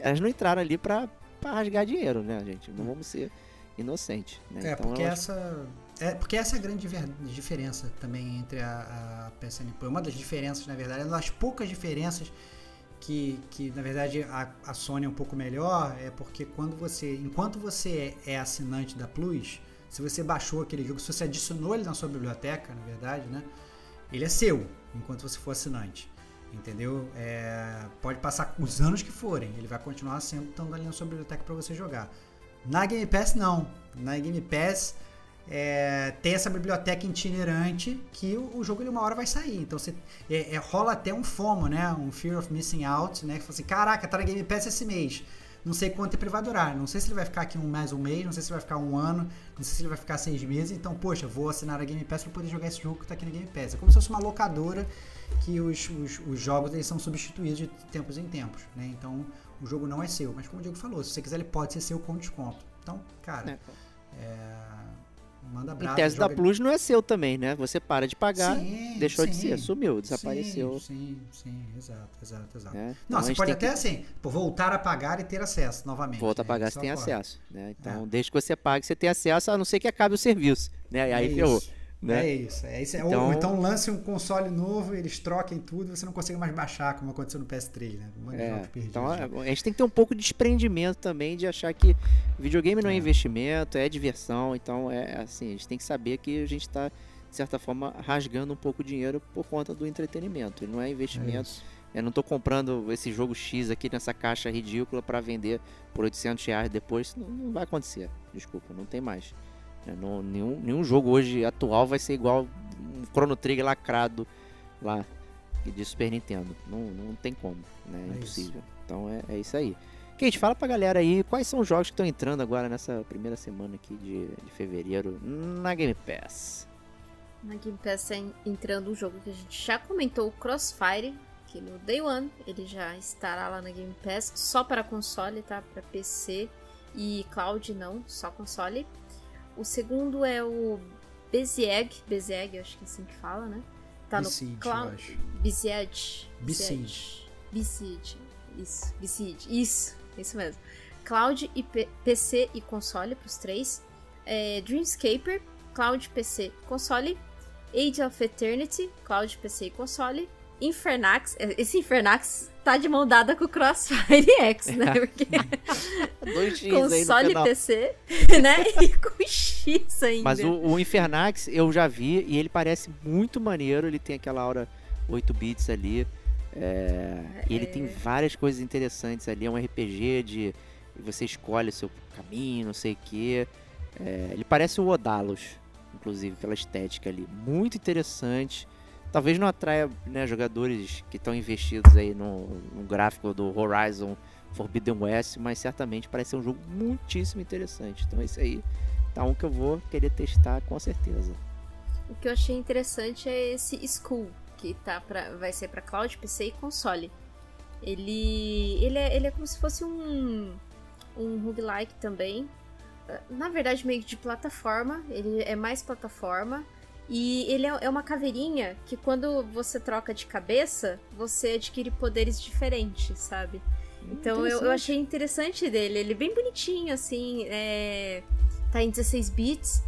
Elas não entraram ali para rasgar dinheiro, né, gente? Não vamos ser inocentes. Né? É, então, porque essa. É, porque essa é a grande diferença também entre a, a PSN Pro. Uma das diferenças, na verdade, é uma das poucas diferenças que, que na verdade a, a Sony é um pouco melhor é porque quando você, enquanto você é, é assinante da Plus, se você baixou aquele jogo, se você adicionou ele na sua biblioteca, na verdade, né, ele é seu enquanto você for assinante, entendeu? É, pode passar os anos que forem, ele vai continuar sendo estando ali na sua biblioteca para você jogar. Na Game Pass não, na Game Pass é, tem essa biblioteca itinerante que o, o jogo ele uma hora vai sair. Então você é, é, rola até um FOMO, né? Um Fear of Missing Out, né? Que fala assim, caraca, tá na Game Pass esse mês. Não sei quanto tempo ele vai durar. Não sei se ele vai ficar aqui um mais um mês, não sei se vai ficar um ano, não sei se ele vai ficar seis meses. Então, poxa, vou assinar a Game Pass para poder jogar esse jogo que tá aqui na Game Pass. É como se fosse uma locadora que os, os, os jogos eles são substituídos de tempos em tempos, né? Então, o jogo não é seu. Mas como o Diego falou, se você quiser, ele pode ser seu com desconto. Então, cara, é Manda abraço. Em tese da Plus não é seu também, né? Você para de pagar, sim, deixou sim, de ser, sumiu, desapareceu. Sim, sim, exato, exato, exato. É? Não, então, você pode até que... assim, voltar a pagar e ter acesso novamente. Volta né? a pagar, você tem acesso. Né? Então, é. desde que você pague, você tem acesso, a não ser que acabe o serviço. Né? E aí é ferrou. Né? É isso. É isso. Então... Ou então lance um console novo, eles troquem tudo e você não consegue mais baixar, como aconteceu no PS3, né? Um é, então né? a gente tem que ter um pouco de desprendimento também de achar que videogame não é, é investimento, é diversão. Então é assim, a gente tem que saber que a gente está, de certa forma, rasgando um pouco o dinheiro por conta do entretenimento. Ele não é investimento. É eu não estou comprando esse jogo X aqui nessa caixa ridícula para vender por 800 reais depois. Não, não vai acontecer. Desculpa, não tem mais. É, não, nenhum, nenhum jogo hoje atual vai ser igual um Chrono Trigger lacrado lá de Super Nintendo. Não, não tem como, né? É, é impossível. Isso. Então é, é isso aí. Kate, fala pra galera aí quais são os jogos que estão entrando agora nessa primeira semana aqui de, de fevereiro na Game Pass. Na Game Pass tá entrando um jogo que a gente já comentou, o Crossfire, que no Day One ele já estará lá na Game Pass, só para console, tá? Para PC e cloud não, só console. O segundo é o Bezieg, Bezieg, acho que é assim que fala, né? Tá Besiege, no Cloud. Bezieg. Besiege. Besiege. Isso, Besiege. Isso, isso mesmo. cloud e P- PC e console para os três. É, Dreamscaper, cloud, PC e console. Age of Eternity, cloud, PC e console. Infernax, é, esse Infernax tá de mão dada com o Crossfire X, né? Porque Dois X console. PC, né? E com X ainda. Mas o, o Infernax eu já vi e ele parece muito maneiro. Ele tem aquela aura 8 bits ali. é, e ele tem várias coisas interessantes ali. É um RPG de você escolhe o seu caminho, não sei o que. ele parece o Odalos, inclusive, pela estética ali. Muito interessante. Talvez não atraia né, jogadores que estão investidos aí no, no gráfico do Horizon Forbidden West, mas certamente parece ser um jogo muitíssimo interessante. Então esse aí tá um que eu vou querer testar com certeza. O que eu achei interessante é esse School, que tá pra, vai ser para cloud, PC e console. Ele, ele, é, ele é como se fosse um, um roguelike também. Na verdade, meio de plataforma. Ele é mais plataforma. E ele é, é uma caveirinha que quando você troca de cabeça, você adquire poderes diferentes, sabe? Então eu, eu achei interessante dele. Ele é bem bonitinho, assim. É... Tá em 16 bits.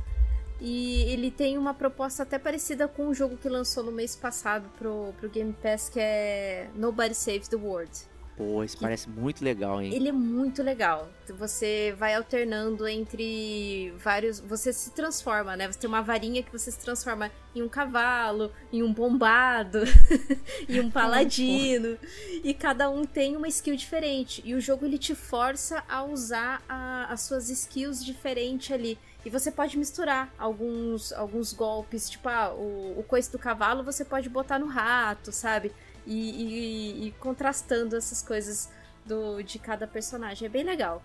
E ele tem uma proposta até parecida com um jogo que lançou no mês passado pro, pro Game Pass, que é Nobody Saves the World. Pô, isso parece muito legal, hein? Ele é muito legal. Você vai alternando entre vários. Você se transforma, né? Você tem uma varinha que você se transforma em um cavalo, em um bombado, em um paladino. e cada um tem uma skill diferente. E o jogo ele te força a usar a- as suas skills diferentes ali. E você pode misturar alguns, alguns golpes, tipo, ah, o, o coice do cavalo você pode botar no rato, sabe? E, e- e contrastando essas coisas do, de cada personagem. É bem legal.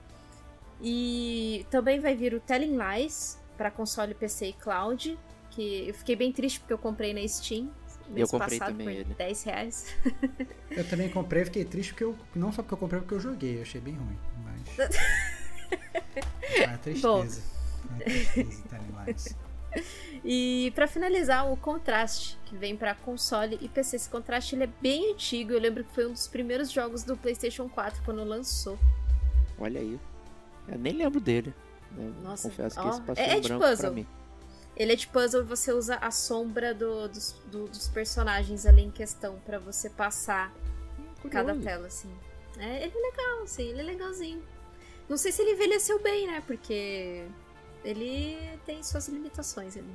E também vai vir o Telling Lies para console, PC e cloud. Que eu fiquei bem triste porque eu comprei na Steam. Mês comprei passado também por ele. 10 reais. Eu também comprei, fiquei triste porque eu. Não só porque eu comprei, porque eu joguei. Eu achei bem ruim. Mas. ah, tristeza. Ah, tristeza, Telling Lies. E pra finalizar, o contraste, que vem pra console e PC. Esse contraste ele é bem antigo. Eu lembro que foi um dos primeiros jogos do PlayStation 4 quando lançou. Olha aí. Eu nem lembro dele. né? Nossa, Confesso ó, que esse passou é- é de branco pra puzzle. mim. Ele é de puzzle e você usa a sombra do- dos, do- dos personagens ali em questão pra você passar cada Curioso. tela, assim. É, ele é legal, assim, ele é legalzinho. Não sei se ele envelheceu bem, né? Porque ele tem suas limitações ali.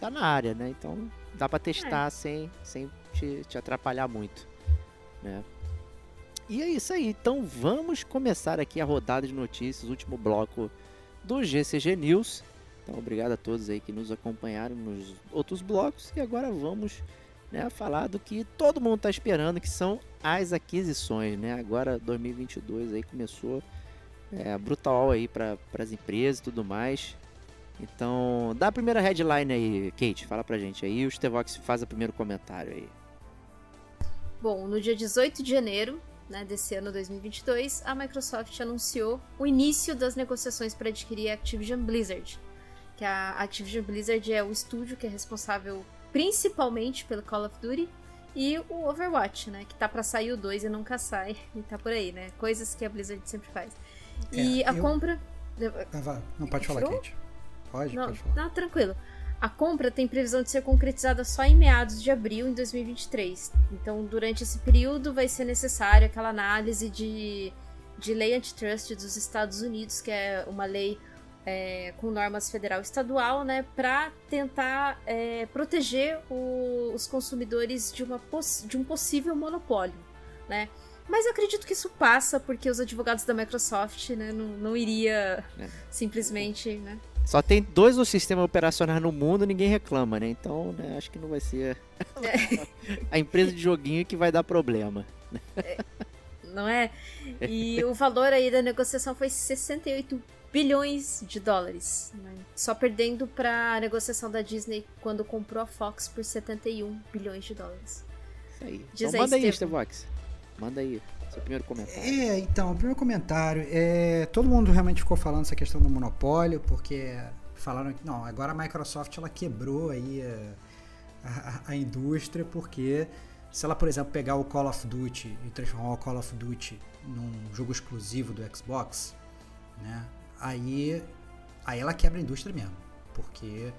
Tá na área, né? Então dá pra É. testar sem, sem te, te atrapalhar muito, né? E é isso aí. Então vamos começar aqui a rodada de notícias, último bloco do GCG News. Então obrigado a todos aí que nos acompanharam nos outros blocos. E agora vamos né, falar do que todo mundo está esperando, que são as aquisições, né? Agora 2022 aí começou é, brutal aí para as empresas e tudo mais. Então, dá a primeira headline aí, Kate, fala pra gente aí, o Stevox faz o primeiro comentário aí. Bom, no dia 18 de janeiro né, desse ano 2022, a Microsoft anunciou o início das negociações para adquirir a Activision Blizzard. Que a Activision Blizzard é o estúdio que é responsável principalmente pelo Call of Duty e o Overwatch, né? Que tá para sair o 2 e nunca sai. E tá por aí, né? Coisas que a Blizzard sempre faz. E É, a eu- compra. Ah. Não pode falar? Kate. Pode, Não, pode falar. não, tranquilo. A compra tem previsão de ser concretizada só em meados de abril em 2023. Então, durante esse período, vai ser necessário aquela análise de, de lei antitrust dos Estados Unidos, que é uma lei é, com normas federal e estadual, né, para tentar é, proteger o- os consumidores de, uma de um possível monopólio, né? Mas eu acredito que isso passa porque os advogados da Microsoft né, não, não iria É. simplesmente, né? Só tem dois os sistemas operacionais no mundo, ninguém reclama, né? Então, né, acho que não vai ser a empresa de joguinho que vai dar problema. não é? E o valor aí da negociação foi 68 bilhões de dólares, né? só perdendo para a negociação da Disney quando comprou a Fox por 71 bilhões de dólares. Isso aí. Diz então aí, manda aí. Manda aí, seu primeiro comentário. É, então, o primeiro comentário. É, todo mundo realmente ficou falando essa questão do monopólio, porque falaram que não, agora a Microsoft ela quebrou aí a, a- a indústria, porque se ela, por exemplo, pegar o Call of Duty e transformar o Call of Duty num jogo exclusivo do Xbox, né? Aí, aí ela quebra a indústria mesmo, porque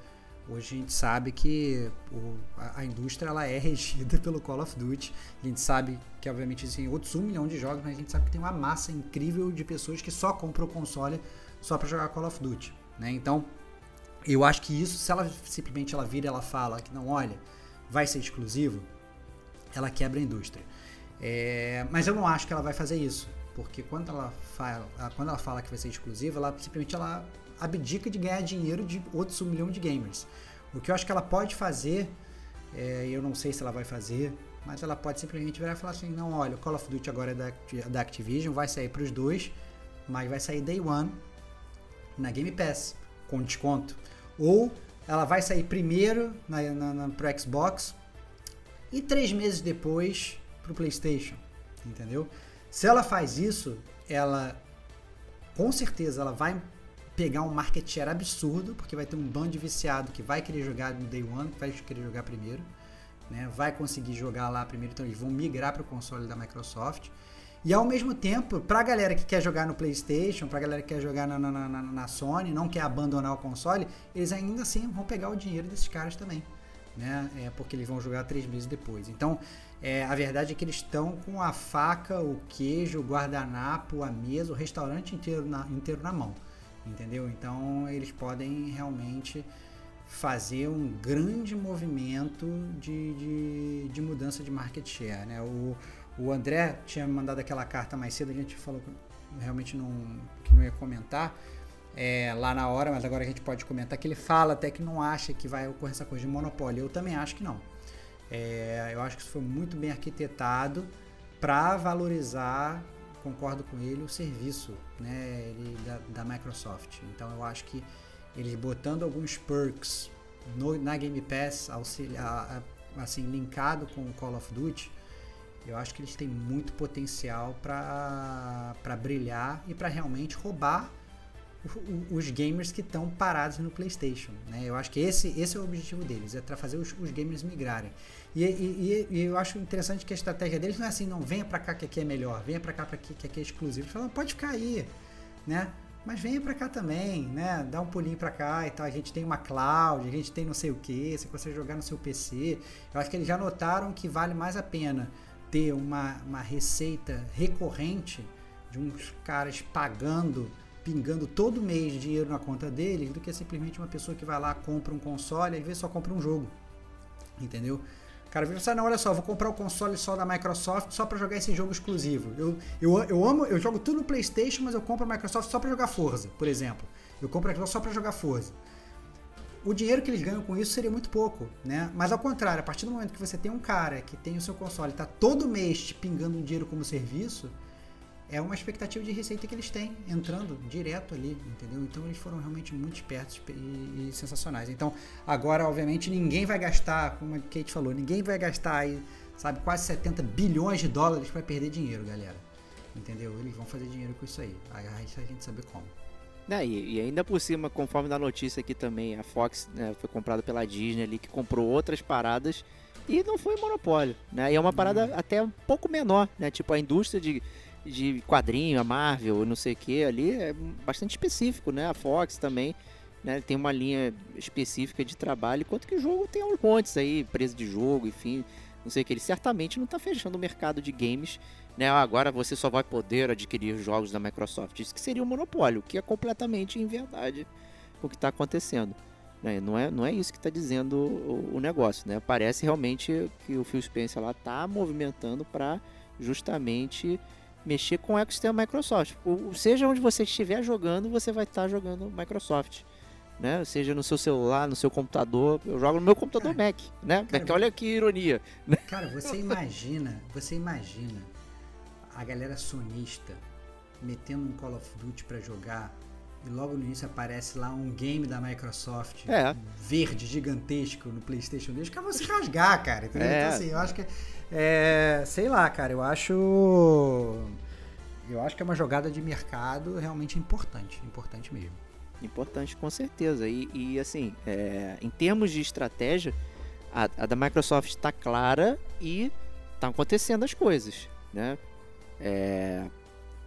hoje a gente sabe que o, a, a, indústria ela é regida pelo Call of Duty. A gente sabe que obviamente existem outros um milhão de jogos, mas a gente sabe que tem uma massa incrível de pessoas que só compram o console só para jogar Call of Duty, né? Então, eu acho que isso, se ela simplesmente ela vira, ela fala que não, olha, vai ser exclusivo, ela quebra a indústria. É, mas eu não acho que ela vai fazer isso, porque quando ela fala, quando ela fala que vai ser exclusiva, ela simplesmente ela abdica de ganhar dinheiro de outros um milhão de gamers. O que eu acho que ela pode fazer, é, eu não sei se ela vai fazer, mas ela pode simplesmente virar e falar assim: não, olha, o Call of Duty agora é da, da Activision, vai sair para os dois, mas vai sair Day One na Game Pass, com desconto. Ou ela vai sair primeiro na, na, na, pro Xbox e três meses depois pro PlayStation, entendeu? Se ela faz isso, ela com certeza ela vai pegar um market share absurdo, porque vai ter um bando de viciado que vai querer jogar no Day One, que vai querer jogar primeiro, né? vai conseguir jogar lá primeiro, então eles vão migrar para o console da Microsoft. E ao mesmo tempo, para a galera que quer jogar no PlayStation, para a galera que quer jogar na, na, na, na, Sony, não quer abandonar o console, eles ainda assim vão pegar o dinheiro desses caras também. Né? É porque eles vão jogar três meses depois. Então, é, a verdade é que eles estão com a faca, o queijo, o guardanapo, a mesa, o restaurante inteiro na, inteiro na mão. Entendeu? Então, eles podem realmente fazer um grande movimento de, de, de mudança de market share. Né? O, o André tinha me mandado aquela carta mais cedo, a gente falou que realmente não, que não ia comentar é, lá na hora, mas agora a gente pode comentar que ele fala até que não acha que vai ocorrer essa coisa de monopólio. Eu também acho que não. É, eu acho que isso foi muito bem arquitetado para valorizar, concordo com ele, o serviço né, ele, da, da, Microsoft. Então eu acho que eles botando alguns perks no, na Game Pass, auxiliar, assim, linkado com o Call of Duty, eu acho que eles têm muito potencial para brilhar e para realmente roubar os gamers que estão parados no PlayStation. Né? Eu acho que esse, esse é o objetivo deles, é para fazer os, os, gamers migrarem. E, e, e, eu acho interessante que a estratégia deles não é assim, não venha para cá que aqui é melhor, venha para cá para que aqui é exclusivo. Eles falam, pode ficar aí, né? Mas venha para cá também, né? Dá um pulinho para cá e tal. A gente tem uma cloud, a gente tem não sei o que, você consegue jogar no seu PC. Eu acho que eles já notaram que vale mais a pena ter uma, uma receita recorrente de uns caras pagando, pingando todo mês dinheiro na conta deles, do que simplesmente uma pessoa que vai lá, compra um console e vezes só compra um jogo. Entendeu? Cara vira assim, não, olha só, vou comprar o console só da Microsoft só para jogar esse jogo exclusivo. Eu, eu, eu amo, eu jogo tudo no Playstation, mas eu compro a Microsoft só para jogar Forza, por exemplo. Eu compro a Xbox só para jogar Forza o dinheiro que eles ganham com isso seria muito pouco, né? Mas ao contrário, a partir do momento que você tem um cara que tem o seu console e está todo mês te pingando um dinheiro como serviço, é uma expectativa de receita que eles têm entrando direto ali, entendeu? Então eles foram realmente muito espertos e, e sensacionais. Então agora, obviamente, ninguém vai gastar, como a Kate falou, ninguém vai gastar aí, sabe, quase 70 bilhões de dólares para perder dinheiro, galera. Entendeu? Eles vão fazer dinheiro com isso aí. Aí a gente saber como. E, e, ainda por cima, conforme na notícia aqui também, a Fox né, foi comprada pela Disney ali, que comprou outras paradas e não foi monopólio, né? E é uma parada uhum. até um pouco menor, né? Tipo, a indústria de, de quadrinho, a Marvel, não sei o que ali, é bastante específico, né? A Fox também, né? Tem uma linha específica de trabalho, enquanto que o jogo tem uns montes aí, empresa de jogo, enfim, não sei o que. Ele certamente não está fechando o mercado de games né, agora você só vai poder adquirir jogos da Microsoft. Isso que seria um monopólio, que é completamente em verdade o que está acontecendo. Né? Não, é, não é isso que está dizendo o, o, negócio. Né? Parece realmente que o Phil Spencer lá está movimentando para justamente mexer com o ecossistema Microsoft. O, seja onde você estiver jogando, você vai estar jogando Microsoft. Né? Seja no seu celular, no seu computador. Eu jogo no meu computador cara, Mac, né? Cara, Olha que ironia. Cara, você imagina, você imagina a galera sonista metendo um Call of Duty para jogar e logo no início aparece lá um game da Microsoft é. verde, gigantesco no PlayStation 2, que é você rasgar, cara. Entendeu? É. Então, assim, eu acho que. É, sei lá, cara, eu acho. Eu acho que é uma jogada de mercado realmente importante. Importante mesmo. Importante, com certeza. E, e assim, é, em termos de estratégia, a, a da Microsoft está clara e estão tá acontecendo as coisas, né? É,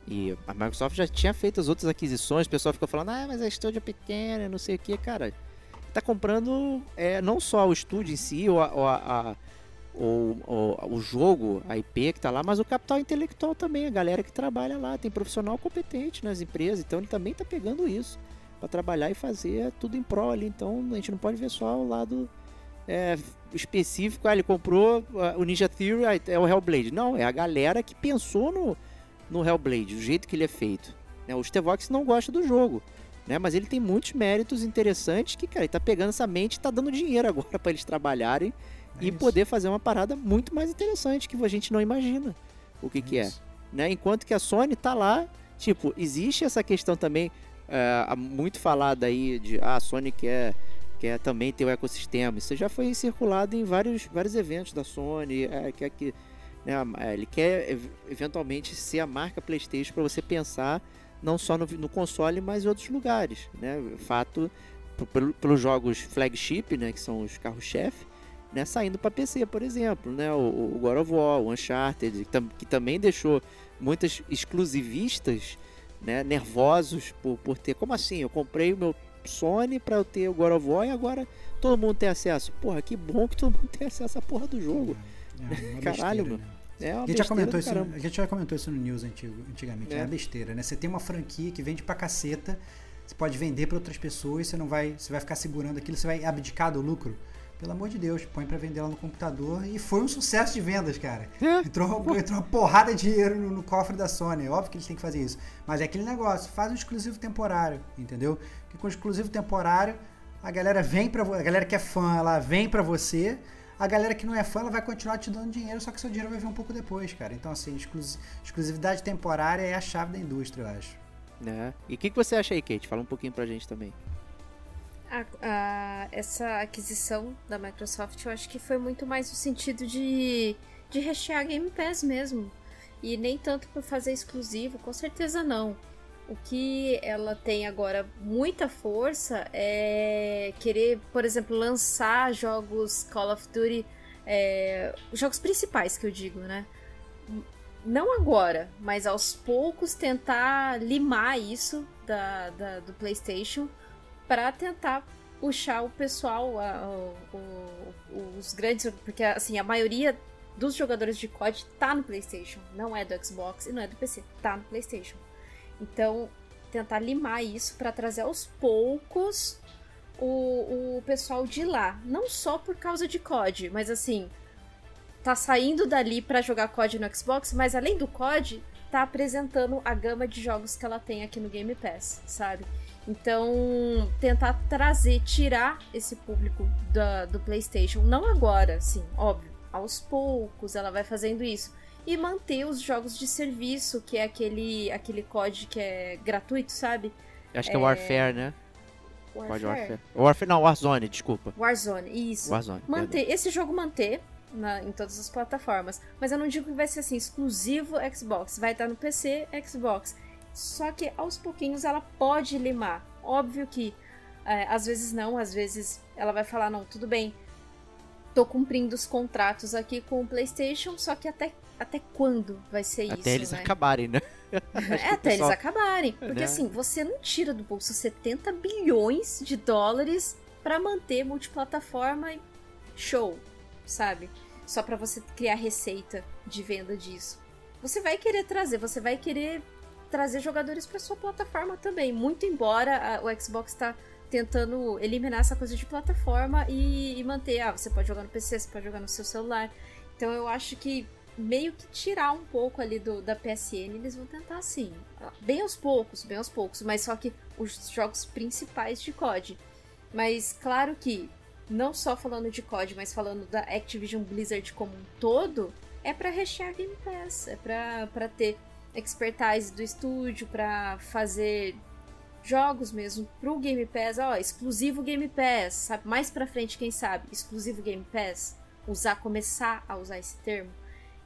E a Microsoft já tinha feito as outras aquisições, o pessoal ficou falando, ah, mas a estúdio é pequena, não sei o que, cara. Tá comprando é, não só o estúdio em si, ou, a, ou a, a o, o, jogo, a IP que tá lá, mas o capital intelectual também, a galera que trabalha lá, tem profissional competente nas empresas, então ele também tá pegando isso para trabalhar e fazer tudo em prol ali. Então a gente não pode ver só o lado é, específico, ah, ele comprou ah, o Ninja Theory, ah, é o Hellblade. Não, é a galera que pensou no, no Hellblade, do jeito que ele é feito. Né? O Stevox não gosta do jogo, né? mas ele tem muitos méritos interessantes que, cara, ele tá pegando essa mente e tá dando dinheiro agora para eles trabalharem é e isso. poder fazer uma parada muito mais interessante que a gente não imagina o que, é que é. Né? Enquanto que a Sony tá lá, tipo, existe essa questão também é, muito falada aí de ah, a Sony quer, quer também ter o ecossistema. Isso já foi circulado em vários, vários eventos da Sony. É, que, né, ele quer eventualmente ser a marca PlayStation para você pensar não só no, no, console, mas em outros lugares. Né? Fato, pelos jogos flagship, né, que são os carros-chefe, né, saindo para PC, por exemplo, né, o, o God of War, o Uncharted, que, tam, que também deixou muitas exclusivistas né, nervosos por, por ter. Como assim? Eu comprei o meu Sony para eu ter o God of War e agora todo mundo tem acesso. Porra, que bom que todo mundo tem acesso à porra do jogo. É, é Caralho, mano. Né? É a, gente já comentou isso, a gente já comentou isso no news antigo, antigamente. É. é uma besteira, né? Você tem uma franquia que vende pra caceta, você pode vender para outras pessoas, você não vai, você vai ficar segurando aquilo, você vai abdicar do lucro. Pelo amor de Deus, põe para vender lá no computador. E foi um sucesso de vendas, cara. É? Entrou, entrou uma porrada de dinheiro no, no, cofre da Sony. Óbvio que eles têm que fazer isso. Mas é aquele negócio, faz um exclusivo temporário, entendeu? Porque com exclusivo temporário, a galera vem pra A galera que é fã, ela vem pra você. A galera que não é fã, ela vai continuar te dando dinheiro, só que seu dinheiro vai vir um pouco depois, cara. Então, assim, exclusividade temporária é a chave da indústria, eu acho. É. E o que, que você acha aí, Kate? Fala um pouquinho pra gente também a, a, essa aquisição da Microsoft, eu acho que foi muito mais no sentido de, de rechear Game Pass mesmo. E nem tanto por fazer exclusivo, com certeza não. O que ela tem agora muita força é querer, por exemplo, lançar jogos Call of Duty, é, jogos principais que eu digo, né? Não agora, mas aos poucos tentar limar isso da, da do PlayStation para tentar puxar o pessoal, a, o, os grandes, porque assim, a maioria dos jogadores de COD tá no PlayStation, não é do Xbox e não é do PC, tá no PlayStation. Então, tentar limar isso para trazer aos poucos o, o pessoal de lá, não só por causa de COD, mas assim, tá saindo dali para jogar COD no Xbox, mas além do COD, tá apresentando a gama de jogos que ela tem aqui no Game Pass, sabe? Então, tentar trazer, tirar esse público da, do PlayStation, não agora, sim, óbvio, aos poucos ela vai fazendo isso. E manter os jogos de serviço, que é aquele, aquele código que é gratuito, sabe? Acho que é, é Warfare, né? Warfare. Warfare. Warfare. Não, Warzone, desculpa. Warzone, isso. Warzone. Manter, esse jogo manter na, em todas as plataformas. Mas eu não digo que vai ser assim, exclusivo Xbox. Vai estar no PC, Xbox. Só que aos pouquinhos ela pode limar. Óbvio que é, às vezes não, às vezes ela vai falar: não, tudo bem, tô cumprindo os contratos aqui com o PlayStation, só que até, até quando vai ser até isso? Até eles né? acabarem, né? É, até pessoal... eles acabarem. Porque né? assim, você não tira do bolso 70 bilhões de dólares para manter multiplataforma show, sabe? Só para você criar receita de venda disso. Você vai querer trazer, você vai querer trazer jogadores para sua plataforma também. Muito embora a, o Xbox está tentando eliminar essa coisa de plataforma e, e, manter, ah, você pode jogar no PC, você pode jogar no seu celular. Então eu acho que meio que tirar um pouco ali do, da PSN, eles vão tentar assim, bem aos poucos, bem aos poucos, mas só que os jogos principais de COD. Mas claro que não só falando de COD, mas falando da Activision Blizzard como um todo, é para rechear Game Pass, é para ter expertise do estúdio para fazer jogos mesmo pro Game Pass, ó, exclusivo Game Pass, sabe? Mais pra frente, quem sabe, exclusivo Game Pass, usar, começar a usar esse termo.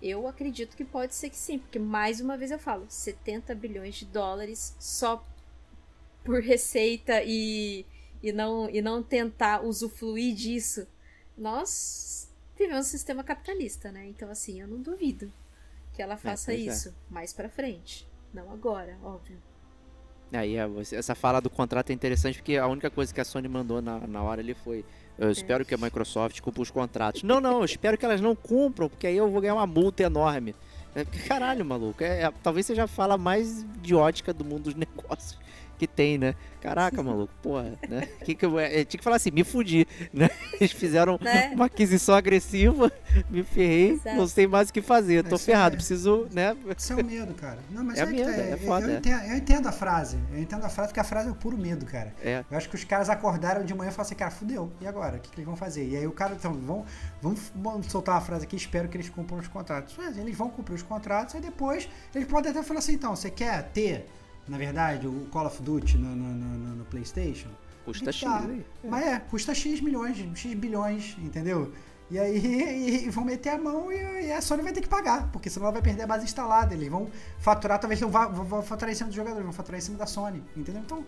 Eu acredito que pode ser que sim, porque mais uma vez eu falo, 70 bilhões de dólares só por receita e, e, não, e não tentar usufruir disso. Nós vivemos um sistema capitalista, né? Então, assim, eu não duvido que ela é, faça é, isso é. mais para frente. Não agora, óbvio. Aí é, essa fala do contrato é interessante porque a única coisa que a Sony mandou na, na hora ali foi eu espero que a Microsoft cumpra os contratos. Não, não, eu espero que elas não cumpram, porque aí eu vou ganhar uma multa enorme. É, caralho, maluco, é, é- talvez seja a fala mais idiótica do mundo dos negócios que tem, né? Caraca, maluco, porra, né? Que que eu, é, tinha que falar assim, me fudi, né? Eles fizeram Né? uma aquisição agressiva, me ferrei, Exato. não sei mais o que fazer, tô Isso ferrado, é- preciso, né? Isso é o medo, cara. Não, mas É é, medo, tá, é eu- foda, eu, é. entendo, eu entendo a frase. Eu entendo a frase porque a frase é o puro medo, cara. É, Eu acho que os caras acordaram de manhã e falaram assim, cara, fudeu. E agora? O que, que eles vão fazer? E aí o cara, então, vão, vamos, vamos soltar uma frase aqui, espero que eles cumpram os contratos. Mas eles vão cumprir os contratos, aí depois eles podem até falar assim, então, você quer ter, na verdade, o Call of Duty no, no, no- no- Playstation? custa X Tá. aí. Mas é, custa X milhões, X bilhões, entendeu? E aí e- e vão meter a mão e, e a Sony vai ter que pagar, porque senão ela vai perder a base instalada. Eles vão faturar, talvez não vá, vão vão faturar em cima dos jogadores, vão faturar em cima da Sony, entendeu? Então,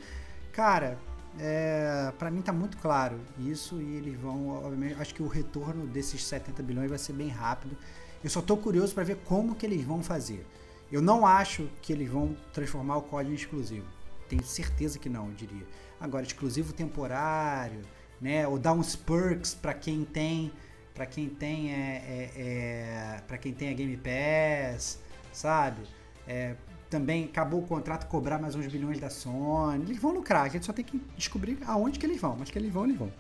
cara, é, para mim tá muito claro isso e eles vão, obviamente, acho que o retorno desses 70 bilhões vai ser bem rápido. Eu só tô curioso para ver como que eles vão fazer. Eu não acho que eles vão transformar o código em exclusivo. Tenho certeza que não, eu diria. Agora, exclusivo temporário, né? Ou dar uns perks para quem tem, para quem tem é, é, é para quem tem a Game Pass, sabe? É, também acabou o contrato cobrar mais uns bilhões da Sony. Eles vão lucrar, a gente só tem que descobrir aonde que eles vão, mas que eles vão, eles vão.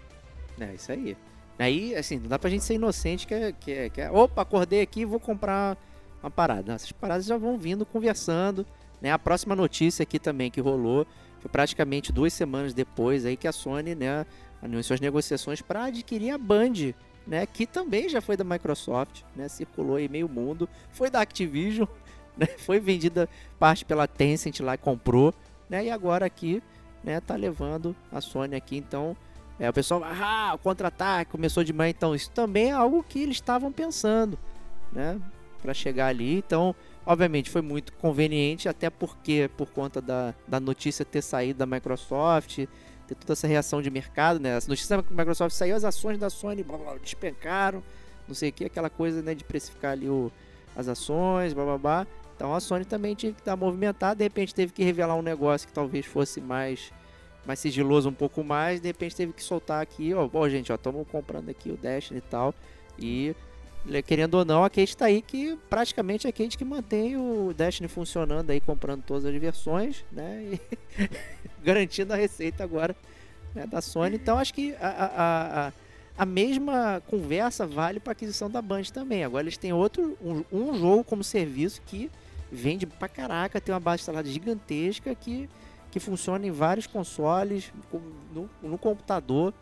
É, isso aí. Aí, assim, não dá pra gente ser inocente que é, que é, que é opa, acordei aqui vou comprar uma parada. Essas paradas já vão vindo, conversando, né? A próxima notícia aqui também que rolou foi praticamente duas semanas depois aí que a Sony, né, anunciou as negociações para adquirir a Band, né, que também já foi da Microsoft, né, circulou aí meio mundo, foi da Activision, né, foi vendida parte pela Tencent lá e comprou, né, e agora aqui, né, tá levando a Sony aqui, então é, o pessoal, ah, o contra-ataque começou de então. Isso também é algo que eles estavam pensando, né, para chegar ali. Então, obviamente, foi muito conveniente, até porque por conta da, da notícia ter saído da Microsoft, ter toda essa reação de mercado, né? As notícias da Microsoft saiu, as ações da Sony blá, blá, despencaram, não sei o que, aquela coisa, né, de precificar ali o, as ações, blá blá blá. Então a Sony também tinha que dar movimentada, de repente teve que revelar um negócio que talvez fosse mais mais sigiloso um pouco mais, de repente teve que soltar aqui, ó, bom, gente, ó, estamos comprando aqui o Destiny e tal, e querendo ou não, a Kate tá aí que praticamente é a Kate que mantém o Destiny funcionando aí, comprando todas as versões, né, e garantindo a receita agora né, da Sony, então acho que a, a, a, a mesma conversa vale para aquisição da Band também, agora eles têm outro, um, um jogo como serviço que vende pra caraca, tem uma base instalada gigantesca que que funciona em vários consoles, no, no computador,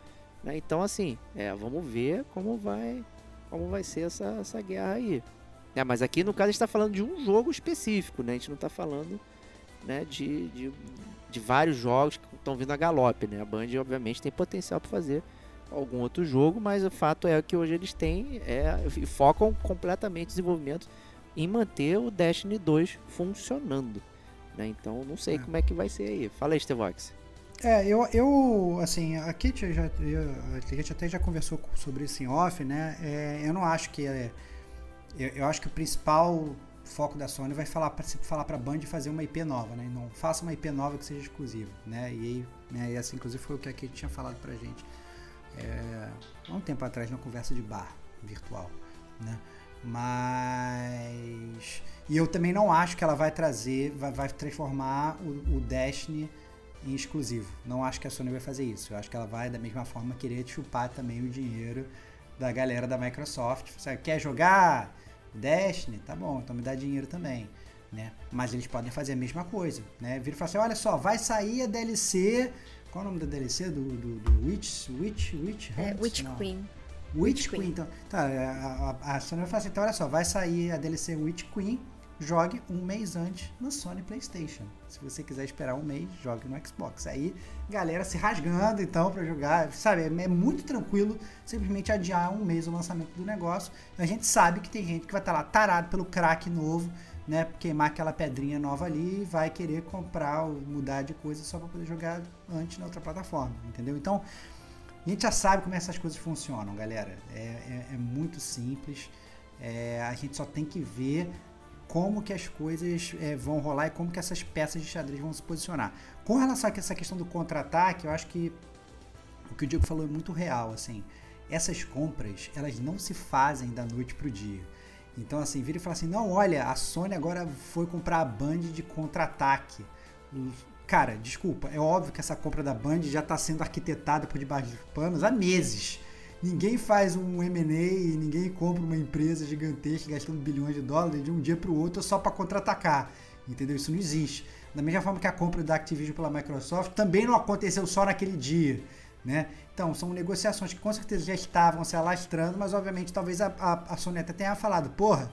né? Então assim, é, vamos ver como vai, como vai ser essa, essa guerra aí. É, mas aqui no caso a gente está falando de um jogo específico, né? A gente não está falando, né, de, de, de, vários jogos que estão vindo a galope, né? A Band obviamente tem potencial para fazer algum outro jogo, mas o fato é que hoje eles têm é, focam completamente o desenvolvimento em manter o Destiny 2 funcionando. Né? Então não sei é. como é que vai ser aí. Fala aí, Stevox. É, eu, eu assim, a Kate, já, eu, a Kate até já conversou sobre isso em off, né? É, eu não acho que é, eu, eu, acho que o principal foco da Sony vai falar para falar para Band fazer uma IP nova, né? Não faça uma IP nova que seja exclusiva, né? E aí, né, e assim, inclusive foi o que a Kate tinha falado pra gente é, há um tempo atrás na conversa de bar virtual, né? Mas e eu também não acho que ela vai trazer, vai, vai transformar o, o, Destiny em exclusivo. Não acho que a Sony vai fazer isso. Eu acho que ela vai, da mesma forma, querer chupar também o dinheiro da galera da Microsoft. Sabe, quer jogar Destiny? Tá bom, então me dá dinheiro também. Né? Mas eles podem fazer a mesma coisa. Né? Vira e fala assim: olha só, vai sair a DLC. Qual é o nome da DLC? Do, do, do Witch, Witch, Witch? É, Witch não. Queen. Witch, Witch Queen. Então, tá, a, a, a Sony vai falar assim: então, olha só, vai sair a DLC Witch Queen jogue um mês antes no Sony PlayStation. Se você quiser esperar um mês, jogue no Xbox. Aí, galera se rasgando então para jogar, sabe? É muito tranquilo simplesmente adiar um mês o lançamento do negócio. A gente sabe que tem gente que vai estar tá lá tarado pelo crack novo, né? Queimar aquela pedrinha nova ali e vai querer comprar ou mudar de coisa só para poder jogar antes na outra plataforma, entendeu? Então, a gente já sabe como essas coisas funcionam, galera. É, é, é muito simples. É, a gente só tem que ver como que as coisas é, vão rolar e como que essas peças de xadrez vão se posicionar. Com relação a essa questão do contra-ataque, eu acho que o que o Diego falou é muito real, assim. Essas compras, elas não se fazem da noite pro dia. Então, assim, vira e fala assim, não, olha, a Sony agora foi comprar a Band de contra-ataque. Cara, desculpa, é óbvio que essa compra da Band já está sendo arquitetada por debaixo dos panos há meses. Ninguém faz um M&A ninguém compra uma empresa gigantesca gastando bilhões de dólares de um dia para o outro só para contra-atacar. Entendeu? Isso não existe. Da mesma forma que a compra da Activision pela Microsoft também não aconteceu só naquele dia. Né? Então, são negociações que com certeza já estavam se alastrando, mas obviamente talvez a, a, a Sony até tenha falado, porra,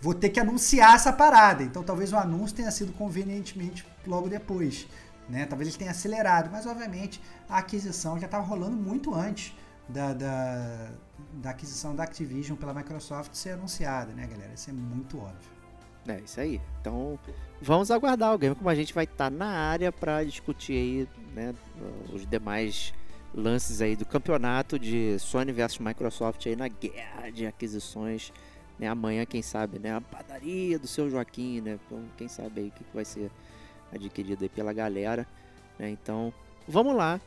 vou ter que anunciar essa parada. Então talvez o anúncio tenha sido convenientemente logo depois. Né? Talvez eles tenham acelerado, mas obviamente a aquisição já estava rolando muito antes da, da, da, aquisição da Activision pela Microsoft ser anunciada, né, galera? Isso é muito óbvio. É, isso aí. Então, vamos aguardar o game, como a gente vai estar tá na área para discutir aí, né, os demais lances aí do campeonato de Sony versus Microsoft aí na guerra de aquisições, né, amanhã, quem sabe, né, a padaria do seu Joaquim, né, então, quem sabe aí o que vai ser adquirido aí pela galera, né, então, vamos lá,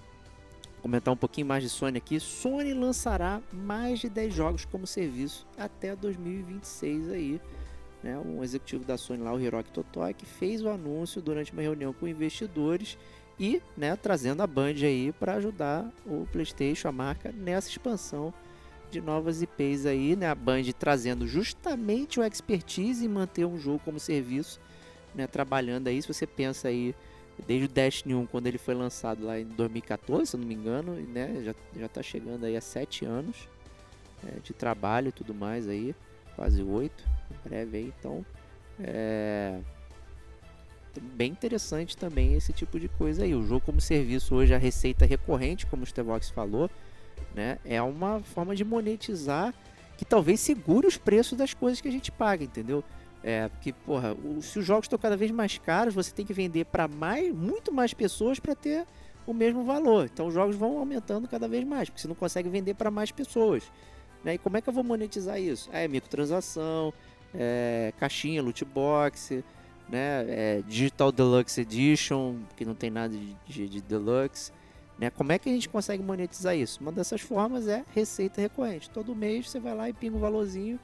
comentar um pouquinho mais de Sony aqui. Sony lançará mais de 10 jogos como serviço até 2026 aí. Né? Um executivo da Sony lá, o Hiroki Totoki, fez o anúncio durante uma reunião com investidores e né, trazendo a Band aí para ajudar o PlayStation, a marca, nessa expansão de novas IPs aí, né? A Band trazendo justamente o expertise em manter um jogo como serviço, né? Trabalhando aí, se você pensa aí desde o Destiny 1, quando ele foi lançado lá em 2014, se eu não me engano, né? Já, já tá chegando aí a 7 anos é, de trabalho e tudo mais aí, quase 8, em breve aí, então é bem interessante também esse tipo de coisa aí. O jogo como serviço hoje, a receita recorrente, como o Stevox falou, né? É uma forma de monetizar que talvez segure os preços das coisas que a gente paga, entendeu? É, porque, porra, o, se os jogos estão cada vez mais caros, você tem que vender para mais, muito mais pessoas para ter o mesmo valor. Então os jogos vão aumentando cada vez mais, porque você não consegue vender para mais pessoas. Né? E como é que eu vou monetizar isso? É microtransação, é, caixinha, loot box, né? É, Digital Deluxe Edition, que não tem nada de, de, de Deluxe. Né? Como é que a gente consegue monetizar isso? Uma dessas formas é receita recorrente. Todo mês você vai lá e pinga um valorzinho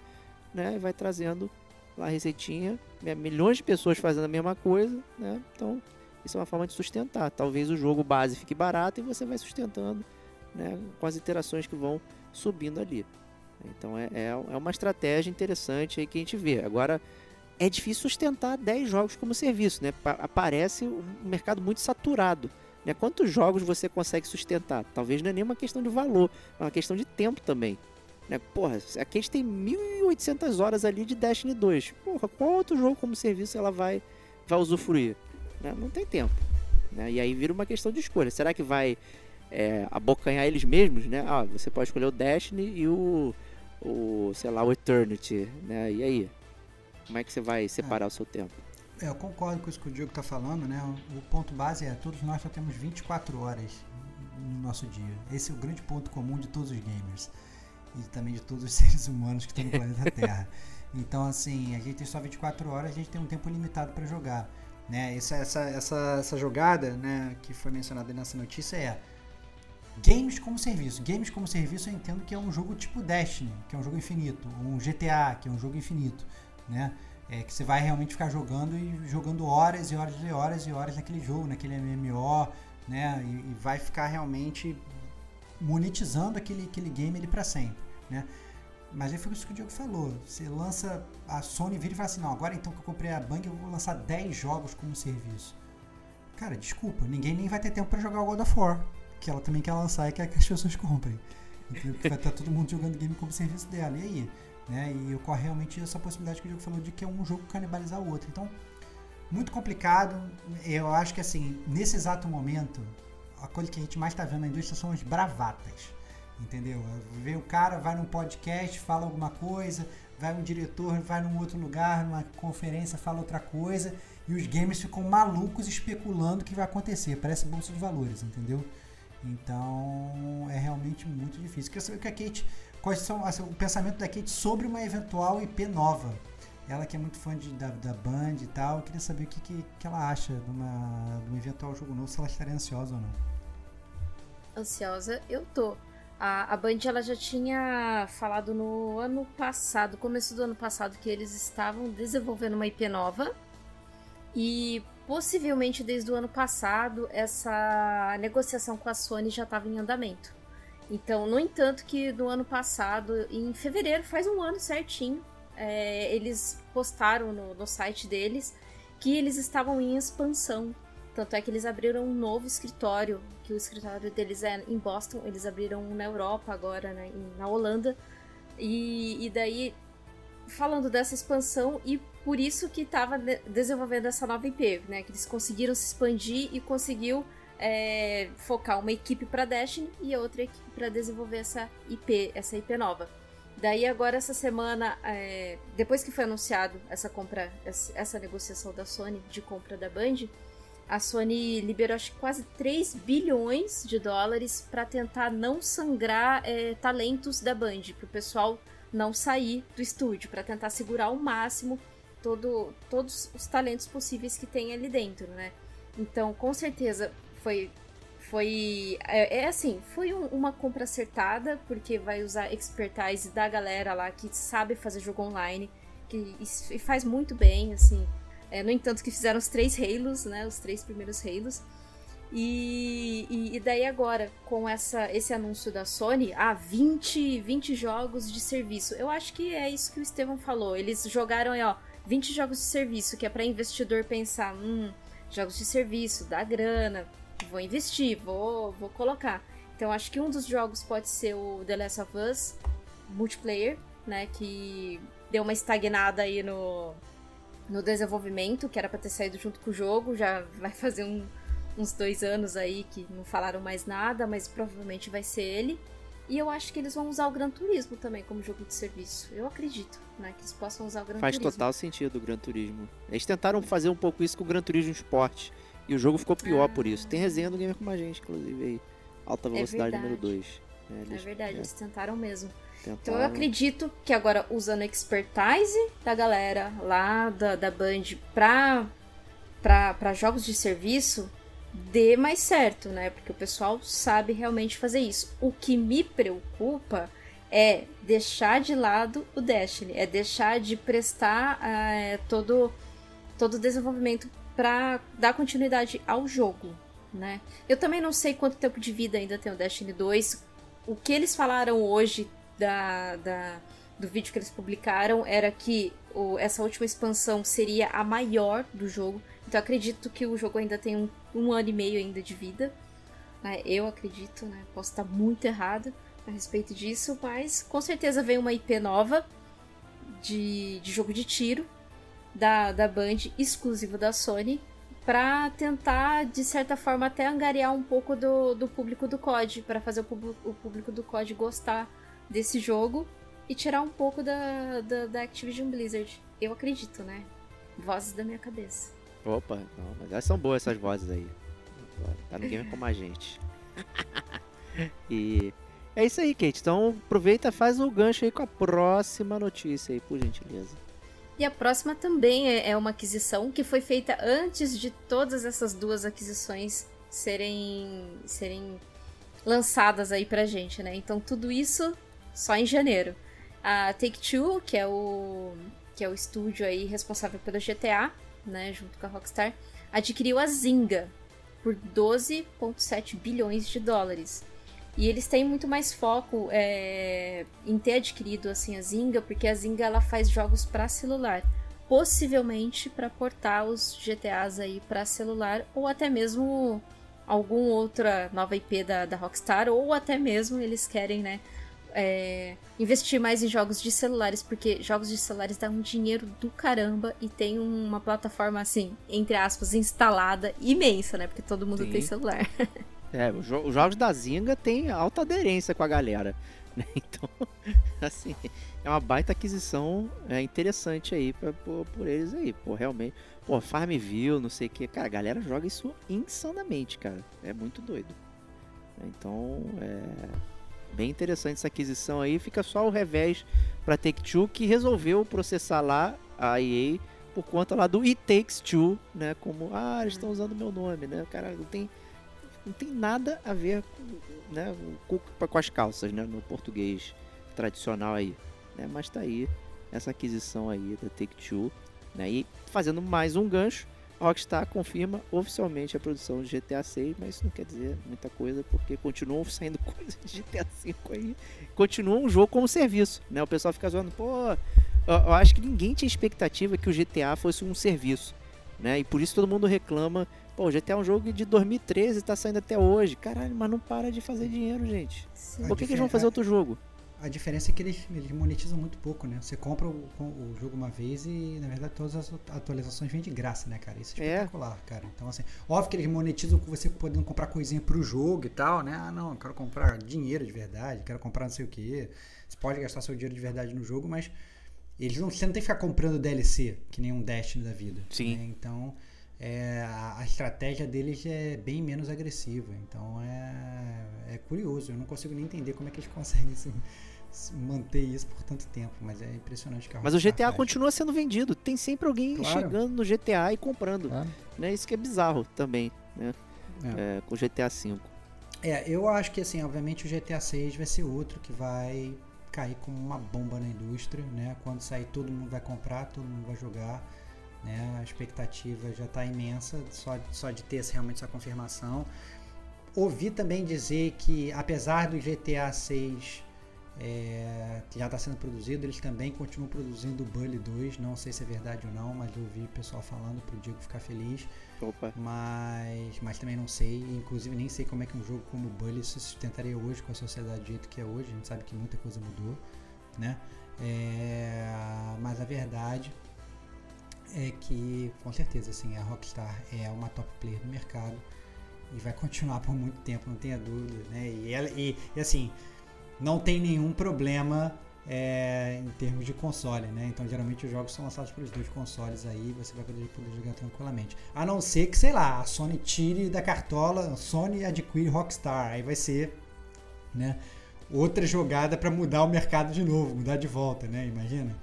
né? e vai trazendo lá a receitinha, né, milhões de pessoas fazendo a mesma coisa, né? Então, isso é uma forma de sustentar. Talvez o jogo base fique barato e você vai sustentando, né, com as interações que vão subindo ali. Então, é, é, é uma estratégia interessante aí que a gente vê. Agora, é difícil sustentar 10 jogos como serviço, né? Aparece um mercado muito saturado. Né? Quantos jogos você consegue sustentar? Talvez não é nem uma questão de valor, é uma questão de tempo também. Né? Porra, aqui a gente tem 1.800 horas ali de Destiny 2. Porra, qual outro jogo como serviço ela vai, vai usufruir? Né? Não tem tempo. Né? E aí vira uma questão de escolha. Será que vai é, abocanhar eles mesmos? Né? Ah, você pode escolher o Destiny e o, o sei lá, o Eternity. Né? E aí? Como é que você vai separar é. o seu tempo? É, eu concordo com isso que o Diego está falando, né? O ponto base é todos nós só temos 24 horas no nosso dia. Esse é o grande ponto comum de todos os gamers e também de todos os seres humanos que estão no planeta Terra. Então, assim, a gente tem só 24 horas, a gente tem um tempo limitado para jogar. Né? Essa, essa, essa, essa jogada né, que foi mencionada nessa notícia é games como serviço. Games como serviço eu entendo que é um jogo tipo Destiny, que é um jogo infinito, um GTA, que é um jogo infinito, né? É que você vai realmente ficar jogando e jogando horas e horas e horas e horas naquele jogo, naquele MMO, né? E, e vai ficar realmente monetizando aquele, aquele game ele para sempre né? Mas aí foi isso que o Diego falou. Você lança, a Sony vira e fala assim, não, agora então que eu comprei a Bang, eu vou lançar 10 jogos como serviço. Cara, desculpa, ninguém nem vai ter tempo para jogar o God of War, que ela também quer lançar e quer que as pessoas comprem. Entendeu? Porque vai estar todo mundo jogando game como serviço dela. E aí? Né? E ocorre realmente essa possibilidade que o Diego falou de que é um jogo canibalizar o outro. Então, muito complicado. Eu acho que assim, nesse exato momento, a coisa que a gente mais está vendo na indústria são as bravatas. Entendeu? Vem o cara, vai num podcast, fala alguma coisa, vai um diretor, vai num outro lugar, numa conferência, fala outra coisa, e os gamers ficam malucos especulando o que vai acontecer. Parece bolsa de valores, entendeu? Então é realmente muito difícil. Quero saber o que a Kate, quais são assim, o pensamento da Kate sobre uma eventual IP nova. Ela que é muito fã de, da, da Band e tal, eu queria saber o que, que, que ela acha de, uma, de um eventual jogo novo, se ela estaria ansiosa ou não. Ansiosa, eu tô. A, a Band ela já tinha falado no ano passado, começo do ano passado, que eles estavam desenvolvendo uma IP nova. E possivelmente desde o ano passado essa negociação com a Sony já estava em andamento. Então, no entanto, que no ano passado, em fevereiro, faz um ano certinho, é, eles postaram no, no site deles que eles estavam em expansão. Tanto é que eles abriram um novo escritório, que o escritório deles é em Boston, eles abriram um na Europa agora, né, na Holanda. E, e daí, falando dessa expansão, e por isso que estava de desenvolvendo essa nova IP, né, que eles conseguiram se expandir e conseguiu é, focar uma equipe para Destiny e outra equipe para desenvolver essa IP, essa IP nova. Daí agora essa semana, é, depois que foi anunciado essa compra, essa negociação da Sony de compra da Band, a Sony liberou acho quase 3 bilhões de dólares para tentar não sangrar é, talentos da Band, para o pessoal não sair do estúdio, para tentar segurar ao máximo todo, todos os talentos possíveis que tem ali dentro, né? Então, com certeza, foi foi é, é assim foi um, uma compra acertada porque vai usar expertise da galera lá que sabe fazer jogo online que e faz muito bem assim é, no entanto que fizeram os três Halos né? Os três primeiros Halos e, e, e, daí agora com essa esse anúncio da Sony ah 20 20 jogos de serviço. Eu acho que é isso que o Estevão falou. Eles jogaram aí ó 20 jogos de serviço que é para investidor pensar hum jogos de serviço dá grana vou investir, vou, vou colocar. Então acho que um dos jogos pode ser o The Last of Us multiplayer, né, que deu uma estagnada aí no, no desenvolvimento, que era para ter saído junto com o jogo, já vai fazer um, uns dois anos aí que não falaram mais nada, mas provavelmente vai ser ele. E eu acho que eles vão usar o Gran Turismo também como jogo de serviço. Eu acredito, né? Que eles possam usar o Gran Faz Turismo. Faz total sentido o Gran Turismo. Eles tentaram fazer um pouco isso com o Gran Turismo Sport. E o jogo ficou pior ah. por isso. Tem resenha do Gamer com a gente, inclusive, aí. Alta é velocidade é número 2. É, eles, é verdade, é. eles tentaram mesmo. Tentaram. Então eu acredito que agora, usando a expertise da galera lá da, da Band pra, pra, pra jogos de serviço, dê mais certo, né? Porque o pessoal sabe realmente fazer isso. O que me preocupa é deixar de lado o Destiny, é deixar de prestar é, todo, todo o desenvolvimento para dar continuidade ao jogo, né? Eu também não sei quanto tempo de vida ainda tem o Destiny 2. O que eles falaram hoje da, da do vídeo que eles publicaram era que o, essa última expansão seria a maior do jogo. Então acredito que o jogo ainda tem um, um ano e meio ainda de vida. Né? Eu acredito, né? Posso estar muito errado a respeito disso, mas com certeza vem uma IP nova de, de jogo de tiro da, da Band, exclusivo da Sony, para tentar, de certa forma, até angariar um pouco do, do público do COD, para fazer o, o, público do COD gostar desse jogo e tirar um pouco da, da, da, Activision Blizzard. Eu acredito, né? Vozes da minha cabeça. Opa, não, mas elas são boas essas vozes aí. Tá no game como a gente. e é isso aí, Kate. Então aproveita faz o gancho aí com a próxima notícia aí, por gentileza. E a próxima também é, é uma aquisição que foi feita antes de todas essas duas aquisições serem, serem lançadas aí pra gente, né? Então tudo isso só em janeiro. A Take-Two, que é o que é o estúdio aí responsável pelo GTA, né, junto com a Rockstar, adquiriu a Zynga por 12.7 bilhões de dólares. E eles têm muito mais foco é, em ter adquirido assim a Zynga, porque a Zynga ela faz jogos para celular, possivelmente para portar os GTAs aí para celular ou até mesmo algum outra nova IP da, da Rockstar ou até mesmo eles querem, né, é, investir mais em jogos de celulares, porque jogos de celulares dão um dinheiro do caramba e tem uma plataforma assim, entre aspas, instalada imensa, né? Porque todo mundo Sim. tem celular. É, os, jo os jogos da Zinga tem alta aderência com a galera. Né? Então, assim, é uma baita aquisição é, interessante aí pra, por, por, eles aí. Pô, realmente. Pô, Farmville, não sei o que. Cara, a galera joga isso insanamente, cara. É muito doido. Então, é bem interessante essa aquisição aí. Fica só o revés para Take-Two que resolveu processar lá a EA por conta lá do It Takes Two, né? Como, ah, eles estão usando meu nome, né? Cara, não tem, não tem nada a ver com, né, com, com as calças, né? No português tradicional aí, né? Mas tá aí essa aquisição aí da Take Two, né? E fazendo mais um gancho, Rockstar confirma oficialmente a produção de GTA 6, mas isso não quer dizer muita coisa, porque continuam saindo coisas de GTA 5 aí. Continua um jogo como serviço, né? O pessoal fica zoando, pô, eu, acho que ninguém tinha expectativa que o GTA fosse um serviço, né? E por isso todo mundo reclama, pô, o GTA é um jogo de 2013 e tá saindo até hoje. Caralho, mas não para de fazer dinheiro, gente. Sim. Por que, que eles vão fazer outro jogo? A diferença é que eles, eles monetizam muito pouco, né? Você compra o, o jogo uma vez e, na verdade, todas as atualizações vêm de graça, né, cara? Isso é É. espetacular, cara. Então, assim, óbvio que eles monetizam com você podendo comprar coisinha pro jogo e tal, né? Ah, não, eu quero comprar dinheiro de verdade, quero comprar não sei o quê. Você pode gastar seu dinheiro de verdade no jogo, mas eles não, você não tem que ficar comprando DLC, que nem um Destiny da vida. Sim. né? Então, é, a, a estratégia deles é bem menos agressiva. Então, é, é curioso. Eu não consigo nem entender como é que eles conseguem se- se manter isso por tanto tempo, mas é impressionante que a Mas o GTA faz. continua sendo vendido. Tem sempre alguém Claro. chegando no GTA e comprando. Claro. Né? Isso que é bizarro também, né? É. É, com o GTA V. É, eu acho que assim, obviamente o GTA 6 vai ser outro que vai cair como uma bomba na indústria, né? Quando sair todo mundo vai comprar, todo mundo vai jogar, né? A expectativa já está imensa só, só de ter realmente essa confirmação. Ouvi também dizer que apesar do GTA 6 é, que já está sendo produzido, eles também continuam produzindo o Bully 2, não sei se é verdade ou não, mas eu ouvi o pessoal falando para o Diego ficar feliz. Opa. Mas, mas também não sei, inclusive nem sei como é que um jogo como o Bully se sustentaria hoje com a sociedade do jeito que é hoje. A gente sabe que muita coisa mudou, né? É, mas a verdade é que, com certeza, assim, a Rockstar é uma top player do mercado e vai continuar por muito tempo, não tenha dúvida, né? E, ela, e, e, assim, não tem nenhum problema é, em termos de console, né? Então geralmente os jogos são lançados para os dois consoles aí, você vai poder, poder jogar tranquilamente. A não ser que, sei lá, a Sony tire da cartola, a Sony adquire Rockstar, aí vai ser, né? Outra jogada para mudar o mercado de novo, mudar de volta, né? Imagina.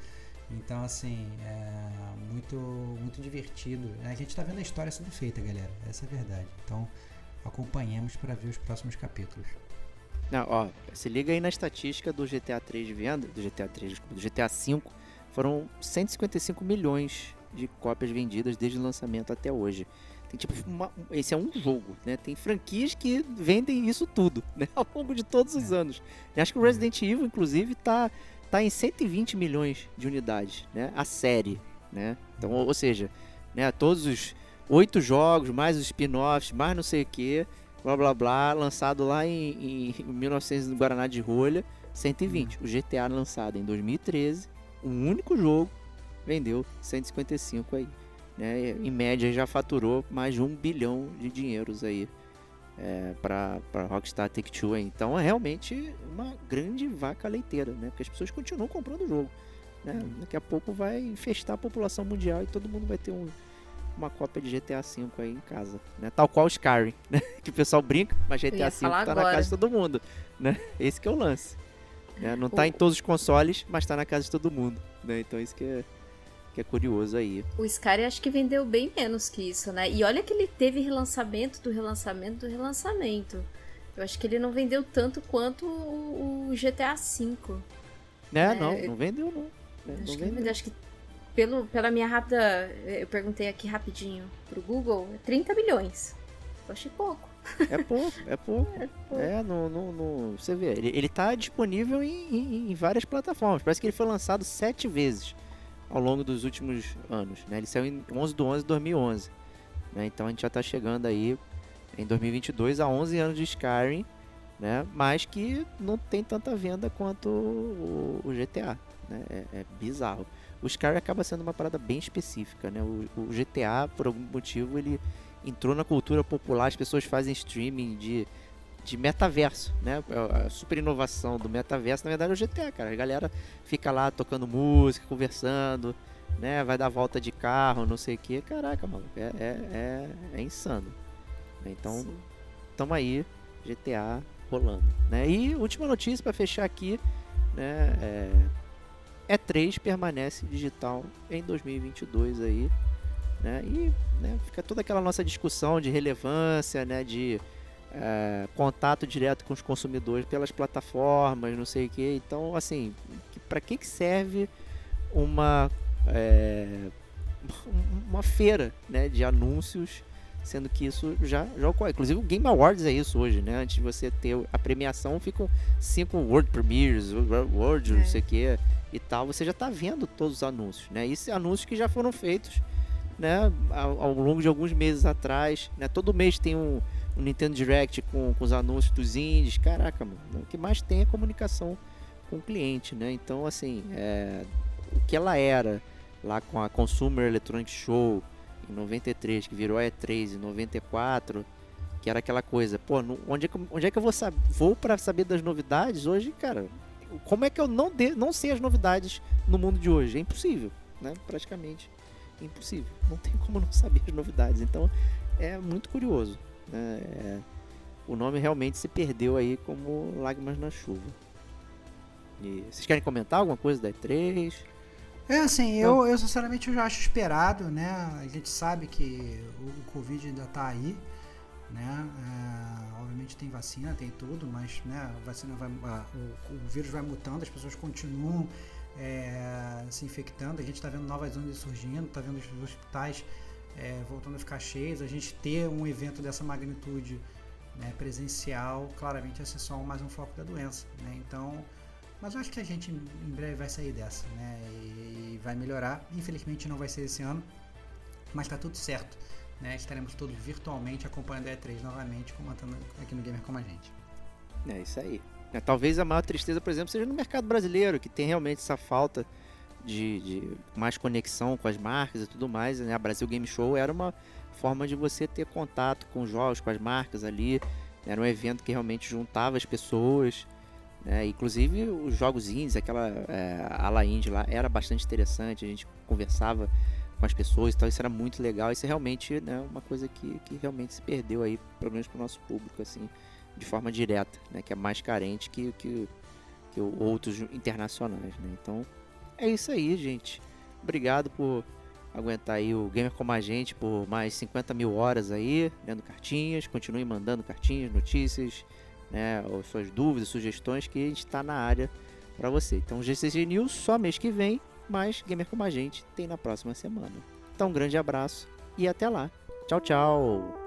Então, assim, é muito, muito divertido. A gente tá vendo a história sendo feita, galera. Essa é a verdade. Então, acompanhemos para ver os próximos capítulos. Não, ó, se liga aí na estatística do GTA 3 de venda, do GTA 3, desculpa, do GTA 5, foram 155 milhões de cópias vendidas desde o lançamento até hoje. Tem tipo uma, esse é um jogo, né? Tem franquias que vendem isso tudo, né? Ao longo de todos os anos. E acho que o Resident Evil, inclusive, tá, tá em 120 milhões de unidades, né? A série, né? Então, ou, ou seja, né? Todos os oito jogos, mais os spin-offs, mais não sei o que, blá blá blá, lançado lá em, em 1900 no Guaraná de Rolha, 120. O GTA lançado em 2013, um único jogo, vendeu 155 aí. Né? Em média já faturou mais de um bilhão de dinheiros aí é, para Rockstar Take-Two. Então é realmente uma grande vaca leiteira, né? Porque as pessoas continuam comprando o jogo. Né? Daqui a pouco vai infestar a população mundial e todo mundo vai ter um, uma cópia de GTA V aí em casa, né? Tal qual o Skyrim, né? Que o pessoal brinca, mas GTA V tá na agora. casa de todo mundo, né? Esse que é o lance. né? Não tá O- em todos os consoles, mas tá na casa de todo mundo, né? Então isso que é, que é curioso aí. O Skyrim acho que vendeu bem menos que isso, né? E olha que ele teve relançamento do relançamento do relançamento. Eu acho que ele não vendeu tanto quanto o GTA V. Né? É, não, eu- não vendeu não. né? Acho Não que, vendeu, acho que pelo, pela minha rápida. Eu perguntei aqui rapidinho pro Google, é 30 milhões. Eu achei pouco. É pouco, é pouco. pouco. É, no, no, no- você vê, ele, ele tá disponível em, em- em várias plataformas. Parece que ele foi lançado sete vezes ao longo dos últimos anos. Né? Ele saiu em 11 de 11 de 2011. Né? Então a gente já tá chegando aí em 2022 a 11 anos de Skyrim, né? mas que não tem tanta venda quanto o, o GTA. Né? É, é bizarro. O Skyrim acaba sendo uma parada bem específica. Né? O, o GTA, por algum motivo, ele entrou na cultura popular, as pessoas fazem streaming de, de metaverso, né? A super inovação do metaverso, na verdade, é o GTA, cara. A galera fica lá tocando música, conversando, né? Vai dar volta de carro, não sei o que. Caraca, mano, é, é, é, é insano. Então, Sim. tamo aí, GTA rolando, né? E última notícia para fechar aqui, né? é, E3 permanece digital em 2022 aí, né? E né, fica toda aquela nossa discussão de relevância, né? De é, contato direto com os consumidores pelas plataformas, não sei o que. Então, assim, para que, que serve uma é, uma feira, né? De anúncios sendo que isso já, já ocorre. Inclusive o Game Awards é isso hoje, né? Antes de você ter a premiação, ficam cinco World Premieres, World, é. não sei o que e tal. Você já está vendo todos os anúncios, né? Isso é anúncios que já foram feitos, né? Ao, ao longo de alguns meses atrás, né? Todo mês tem um, um Nintendo Direct com, com os anúncios dos indies. Caraca, mano, o que mais tem é comunicação com o cliente, né? Então, assim, é, o que ela era lá com a Consumer Electronic Show, em 93, que virou E3 em 94, que era aquela coisa, pô, onde é que, onde é que eu vou, vou para saber das novidades? Hoje, cara, como é que eu não, de, não sei as novidades no mundo de hoje? É impossível, né? Praticamente impossível. Não tem como não saber as novidades. Então, é muito curioso. Né? É, o nome realmente se perdeu aí como Lágrimas na Chuva. E vocês querem comentar alguma coisa da E3? É assim, eu, eu sinceramente eu já acho esperado, né? A gente sabe que o, o Covid ainda está aí, né? É, obviamente tem vacina, tem tudo, mas né, a vacina vai, a, o, o, vírus vai mutando, as pessoas continuam é, se infectando, a gente está vendo novas ondas surgindo, está vendo os hospitais é, voltando a ficar cheios, a gente ter um evento dessa magnitude né, presencial, claramente é só mais um foco da doença, né? Então mas eu acho que a gente em breve vai sair dessa, né? E vai melhorar. Infelizmente não vai ser esse ano, mas tá tudo certo. Né? Estaremos todos virtualmente acompanhando a E3 novamente, comentando aqui no Gamer como a gente. É isso aí. É, talvez a maior tristeza, por exemplo, seja no mercado brasileiro, que tem realmente essa falta de, de mais conexão com as marcas e tudo mais. Né? A Brasil Game Show era uma forma de você ter contato com os jogos, com as marcas ali. Era um evento que realmente juntava as pessoas. É, inclusive os jogos indies, aquela é, ala indie lá, era bastante interessante, a gente conversava com as pessoas, então isso era muito legal, isso é realmente né, uma coisa que, que realmente se perdeu aí, pelo menos para o nosso público, assim, de forma direta, né, que é mais carente que, que, que outros internacionais, né? Então é isso aí, gente. Obrigado por aguentar aí o Gamer como a gente por mais 50 mil horas aí, lendo cartinhas, continue mandando cartinhas, notícias, né, ou suas dúvidas, sugestões, que a gente está na área para você. Então, GCG News só mês que vem, mas Gamer Como a Gente tem na próxima semana. Então, um grande abraço e até lá. Tchau, tchau!